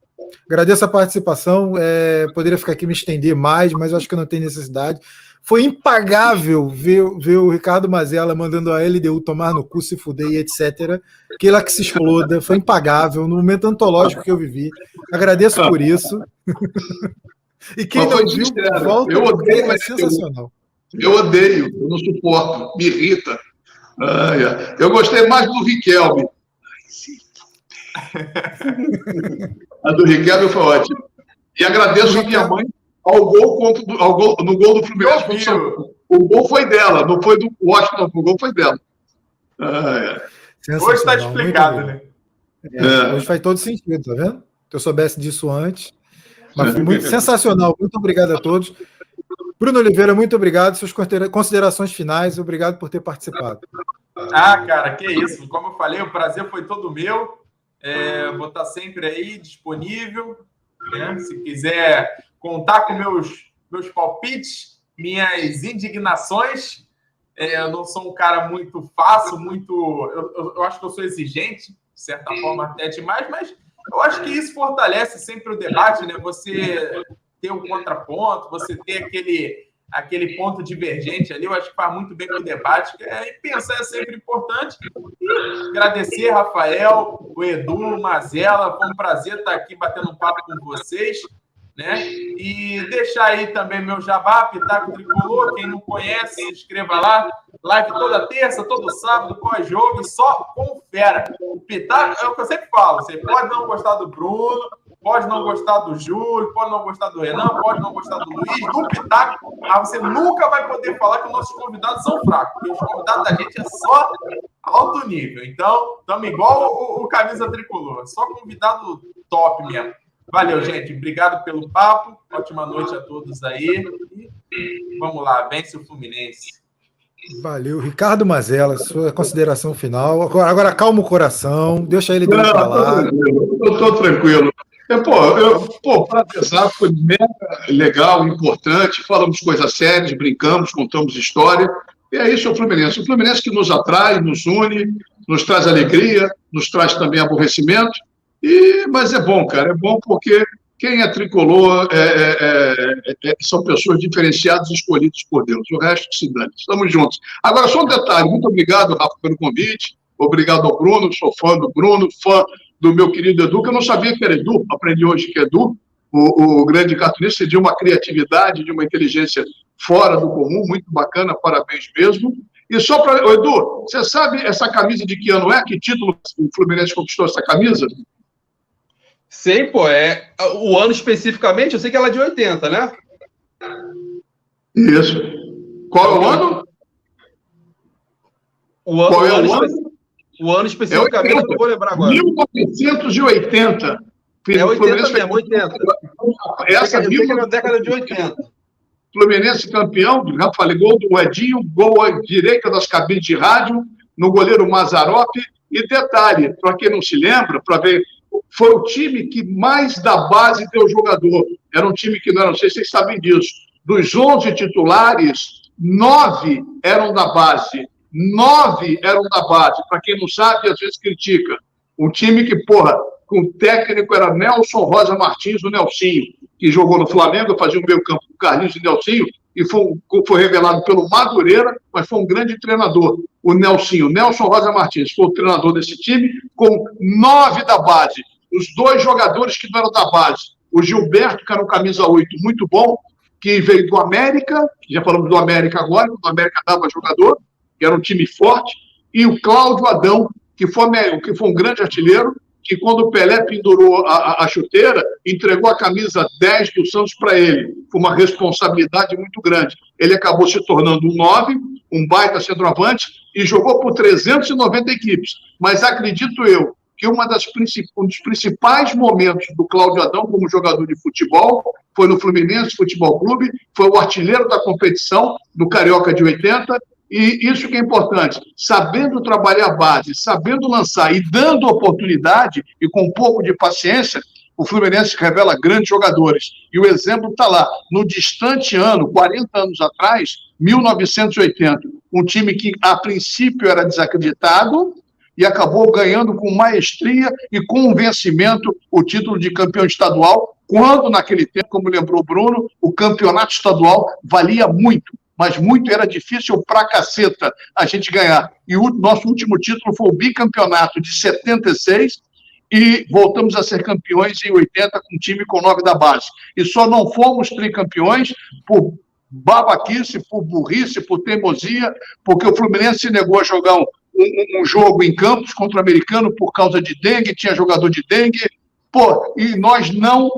S1: Agradeço a participação. É, poderia ficar aqui me estender mais, mas acho que não tem necessidade. Foi impagável ver, ver o Ricardo Mazella mandando a LDU tomar no cu, se fuder e etc. Que ela que se exploda. Foi impagável no momento antológico que eu vivi. Agradeço por isso. *laughs* e quem não viu, volta
S4: eu odeio, é sensacional. Eu, eu odeio, eu não suporto, me irrita. Ah, yeah. Eu gostei mais do Riquelme. A do Riquelme foi ótima. E agradeço a minha mãe ao gol, contra, ao gol no gol do Fluminense. O gol foi dela, não foi do Washington, o gol foi dela.
S3: Ah, é. Hoje está explicado, né?
S1: É, é. Hoje faz todo sentido, tá vendo? Se eu soubesse disso antes. Mas foi muito sensacional. Muito obrigado a todos. Bruno Oliveira, muito obrigado. Suas considerações finais, obrigado por ter participado.
S3: Ah, cara, que isso. Como eu falei, o prazer foi todo meu. É, vou estar sempre aí disponível. Né? Se quiser contar com meus, meus palpites, minhas indignações. É, eu não sou um cara muito fácil, muito. Eu, eu, eu, acho que eu sou exigente, de certa forma, até demais, mas eu acho que isso fortalece sempre o debate, né? Você ter um contraponto, você ter aquele, aquele ponto divergente ali, eu acho que faz muito bem para o debate. É, e pensar é sempre importante. Agradecer, Rafael, o Edu, o Mazela, foi um prazer estar aqui batendo um papo com vocês né? E deixar aí também meu jabá, Pitaco Tricolor. Quem não conhece, se inscreva lá. Live toda terça, todo sábado, pós-jogo, só confera. O Pitaco é o que eu sempre falo: você pode não gostar do Bruno, pode não gostar do Júlio, pode não gostar do Renan, pode não gostar do Luiz, do Pitaco, mas você nunca vai poder falar que os nossos convidados são fracos, porque os convidados da gente é só alto nível. Então, estamos igual o, o Camisa Tricolor, só convidado top mesmo. Valeu, gente. Obrigado pelo papo. Ótima noite a todos aí. E vamos lá, vence o Fluminense.
S1: Valeu, Ricardo Mazella, sua consideração final. Agora, agora calma o coração, deixa ele dele falar.
S4: Eu estou tranquilo. Eu, pô, eu, pô, para pesar foi mega legal, importante. Falamos coisas sérias, brincamos, contamos história. E é isso o Fluminense. O Fluminense que nos atrai, nos une, nos traz alegria, nos traz também aborrecimento. E, mas é bom, cara, é bom porque quem é tricolor é, é, é, é são pessoas diferenciadas e escolhidas por Deus. O resto se dane. Estamos juntos. Agora, só um detalhe. Muito obrigado, Rafa, pelo convite. Obrigado ao Bruno. Sou fã do Bruno, fã do meu querido Edu, que eu não sabia que era Edu. Aprendi hoje que é Edu. O, o grande cartunista de uma criatividade, de uma inteligência fora do comum, muito bacana, parabéns mesmo. E só para. Edu, você sabe essa camisa de que ano é? Que título o Fluminense conquistou essa camisa?
S2: Sei, pô, é. O ano especificamente, eu sei que ela é de 80, né?
S4: Isso. Qual é o ano?
S2: O ano, Qual é o, ano? O ano especificamente, é eu vou lembrar agora.
S4: 1980.
S2: É 80 mesmo, 80.
S4: Essa
S2: é na década de 80.
S4: Fluminense campeão, já falei, gol do Edinho, gol à direita das cabines de rádio, no goleiro Mazarop. E detalhe, para quem não se lembra, para ver foi o time que mais da base deu jogador. Era um time que não era, não sei se vocês sabem disso. Dos 11 titulares, nove eram da base. Nove eram da base. Para quem não sabe, às vezes critica. Um time que, porra, com o técnico era Nelson Rosa Martins, o Nelsinho, que jogou no Flamengo, fazia o meio campo com Carlinhos e Nelsinho, e foi, foi revelado pelo Madureira, mas foi um grande treinador. O Nelsinho, Nelson Rosa Martins, foi o treinador desse time, com nove da base. Os dois jogadores que não eram da base. O Gilberto, que era um camisa 8 muito bom, que veio do América, já falamos do América agora, o América dava jogador, que era um time forte, e o Cláudio Adão, que foi, que foi um grande artilheiro, que quando o Pelé pendurou a, a, a chuteira, entregou a camisa 10 do Santos para ele. Foi uma responsabilidade muito grande. Ele acabou se tornando um 9, um baita centroavante, e jogou por 390 equipes. Mas acredito eu que uma das um dos principais momentos do Cláudio Adão como jogador de futebol foi no Fluminense Futebol Clube, foi o artilheiro da competição do Carioca de 80 E isso que é importante, sabendo trabalhar a base, sabendo lançar e dando oportunidade e com um pouco de paciência, o Fluminense revela grandes jogadores. E o exemplo está lá, no distante ano, 40 anos atrás, 1980, um time que a princípio era desacreditado e acabou ganhando com maestria e convencimento o título de campeão estadual, quando naquele tempo, como lembrou o Bruno, o campeonato estadual valia muito mas muito era difícil pra caceta a gente ganhar. E o nosso último título foi o bicampeonato de 76 e voltamos a ser campeões em 80 com um time com nove da base. E só não fomos tricampeões por babaquice, por burrice, por teimosia, porque o Fluminense se negou a jogar um, um, um jogo em campos contra o americano por causa de dengue, tinha jogador de dengue. Pô, e nós não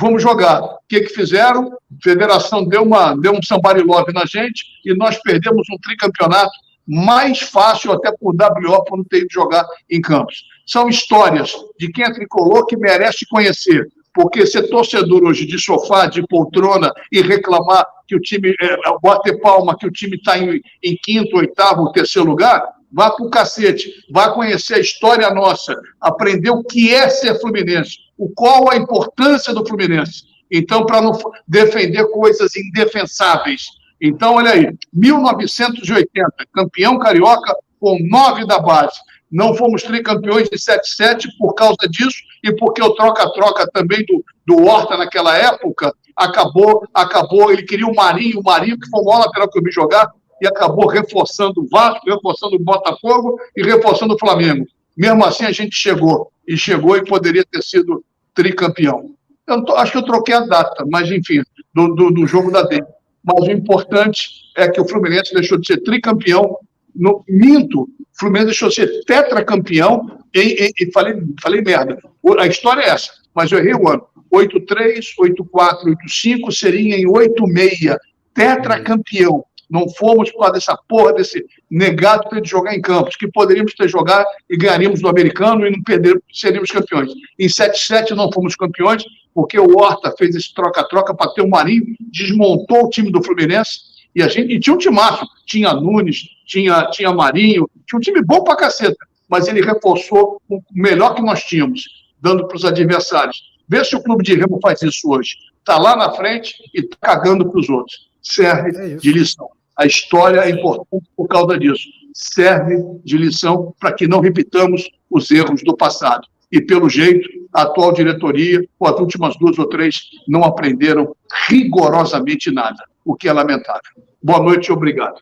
S4: Vamos jogar. O que, que fizeram? A federação deu, uma, deu um somebody love na gente e nós perdemos um tricampeonato mais fácil até por WO por não ter ido jogar em campos. São histórias de quem é tricolor que merece conhecer. Porque ser torcedor hoje de sofá, de poltrona e reclamar que o time, é, bater palma que o time está em, em quinto, oitavo, terceiro lugar, vá para o cacete, vá conhecer a história nossa, aprender o que é ser fluminense, o qual a importância do Fluminense. Então, para não defender coisas indefensáveis. Então, olha aí, 1980, campeão carioca com nove da base. Não fomos tricampeões de 7-7 por causa disso e porque o troca-troca também do, do Horta naquela época acabou, acabou, ele queria o Marinho, o Marinho que foi o maior lateral que eu vi jogar e acabou reforçando o Vasco, reforçando o Botafogo e reforçando o Flamengo. Mesmo assim, a gente chegou e chegou e poderia ter sido tricampeão. Eu tô, acho que eu troquei a data, mas enfim, do, do, do jogo da D. Mas o importante é que o Fluminense deixou de ser tricampeão. No, minto, o Fluminense deixou de ser tetracampeão e, e, e falei, falei merda. A história é essa, mas eu errei o ano. 8-3, 8-4, 8-5 seria em 8-6. Tetracampeão. Não fomos por causa dessa porra, desse negado de jogar em campos, que poderíamos ter jogado e ganharíamos do americano e não perder, seríamos campeões. Em 7-7 não fomos campeões, porque o Horta fez esse troca-troca para ter o Marinho, desmontou o time do Fluminense, e a gente e tinha um timaço, tinha Nunes, tinha, tinha Marinho, tinha um time bom pra caceta, mas ele reforçou o melhor que nós tínhamos, dando para os adversários. Vê se o clube de Remo faz isso hoje. Está lá na frente e está cagando para os outros. Serve é de lição. A história é importante por causa disso. Serve de lição para que não repitamos os erros do passado. E, pelo jeito, a atual diretoria, ou as últimas duas ou três, não aprenderam rigorosamente nada, o que é lamentável. Boa noite e obrigado.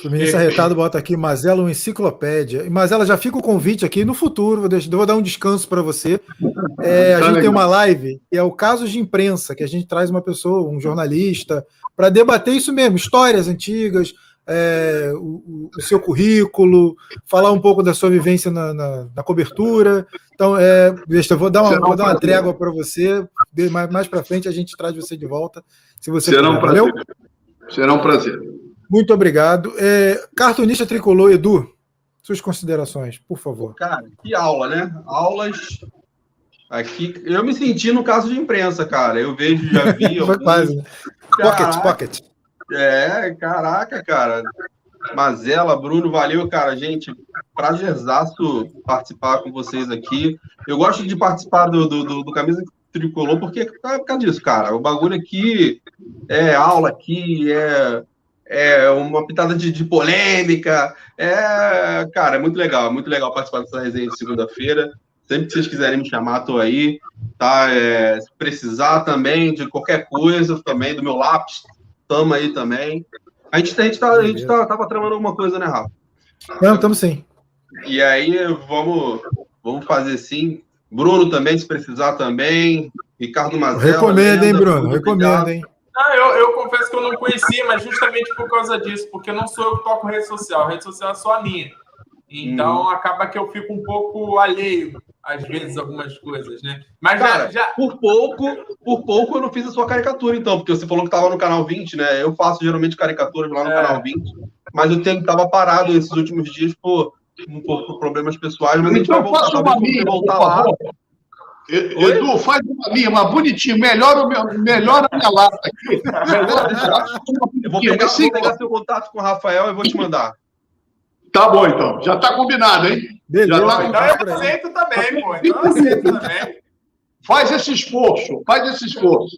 S1: Fluminense Arretado bota aqui, Mazela, uma enciclopédia. E Mazela, já fica o convite aqui no futuro, vou, deixar, vou dar um descanso para você. É, a tá gente legal. tem uma live, que é o caso de imprensa, que a gente traz uma pessoa, um jornalista, para debater isso mesmo, histórias antigas, é, o, o, seu currículo, falar um pouco da sua vivência na, na, na cobertura. Então, é, eu vou dar uma, vou dar uma trégua para você. Mais, mais para frente a gente traz você de volta. Se você
S4: Será um prazer. Valeu? Será um prazer.
S1: Muito obrigado. É, cartunista tricolor, Edu, suas considerações, por favor.
S2: Cara, que aula, né? Aulas. Aqui, eu me senti no caso de imprensa, cara. Eu vejo, já vi. *laughs*
S1: Foi quase. Né? Pocket, pocket.
S2: É, caraca, cara. Mazela, Bruno, valeu, cara. Gente, prazerzaço participar com vocês aqui. Eu gosto de participar do, do, do, do Camisa Tricolor porque é por causa disso, cara. O bagulho aqui é aula aqui, é é, uma pitada de, de, polêmica. É, cara, é muito legal, é muito legal participar dessa resenha de segunda-feira. Sempre que vocês quiserem me chamar, tô aí. Tá? É, se precisar também de qualquer coisa, também, do meu lápis, tamo aí também. A gente, a gente, tá, a gente tá, tava tramando alguma coisa, né, Rafa?
S1: Não, estamos sim.
S2: E aí, vamos, vamos fazer sim. Bruno também, se precisar também. Ricardo Mazella.
S1: Recomendo, hein, Bruno? Recomendo, hein?
S3: Ah, eu, eu confesso que eu não conhecia, mas justamente por causa disso, porque não sou eu que toco rede social, a rede social é só a minha. Então hum. acaba que eu fico um pouco alheio, às vezes, algumas coisas, né?
S2: Mas Cara, já, já, Por pouco, por pouco eu não fiz a sua caricatura, então, porque você falou que estava no canal 20, né? Eu faço geralmente caricaturas lá no é. canal 20, mas eu tenho estava parado esses últimos dias por, por, por problemas pessoais, mas então, a gente vai voltar, talvez, voltar lá.
S4: Edu, faz uma minha, uma bonitinha. Melhora, o melhora a minha lata aqui. *laughs*
S2: eu vou pegar, vou pegar seu contato com o Rafael e vou te mandar.
S4: Tá bom, então. Já está combinado, hein?
S3: Beleza. Tá então eu aceito também, pô. Então eu aceito também.
S4: Faz esse esforço, faz esse esforço.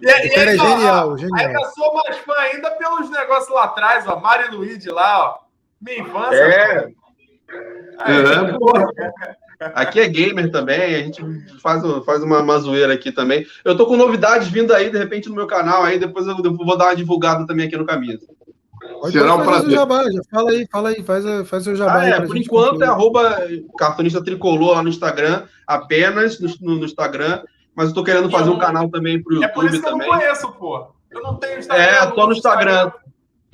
S3: e, *laughs* e aí, é genial, ó, genial. Ainda sou mais fã ainda pelos negócios lá atrás, ó. Mari Luigi lá, ó. Minha infância.
S2: É. é. Aqui é gamer também, a gente faz, faz uma, uma zoeira aqui também. Eu tô com novidades vindo aí, de repente, no meu canal, aí depois eu vou dar uma divulgada também aqui no Camisa.
S1: Pode Será um prazer. Jabá, já fala aí, fala aí, faz, faz o jabá. Ah,
S2: é, por enquanto é arroba cartunista tricolor lá no Instagram, apenas no, no Instagram, mas eu tô querendo fazer um canal também pro YouTube também. É por isso que também.
S3: eu não conheço, pô. Eu não tenho Instagram. É,
S2: só no Instagram.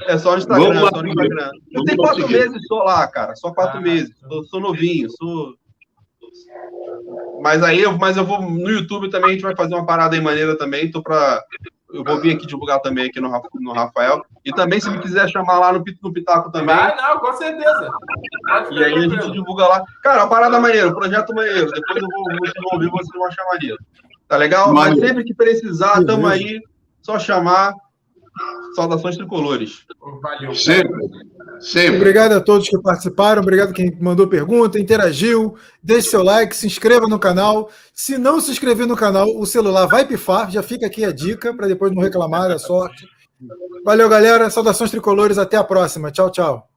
S2: É só no Instagram, só no Instagram. Eu tenho quatro meses só lá, cara. Só quatro ah, meses. Sou, sou novinho, sou. Mas aí, mas eu vou no YouTube também, a gente vai fazer uma parada em maneira também. Tô pra eu vou vir aqui divulgar também aqui no, no Rafael. E também, se me quiser chamar lá no, no Pitaco também.
S3: Ah, não, com certeza.
S2: E aí a gente divulga lá. Cara, a parada maneira, o projeto maneiro. Depois eu vou, vocês vão ouvir, vocês vão achar maneiro. Tá legal? Mas sempre que precisar, tamo aí. Só chamar. Saudações tricolores.
S1: Valeu. Sempre. Sempre. Obrigado a todos que participaram, obrigado quem mandou pergunta, interagiu. Deixe seu like, se inscreva no canal. Se não se inscrever no canal, o celular vai pifar. Já fica aqui a dica para depois não reclamar da sorte. Valeu, galera. Saudações tricolores. Até a próxima. Tchau, tchau.